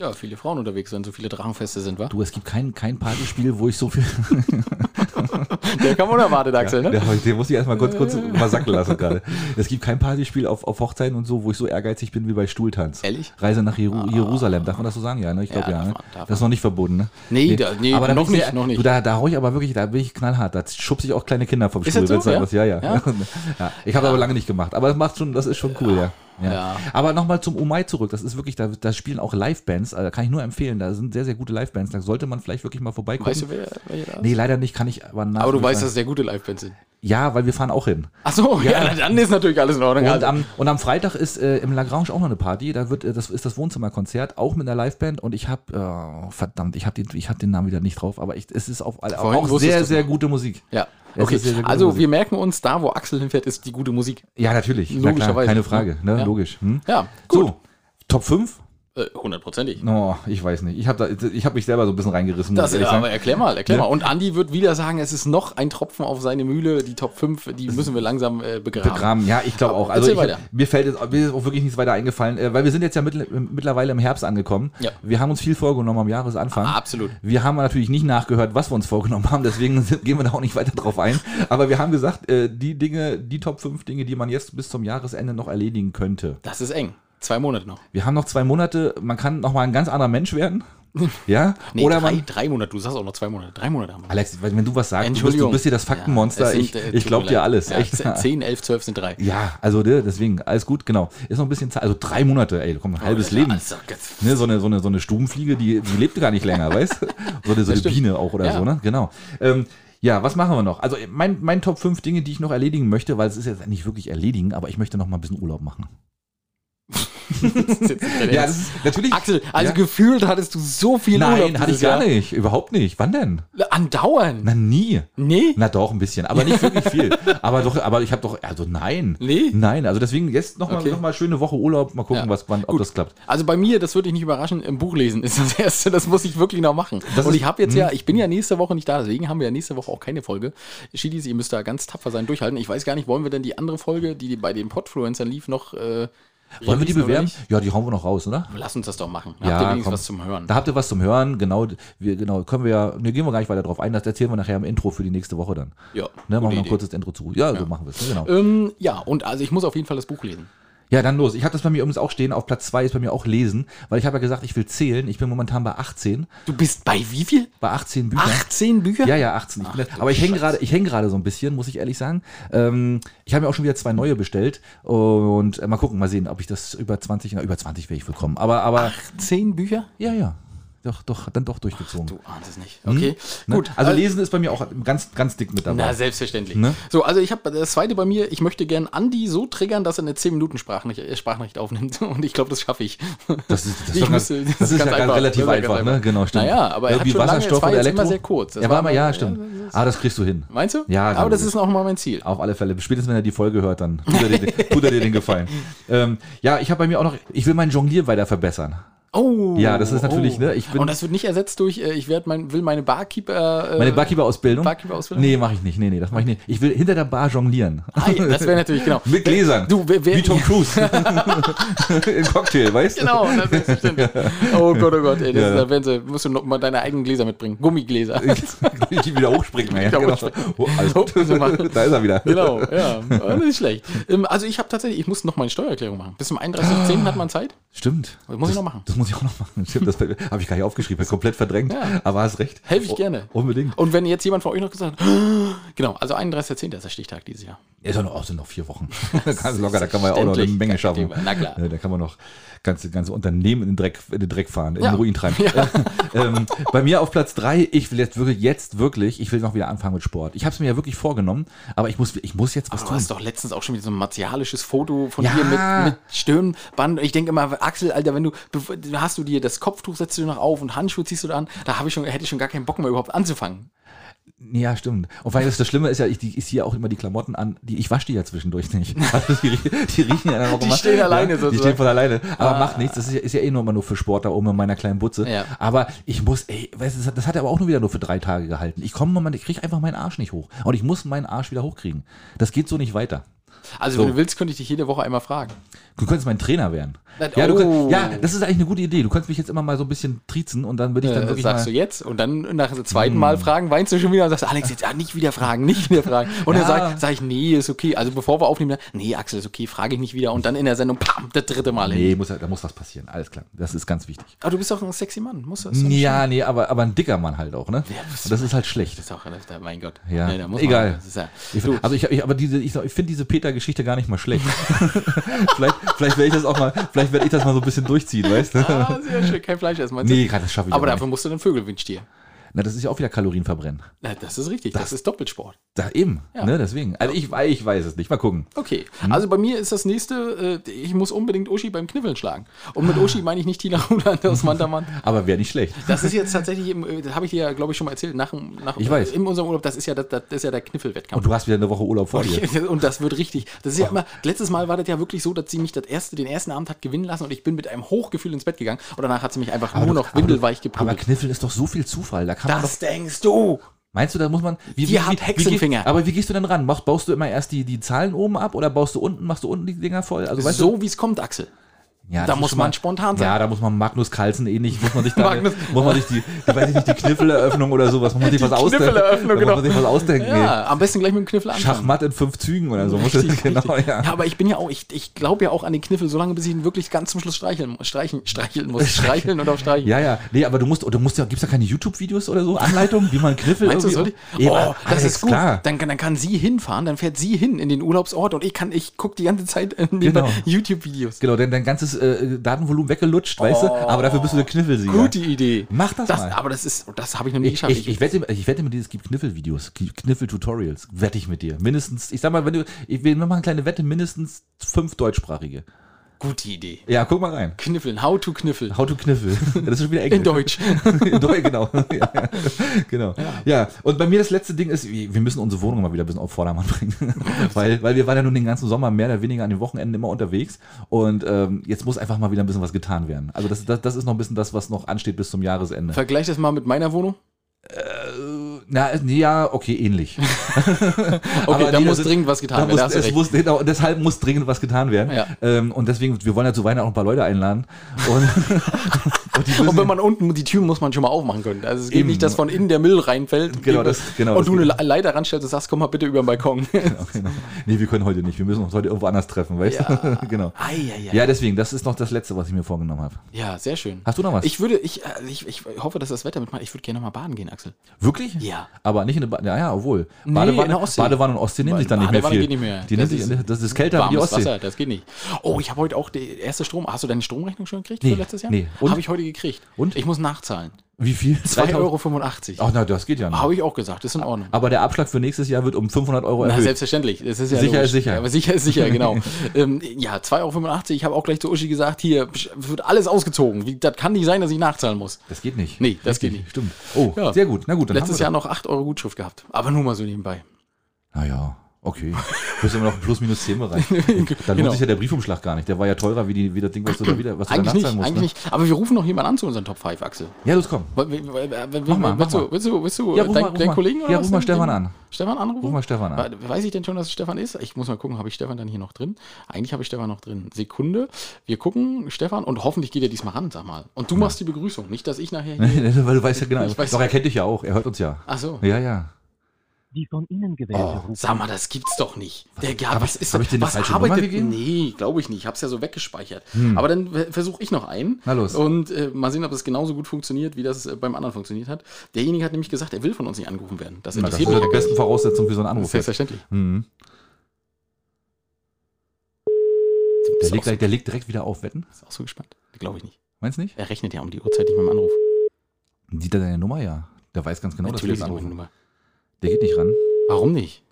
Ja, viele Frauen unterwegs, wenn so viele Drachenfeste sind, wa? Du, es gibt kein, kein Partyspiel, wo ich so viel. Der kam unerwartet, Axel, ne? Ja, den muss ich erstmal kurz, kurz mal sacken lassen gerade. Es gibt kein Partyspiel auf, auf Hochzeiten und so, wo ich so ehrgeizig bin wie bei Stuhltanz. Ehrlich? Reise nach Jeru Jerusalem, darf man das so sagen? Ja, ne? Ich glaube Ja, ja. ne? das ist noch nicht verboten, ne? Nee, da- nee, aber da noch nicht, noch nicht. Du, da, da hau ich aber wirklich, da bin ich knallhart. Da schubse ich auch kleine Kinder vom Ist Stuhl. das so? Ja? ja, ja. Ja? ja. Ich habe aber lange nicht gemacht. Aber das macht schon, das ist schon cool, ja. Ja. Ja. Aber nochmal zum Umai zurück. Das ist wirklich, da, da spielen auch Livebands. Also, kann ich nur empfehlen. Da sind sehr, sehr gute Livebands. Da sollte man vielleicht wirklich mal vorbeikommen. Weißt du, wer, wer da ist? Nee, leider nicht, kann ich aber nach. Aber du weißt, dass es sehr gute Livebands sind. Ja, weil wir fahren auch hin. Ach so, ja, na, dann ist natürlich alles in Ordnung. Und Also, am, und am Freitag ist äh, im Lagrange auch noch eine Party. Da wird, äh, das ist das Wohnzimmerkonzert, auch mit einer Liveband. Und ich habe, äh, verdammt, ich habe den, ich hab den Namen wieder nicht drauf, aber ich, es ist auf, Vorhin auch sehr, sehr gute Musik. ja. Es Okay, sehr, sehr also Musik. wir merken uns, da wo Axel hinfährt, ist die gute Musik. Ja, natürlich. Na klar, Logischerweise. keine Frage. Ne? Ja. Logisch. Hm? Ja, gut. So, Top 5? Äh, Hundertprozentig. Oh, ich weiß nicht. Ich habe hab mich selber so ein bisschen reingerissen. Das, ja, aber erklär mal, erklär Ja. mal. Und Andi wird wieder sagen, es ist noch ein Tropfen auf seine Mühle. Die Top 5, die müssen wir langsam äh, begraben. Begraben, ja, ich glaube auch. Also ich, mir fällt jetzt mir ist auch wirklich nichts weiter eingefallen, äh, weil wir sind jetzt ja mittl- mittlerweile im Herbst angekommen. Ja. Wir haben uns viel vorgenommen am Jahresanfang. Ah, absolut. Wir haben natürlich nicht nachgehört, was wir uns vorgenommen haben, deswegen gehen wir da auch nicht weiter drauf ein. Aber wir haben gesagt, äh, die Dinge, die Top 5 Dinge, die man jetzt bis zum Jahresende noch erledigen könnte. Das ist eng. Zwei Monate noch. Wir haben noch zwei Monate, man kann noch mal ein ganz anderer Mensch werden. Ja? Nee, Oder drei, man. drei Monate. Du sagst auch noch zwei Monate. Drei Monate haben wir. Alex, wenn du was sagst, du bist, du bist hier das Faktenmonster. Ja, es ich sind, äh, ich glaube dir alles. Ja, echt. 10, 11, 12 sind drei. Ja, also ne, deswegen, alles gut, genau. Ist noch ein bisschen Zeit, also drei Monate, ey, komm, ein halbes Ja, Leben. also, Ne, so, eine, so, eine, so eine Stubenfliege, die, die lebt gar nicht länger, weißt du? So eine, so eine. Biene auch oder Ja. so, ne? Genau. Ähm, ja, was machen wir noch? Also mein, mein Top 5 Dinge, die ich noch erledigen möchte, weil es ist jetzt nicht wirklich erledigen, aber ich möchte noch mal ein bisschen Urlaub machen. Das ist jetzt nicht dein Ja, ist natürlich. Axel, also ja. gefühlt hattest du so viel Nein, Urlaub hatte ich gar Jahr. nicht. Überhaupt nicht. Wann denn? Andauernd. Na, nie. Nee. Na doch, ein bisschen, aber nicht wirklich viel. aber doch, aber ich habe doch, also nein. Nee? Nein, also deswegen jetzt noch mal, Okay. noch mal schöne Woche Urlaub, mal gucken, Ja. was, wann, ob das klappt. Also bei mir, das würde dich nicht überraschen, im Buch lesen ist das erste, das muss ich wirklich noch machen. Das und ist- ich habe jetzt hm. ja, ich bin ja nächste Woche nicht da, deswegen haben wir ja nächste Woche auch keine Folge. Schiedis, ihr müsst da ganz tapfer sein, durchhalten. Ich weiß gar nicht, wollen wir denn die andere Folge, die bei den Podfluencern lief, noch äh, Wollen wir die bewerben? Ja, die hauen wir noch raus, oder? Lass uns das doch machen. Ja, Habt ihr wenigstens komm. was zum Hören? Da habt ihr was zum Hören, genau, wir, genau, können wir ja, ne, gehen wir gar nicht weiter drauf ein, das erzählen wir nachher im Intro für die nächste Woche dann. ja, Ne, machen wir noch ein kurzes Intro zu. Ja, so machen wir es, ne, genau. Ähm, ja, und also ich muss auf jeden Fall das Buch lesen. Ja, dann los. Ich habe das bei mir übrigens auch stehen. Auf Platz 2 ist bei mir auch Lesen, weil ich habe ja gesagt, ich will zählen. Ich bin momentan bei 18. Du bist bei wie viel? Bei 18 Büchern. 18 Bücher? Ja, ja, 18. Ich bin aber ich hänge gerade, gerade so ein bisschen, muss ich ehrlich sagen. Ähm, ich habe mir auch schon wieder zwei neue bestellt und äh, mal gucken, mal sehen, ob ich das über 20, na, über 20 werde ich willkommen. Aber, aber 18 Bücher? ja, ja, doch, doch, dann doch durchgezogen. Du ahnst es nicht. Okay, Ne? gut. Also Äh, lesen ist bei mir auch ganz, ganz dick mit dabei. Na, selbstverständlich. Ne? So, also ich habe das zweite bei mir, ich möchte gern Andi so triggern, dass er eine 10-Minuten-Sprachnachricht äh, Sprachnachricht aufnimmt. Und ich glaube, das schaffe ich. Das ist, das Ich müsste- das das ist ja ganz ganz einfach. relativ Das ist ja einfach, ganz ne? einfach. Genau, stimmt. Naja, aber er hat schon lange- Wasserstoff oder jetzt Elektro. immer sehr kurz. Das ja, war mal, ja, ja, stimmt. das Ah, das kriegst du hin. Meinst du? Ja, Aber das logisch. ist auch mal mein Ziel. Auf alle Fälle. Spätestens, wenn er die Folge hört, dann tut er dir, den- tut er dir den Gefallen. Ähm, ja, ich habe bei mir auch noch, ich will mein Jonglier weiter verbessern. Oh. Ja, das ist natürlich, ne, ich bin- Und das wird nicht ersetzt durch, äh, ich werd mein, will meine Barkeeper. Äh, Meine Barkeeper-Ausbildung? Barkeeper-Ausbildung? Nee, mache ich nicht. Nee, nee, das mache ich nicht. Ich will hinter der Bar jonglieren. Ah, ja, das wäre natürlich, genau. Mit Gläsern. Du, wer, wer, Wie Tom Cruise. Im Cocktail, weißt du? Genau, das ist bestimmt. Oh Gott, oh Gott, ey, das Ja. ist, da werden sie, musst du noch mal deine eigenen Gläser mitbringen. Gummigläser. Ich wieder hochspringen. Ja, Wieder genau. hochspringen. Oh, alles gut. Oh, so mal. da ist er wieder. Genau, ja, aber nicht schlecht. Ähm, Also ich habe tatsächlich, ich muss noch meine Steuererklärung machen. Bis zum 31.10. hat man Zeit. Stimmt. Das muss ich noch machen. Das muss ich auch noch machen. Stimmt, das habe ich gar nicht aufgeschrieben. Komplett verdrängt. Ja. Aber hast recht. Helfe ich Oh, gerne. Unbedingt. Und wenn jetzt jemand von euch noch gesagt hat, genau, also 31.10. ist der Stichtag dieses Jahr. Ja, sind noch, oh, sind noch vier Wochen. Ganz locker, da kann man ja auch noch eine. Menge schaffen. Na klar. Ja, Da kann man noch ganze, ganze Unternehmen in den Dreck, in den Dreck fahren, in Ja. den Ruin treiben. ähm, bei mir auf Platz drei, ich will jetzt wirklich, jetzt wirklich, ich will noch wieder anfangen mit Sport. Ich habe es mir ja wirklich vorgenommen, aber ich muss, ich muss jetzt was Du tun. hast doch letztens auch schon wieder so ein martialisches Foto von Ja. dir mit, mit Stirnband. Ich denke immer, Axel, Alter, wenn du, hast du dir das Kopftuch setzt du noch auf und Handschuhe ziehst du da an, da habe ich schon, hätte ich schon gar keinen Bock mehr überhaupt anzufangen. Ja, stimmt. Und weil das, das Schlimme ist ja, ich, die, ich ziehe auch immer die Klamotten an, die, ich wasche die ja zwischendurch nicht. Also die, die riechen ja dann auch Die immer. stehen alleine ja, Die sozusagen. stehen von alleine. Aber macht nichts, das ist ja, ist ja eh nur immer nur für Sport da oben in meiner kleinen Butze. Ja. Aber ich muss, ey, weißt du, das hat- das hat aber auch nur wieder nur für drei Tage gehalten. Ich komme mal, ich kriege einfach meinen Arsch nicht hoch. Und ich muss meinen Arsch wieder hochkriegen. Das geht so nicht weiter. Also, So. wenn du willst, könnte ich dich jede Woche einmal fragen. Du könntest mein Trainer werden. Das- Ja, oh. könnt, ja, das ist eigentlich eine gute Idee. Du kannst mich jetzt immer mal so ein bisschen triezen und dann würde ich dann Äh, wirklich sagst du jetzt und dann nach dem zweiten Mal fragen, weinst du schon wieder und sagst, Alex, jetzt ah, nicht wieder fragen, nicht wieder fragen. Und Ja. dann sag, sag ich, nee, ist okay. Also bevor wir aufnehmen, nee, Axel, ist okay, frage ich nicht wieder. Und dann in der Sendung, pam, das dritte Mal hin. Nee, muss, ja- da muss was passieren. Alles klar. Das ist ganz wichtig. Aber du bist doch ein sexy Mann, muss das? Ja, nee, aber, aber ein dicker Mann halt auch, ne? Und das ist halt schlecht. Das ist auch, mein Gott. Ja, Nee, da muss egal. Man, ja, du, also ich, ich aber diese, ich, ich finde diese Peter-Geschichte gar nicht mal schlecht. vielleicht vielleicht werde ich das auch mal, vielleicht werde ich das mal so ein bisschen durchziehen, weißt du? ah, sehr schön, kein Fleisch meinst Nee, das schaffe ich Aber dafür nicht. musst du dann Vögelwindstier. Na, das ist ja auch wieder Kalorien verbrennen. Na, das ist richtig, das, ist Doppelsport. Da eben, Ja. ne, deswegen. Also ich, ich weiß es nicht. Mal gucken. Okay, Hm? also bei mir ist das nächste, äh, ich muss unbedingt Uschi beim Kniffeln schlagen. Und mit Uschi meine ich nicht Tina Ruland aus Mantermann. Aber wäre nicht schlecht. Das ist jetzt tatsächlich, äh, das habe ich dir ja, glaube ich, schon mal erzählt, nach, dem- nach, Ich weiß. in unserem Urlaub, das ist ja, das, das ist ja der Kniffelwettkampf. Und du hast wieder eine Woche Urlaub vor dir. Und das wird richtig. Das ist ja immer, letztes Mal war das ja wirklich so, dass sie mich das erste, den ersten Abend hat gewinnen lassen und ich bin mit einem Hochgefühl ins Bett gegangen und danach hat sie mich einfach nur du- noch aber windelweich Aber geprügelt. Kniffeln ist doch so viel Zufall. Da kann man doch Das denkst du! Meinst du, da muss man. Wie, Die hat Hexenfinger. Wie, aber wie gehst du denn ran? Machst, baust du immer erst die, die Zahlen oben ab oder baust du unten, machst du unten die Dinger voll? Also weißt So wie es kommt, Axel. Ja, da das muss man spontan sein. Ja, da muss man Magnus Carlsen ähnlich, muss man sich da, Magnus- muss man sich die, die, weiß ich nicht, die Kniffeleröffnung oder sowas, muss man sich was ausdenken. Kniffeleröffnung, Da muss genau. man sich was ausdenken. Ja, am besten gleich mit dem Kniffel anfangen. Schachmatt in fünf Zügen oder so. Das, Richtig, genau, ja. ja, aber ich bin ja auch, ich, ich glaube ja auch an den Kniffel, solange bis ich ihn wirklich ganz zum Schluss streicheln, muss- streichen, streicheln muss. Streicheln und auch streichen. Ja, ja. Nee, aber du musst, du musst ja, gibt's da keine YouTube-Videos oder so? Anleitungen, wie man Kniffel Meinst du, soll ich? Ja, Oh, das Alex, ist gut. Klar. Dann, kann- dann kann sie hinfahren, dann fährt sie hin in den Urlaubsort und ich kann, ich gucke die ganze Zeit neben Genau. YouTube-Videos. Genau, denn dein ganzes äh, Datenvolumen weggelutscht, weißt du? Aber dafür bist du der Kniffelsieger. Gute Idee. Mach das, Das, mal. aber das ist, das habe ich noch nie Ich, geschafft. ich, ich, wette, ich wette mit dir, es gibt Kniffelvideos, Kniffel-Tutorials. Wette ich mit dir. Mindestens, ich sag mal, wenn du, ich will machen eine kleine Wette, mindestens fünf deutschsprachige. Gute Idee. Ja, guck mal rein. Kniffeln, how to kniffel. How to Kniffel. Das ist schon wieder Englisch. In Deutsch. In Deutsch, genau. Ja, ja. genau. Ja. und bei mir das letzte Ding ist, wir müssen unsere Wohnung mal wieder ein bisschen auf Vordermann bringen. weil, weil wir waren ja nun den ganzen Sommer mehr oder weniger an den Wochenenden immer unterwegs. Und ähm, jetzt muss einfach mal wieder ein bisschen was getan werden. Also das, das, das ist noch ein bisschen das, was noch ansteht bis zum Jahresende. Vergleich das mal mit meiner Wohnung. Na, ja, okay, ähnlich. Okay, Aber da muss das- dringend was getan werden. muss, es recht. muss, genau, deshalb muss dringend was getan werden. Ja. Ähm, und deswegen, wir wollen ja zu Weihnachten auch ein paar Leute einladen. Und, und Und wenn man unten, die Tür muss man schon mal aufmachen können. Also es geht Eben. nicht, dass von innen der Müll reinfällt. Genau, das- genau, und das du eine Leiter ranstellst und sagst, komm mal bitte über den Balkon. genau. Nee, wir können heute nicht. Wir müssen uns heute irgendwo anders treffen, weißt du? genau. Ja, deswegen, das ist noch das Letzte, was ich mir vorgenommen habe. Ja, sehr schön. Hast du noch was? Ich würde, ich, äh, ich, ich hoffe, dass das Wetter mitmacht. Ich würde gerne noch mal baden gehen, Axel. Wirklich? Ja. Aber nicht in eine Badewanne. Ja, ja, obwohl. Nee, Badewanne, in der Ostsee. Badewanne und Ostsee nehmen sich dann nicht mehr viel. geht nicht mehr. Die Das ist das ist kälter wie die Ostsee. Wasser, das geht nicht. Oh, ich habe heute auch die erste Strom. Hast du deine Stromrechnung schon gekriegt Nee, für letztes Jahr? nee. Und? Habe ich heute gekriegt. Und? Ich muss nachzahlen. Wie viel? 2,85 Euro. Ach, na, das geht ja noch. Habe ich auch gesagt, ist in Ordnung. Aber der Abschlag für nächstes Jahr wird um 500 Euro Na, erhöht. selbstverständlich. Das ist ja Sicher logisch. ist sicher. Ja, aber sicher ist sicher, genau. ähm, ja, 2,85 Euro. Ich habe auch gleich zu Uschi gesagt, hier wird alles ausgezogen. Wie, das kann nicht sein, dass ich nachzahlen muss. Das geht nicht. Nee, das Richtig, geht nicht. Stimmt. Oh, Ja. sehr gut. Na gut, dann Letztes Jahr haben noch 8 Euro Gutschrift gehabt. Aber nur mal so nebenbei. Naja, okay. Du bist immer noch im Plus-Minus-10-Bereich. Da lohnt Genau. sich ja der Briefumschlag gar nicht. Der war ja teurer wie, die, wie das Ding, was du da wieder was du Eigentlich nicht, musst. eigentlich ne? nicht. Aber wir rufen noch jemanden an zu unseren Top 5, Axel. Ja, los, komm. Mach mal, willst, du, willst du, willst du Ja, äh, ruf dein, mal, deinen. Kollegen oder Ja, ruf mal Stefan den- an. Stefan anrufen? Ruf mal Stefan an. Weiß ich denn schon, dass es Stefan ist? Ich muss mal gucken, habe ich Stefan dann hier noch drin? Eigentlich habe ich Stefan noch drin. Sekunde. Wir gucken, Stefan, und hoffentlich geht er diesmal ran, sag mal. Und du machst die Begrüßung, nicht, dass ich nachher hier. Weil du weißt ja genau. Ich weiß- Doch, er kennt dich ja auch. Er hört uns ja. Ach so. Ja, ja. Die von Ihnen gewählte Oh, Rufnummer sag mal, das gibt's doch nicht. Der, ja, hab was ist hab das? ich eine was falsche arbeitet? Nummer gegeben? Nee, glaube ich nicht. Ich habe es ja so weggespeichert. Aber dann versuche ich noch einen. Na los. Und äh, mal sehen, ob es genauso gut funktioniert, wie das äh, beim anderen funktioniert hat. Derjenige hat nämlich gesagt, er will von uns nicht angerufen werden. Das Na, das ist ja die besten Voraussetzungen für so einen. Anruf. Selbstverständlich. Mhm. Der Ist legt, so- der legt direkt wieder auf, wetten? Ist auch so gespannt. Glaube ich nicht. Meinst du nicht? Er rechnet ja um die Uhrzeit nicht mit dem Anruf. Sieht er deine Nummer? Ja. Der weiß ganz genau, dass wir Natürlich jetzt ist meine anrufen. Nummer. Der geht nicht ran. Warum nicht?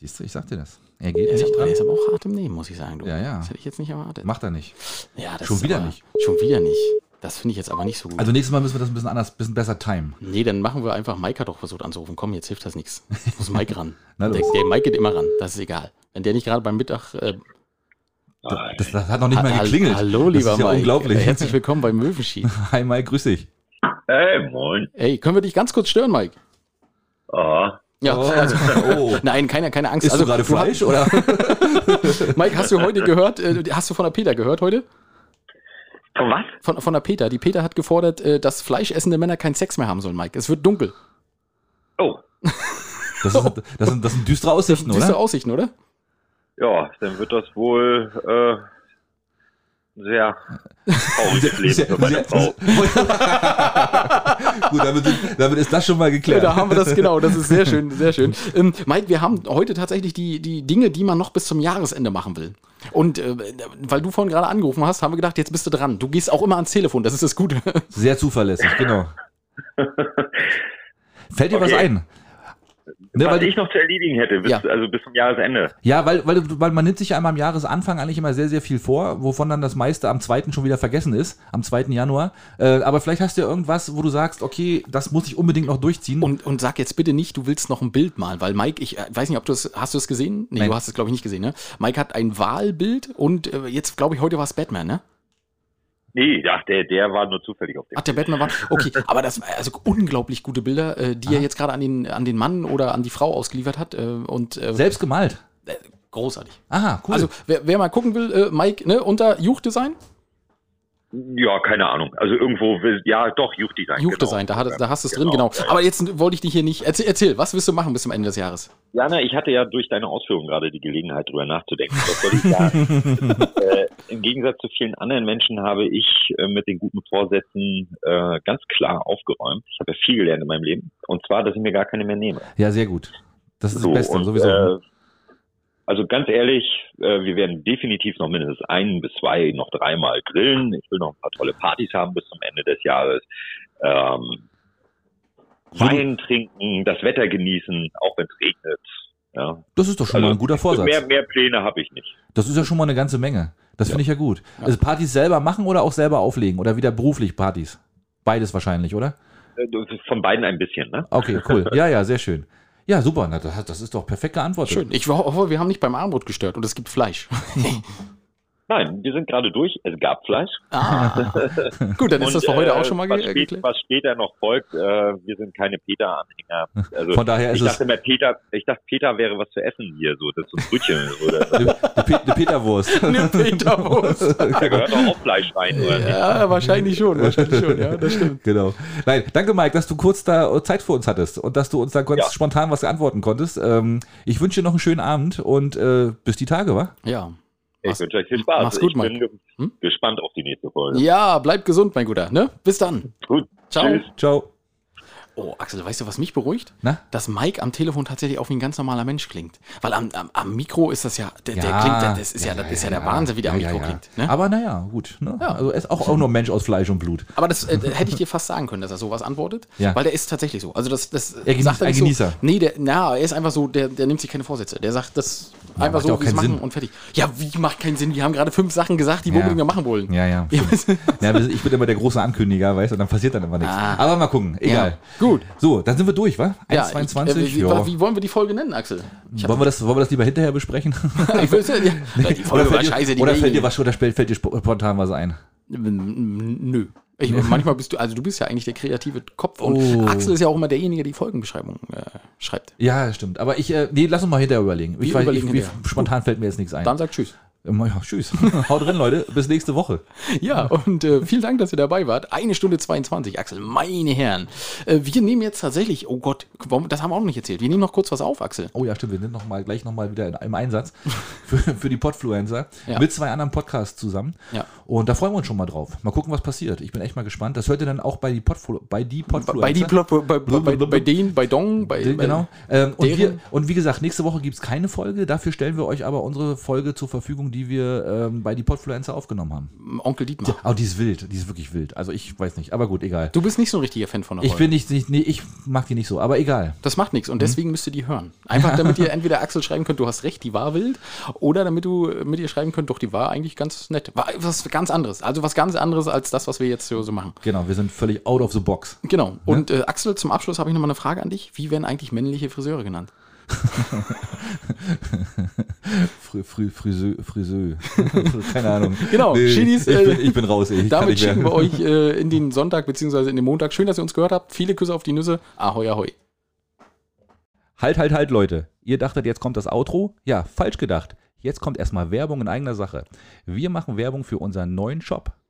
Siehst du, ich sag dir das. Er geht Er nicht aber, dran. er ist aber auch hart im Nehmen, muss ich sagen. Du. Ja, ja. Das hätte ich jetzt nicht erwartet. Macht er nicht. ja, das schon wieder aber, nicht. Schon wieder nicht. Das finde ich jetzt aber nicht so gut. Also nächstes Mal müssen wir das ein bisschen anders, bisschen besser timen. Nee, dann machen wir einfach, Mike hat doch versucht anzurufen. Komm, jetzt hilft das nichts. Muss Mike ran. Na der, der Mike geht immer ran, das ist egal. Wenn der nicht gerade beim Mittag. Äh, Das, das hat noch nicht mal ha- geklingelt. Hallo, lieber das ist ja Mike. unglaublich. Herzlich willkommen beim Möwenschied. Hi Mike, grüß dich. Hey, moin. Ey, können wir dich ganz kurz stören, Mike? Aha. Ja, Oh. also, Oh. nein, keine, keine Angst. Isst also, du gerade Fleisch oder? Mike, hast du heute gehört, äh, hast du von der Peter gehört heute? Von was? Von, von der Peter. Die Peter hat gefordert, äh, dass fleischessende Männer keinen Sex mehr haben sollen, Mike. Es wird dunkel. Oh, Das, ist, das, sind, das sind düstere Aussichten, Siehst du oder? Aussichten, oder? ja, dann wird das wohl äh, sehr trauriges Leben für meine Frau. Gut, damit, damit ist das schon mal Ja, geklärt. da haben wir das, genau, das ist sehr schön, sehr schön. Ähm, Mike, wir haben heute tatsächlich die, die Dinge, die man noch bis zum Jahresende machen will. Und äh, weil du vorhin gerade angerufen hast, haben wir gedacht, jetzt bist du dran. Du gehst auch immer ans Telefon, das ist das Gute. Sehr zuverlässig, genau. Fällt dir was Okay. ein? Ne, Was weil, ich noch zu erledigen hätte, bis, Ja. also bis zum Jahresende. ja, weil, weil, weil man nimmt sich ja einmal am Jahresanfang eigentlich immer sehr, sehr viel vor, wovon dann das meiste am 2. schon wieder vergessen ist, am 2. Januar. Äh, aber vielleicht hast du ja irgendwas, wo du sagst, okay, das muss ich unbedingt noch durchziehen. Und, und sag jetzt bitte nicht, du willst noch ein Bild malen, weil Mike, ich äh, weiß nicht, ob du es, hast du es gesehen? Nee, Nein. du hast es, glaube ich, nicht gesehen, ne? Mike hat ein Wahlbild und äh, jetzt, glaube ich, heute war es Batman, ne? Nee, ja, der, der war nur zufällig auf dem. Ach, der Batman war. Okay, aber das also unglaublich gute Bilder, äh, die er jetzt gerade an den, an den Mann oder an die Frau ausgeliefert hat. Äh, und äh, Selbst gemalt. äh, großartig. Aha, cool. Also, wer, wer mal gucken will, äh, Mike, ne, unter Juchdesign? Ja, keine Ahnung. Also irgendwo will, ja, doch, Juchdesign. Juchdesign, genau. da, hat, da hast du es drin, genau. Aber jetzt wollte ich dich hier nicht. Erzähl, erzähl, was willst du machen bis zum Ende des Jahres? Jana, ich hatte ja durch deine Ausführungen gerade die Gelegenheit, drüber nachzudenken. Was soll ich sagen? äh, Im Gegensatz zu vielen anderen Menschen habe ich äh, mit den guten Vorsätzen äh, ganz klar aufgeräumt. Ich habe ja viel gelernt in meinem Leben. Und zwar, dass ich mir gar keine mehr nehme. ja, sehr gut. Das ist So, das Beste, und, sowieso. Also ganz ehrlich, äh, wir werden definitiv noch mindestens ein bis zwei, noch dreimal grillen. Ich will noch ein paar tolle Partys haben bis zum Ende des Jahres. Ähm, Wein trinken, das Wetter genießen, auch wenn es regnet. Ja. das ist doch schon mal ein guter Vorsatz. Mehr, mehr Pläne habe ich nicht. Das ist ja schon mal eine ganze Menge. Das finde ich ja gut. Also Partys selber machen oder auch selber auflegen? Oder wieder beruflich Partys? Beides wahrscheinlich, oder? Äh, Von beiden ein bisschen, ne? Okay, cool. Ja, ja, sehr schön. Ja, super. Na, das, das ist doch perfekt geantwortet. Schön. Ich ho- hoffe, wir haben nicht beim Armbrot gestört und es gibt Fleisch. Nein, wir sind gerade durch. Es gab Fleisch. Ah. Gut, dann ist Und, das für heute äh, auch schon mal was, spät, geklärt. was später noch folgt, äh, wir sind keine Peter-Anhänger. Also, Von daher ist ich es- dachte mir, Peter, ich dachte, Peter wäre was zu essen hier, so, das ist so ein Brötchen oder Eine, Pe- eine Peterwurst. Eine Peterwurst. Da gehört doch auch Fleisch rein, oder nicht? Ja, wahrscheinlich schon, wahrscheinlich schon, ja, das stimmt. Genau. Nein, danke Mike, dass du kurz da Zeit für uns hattest und dass du uns da ganz Ja. spontan was antworten konntest. Ähm, ich wünsche dir noch einen schönen Abend und äh, bis die Tage, wa? Ja. Ich Mach's- wünsche euch viel Spaß. mach's gut, ich bin Mike. ge Hm? gespannt auf die nächste Folge. Ja, bleib gesund, mein Guter, ne? Bis dann. Gut. Ciao. Tschüss. Ciao. Oh, Axel, weißt du, was mich beruhigt? Na? Dass Mike am Telefon tatsächlich auch wie ein ganz normaler Mensch klingt. Weil am, am, am Mikro ist das ja, der, der Ja. klingt, der- das ist ja, das ist ja der Wahnsinn, wie der am Ja, Mikro ja, ja. klingt. Ne? Aber naja, gut. Ne? Ja. Also er ist auch, auch nur ein Mensch aus Fleisch und Blut. Aber das äh, hätte ich dir fast sagen können, dass er sowas antwortet. Ja. Weil der ist tatsächlich so. Also das, das Er sagt er ein Genießer. So, nee, der, na, er ist einfach so, der, der nimmt sich keine Vorsätze. Der sagt das einfach ja so, wie es keinen machen Sinn. und fertig. Ja, wie macht keinen Sinn? Wir haben gerade fünf Sachen gesagt, die wir Ja. unbedingt machen wollen. Ja, ja. Ja, ja ich bin immer der große Ankündiger, weißt du, und dann passiert dann immer nichts. Ah. Aber mal gucken, egal. Ja. Gut. So, dann sind wir durch, wa? Ja, 1,22. ich- äh, wie, ja. wie, wollen wir die Folge nennen, Axel? Ich wollen, wir das, wollen wir das lieber hinterher besprechen? ich weiß, ja, ja, die oder Folge war fällt, scheiße, dir, die oder will fällt dir ich was oder fällt fällt dir sp- spontan was ein? Nö. Ich, manchmal bist du, also du bist ja eigentlich der kreative Kopf und Oh. Axel ist ja auch immer derjenige, der die Folgenbeschreibung äh, schreibt. Ja, stimmt. Aber ich, äh, nee, lass uns mal hinterher überlegen. Ich, weiß, überlegen ich, hinterher. spontan fällt mir jetzt nichts ein. Dann sag Tschüss. Ja, tschüss. Haut drin, Leute. Bis nächste Woche. Ja, und äh, vielen Dank, dass ihr dabei wart. Eine Stunde 22, Axel, meine Herren. Äh, wir nehmen jetzt tatsächlich, oh Gott, das haben wir auch noch nicht erzählt. Wir nehmen noch kurz was auf, Axel. Oh ja, stimmt. Wir sind noch mal, gleich nochmal wieder in, im Einsatz für, für die Podfluencer Ja. mit zwei anderen Podcasts zusammen. Ja. Und da freuen wir uns schon mal drauf. Mal gucken, was passiert. Ich bin echt mal gespannt. Das hört ihr dann auch bei die, Podflu bei die Podfluencer. Bei, die Plot, bei, bei, bei, denen, bei Dong, bei, Genau. Ähm, und, wir, und wie gesagt, nächste Woche gibt es keine Folge. Dafür stellen wir euch aber unsere Folge zur Verfügung, die wir ähm, bei die Podfluencer aufgenommen haben. Onkel Dietmar. Oh, die ist wild. Die ist wirklich wild. Also ich weiß nicht. Aber gut, egal. Du bist nicht so ein richtiger Fan von der Ich Folge. bin nicht, nicht nee, ich mag die nicht so, aber egal. Das macht Mhm. nichts und deswegen müsst ihr die hören. Einfach damit ihr entweder Axel schreiben könnt, du hast recht, die war wild, oder damit du mit ihr schreiben könnt, doch, die war eigentlich ganz nett. War was ganz anderes. Also was ganz anderes als das, was wir jetzt so so machen. Genau, wir sind völlig out of the box. Genau. Und äh, Axel, zum Abschluss habe ich nochmal eine Frage an dich. Wie werden eigentlich männliche Friseure genannt? Fri Fri Friseur, Friseur. Keine Ahnung. Genau, Schiedis, ich, äh, bin, ich bin raus. Ich Damit schicken wir euch äh, in den Sonntag bzw. in den Montag. Schön, dass ihr uns gehört habt. Viele Küsse auf die Nüsse. Ahoi, ahoi. Halt, halt, halt, Leute. Ihr dachtet, jetzt kommt das Outro? Ja, falsch gedacht. Jetzt kommt erstmal Werbung in eigener Sache. Wir machen Werbung für unseren neuen Shop.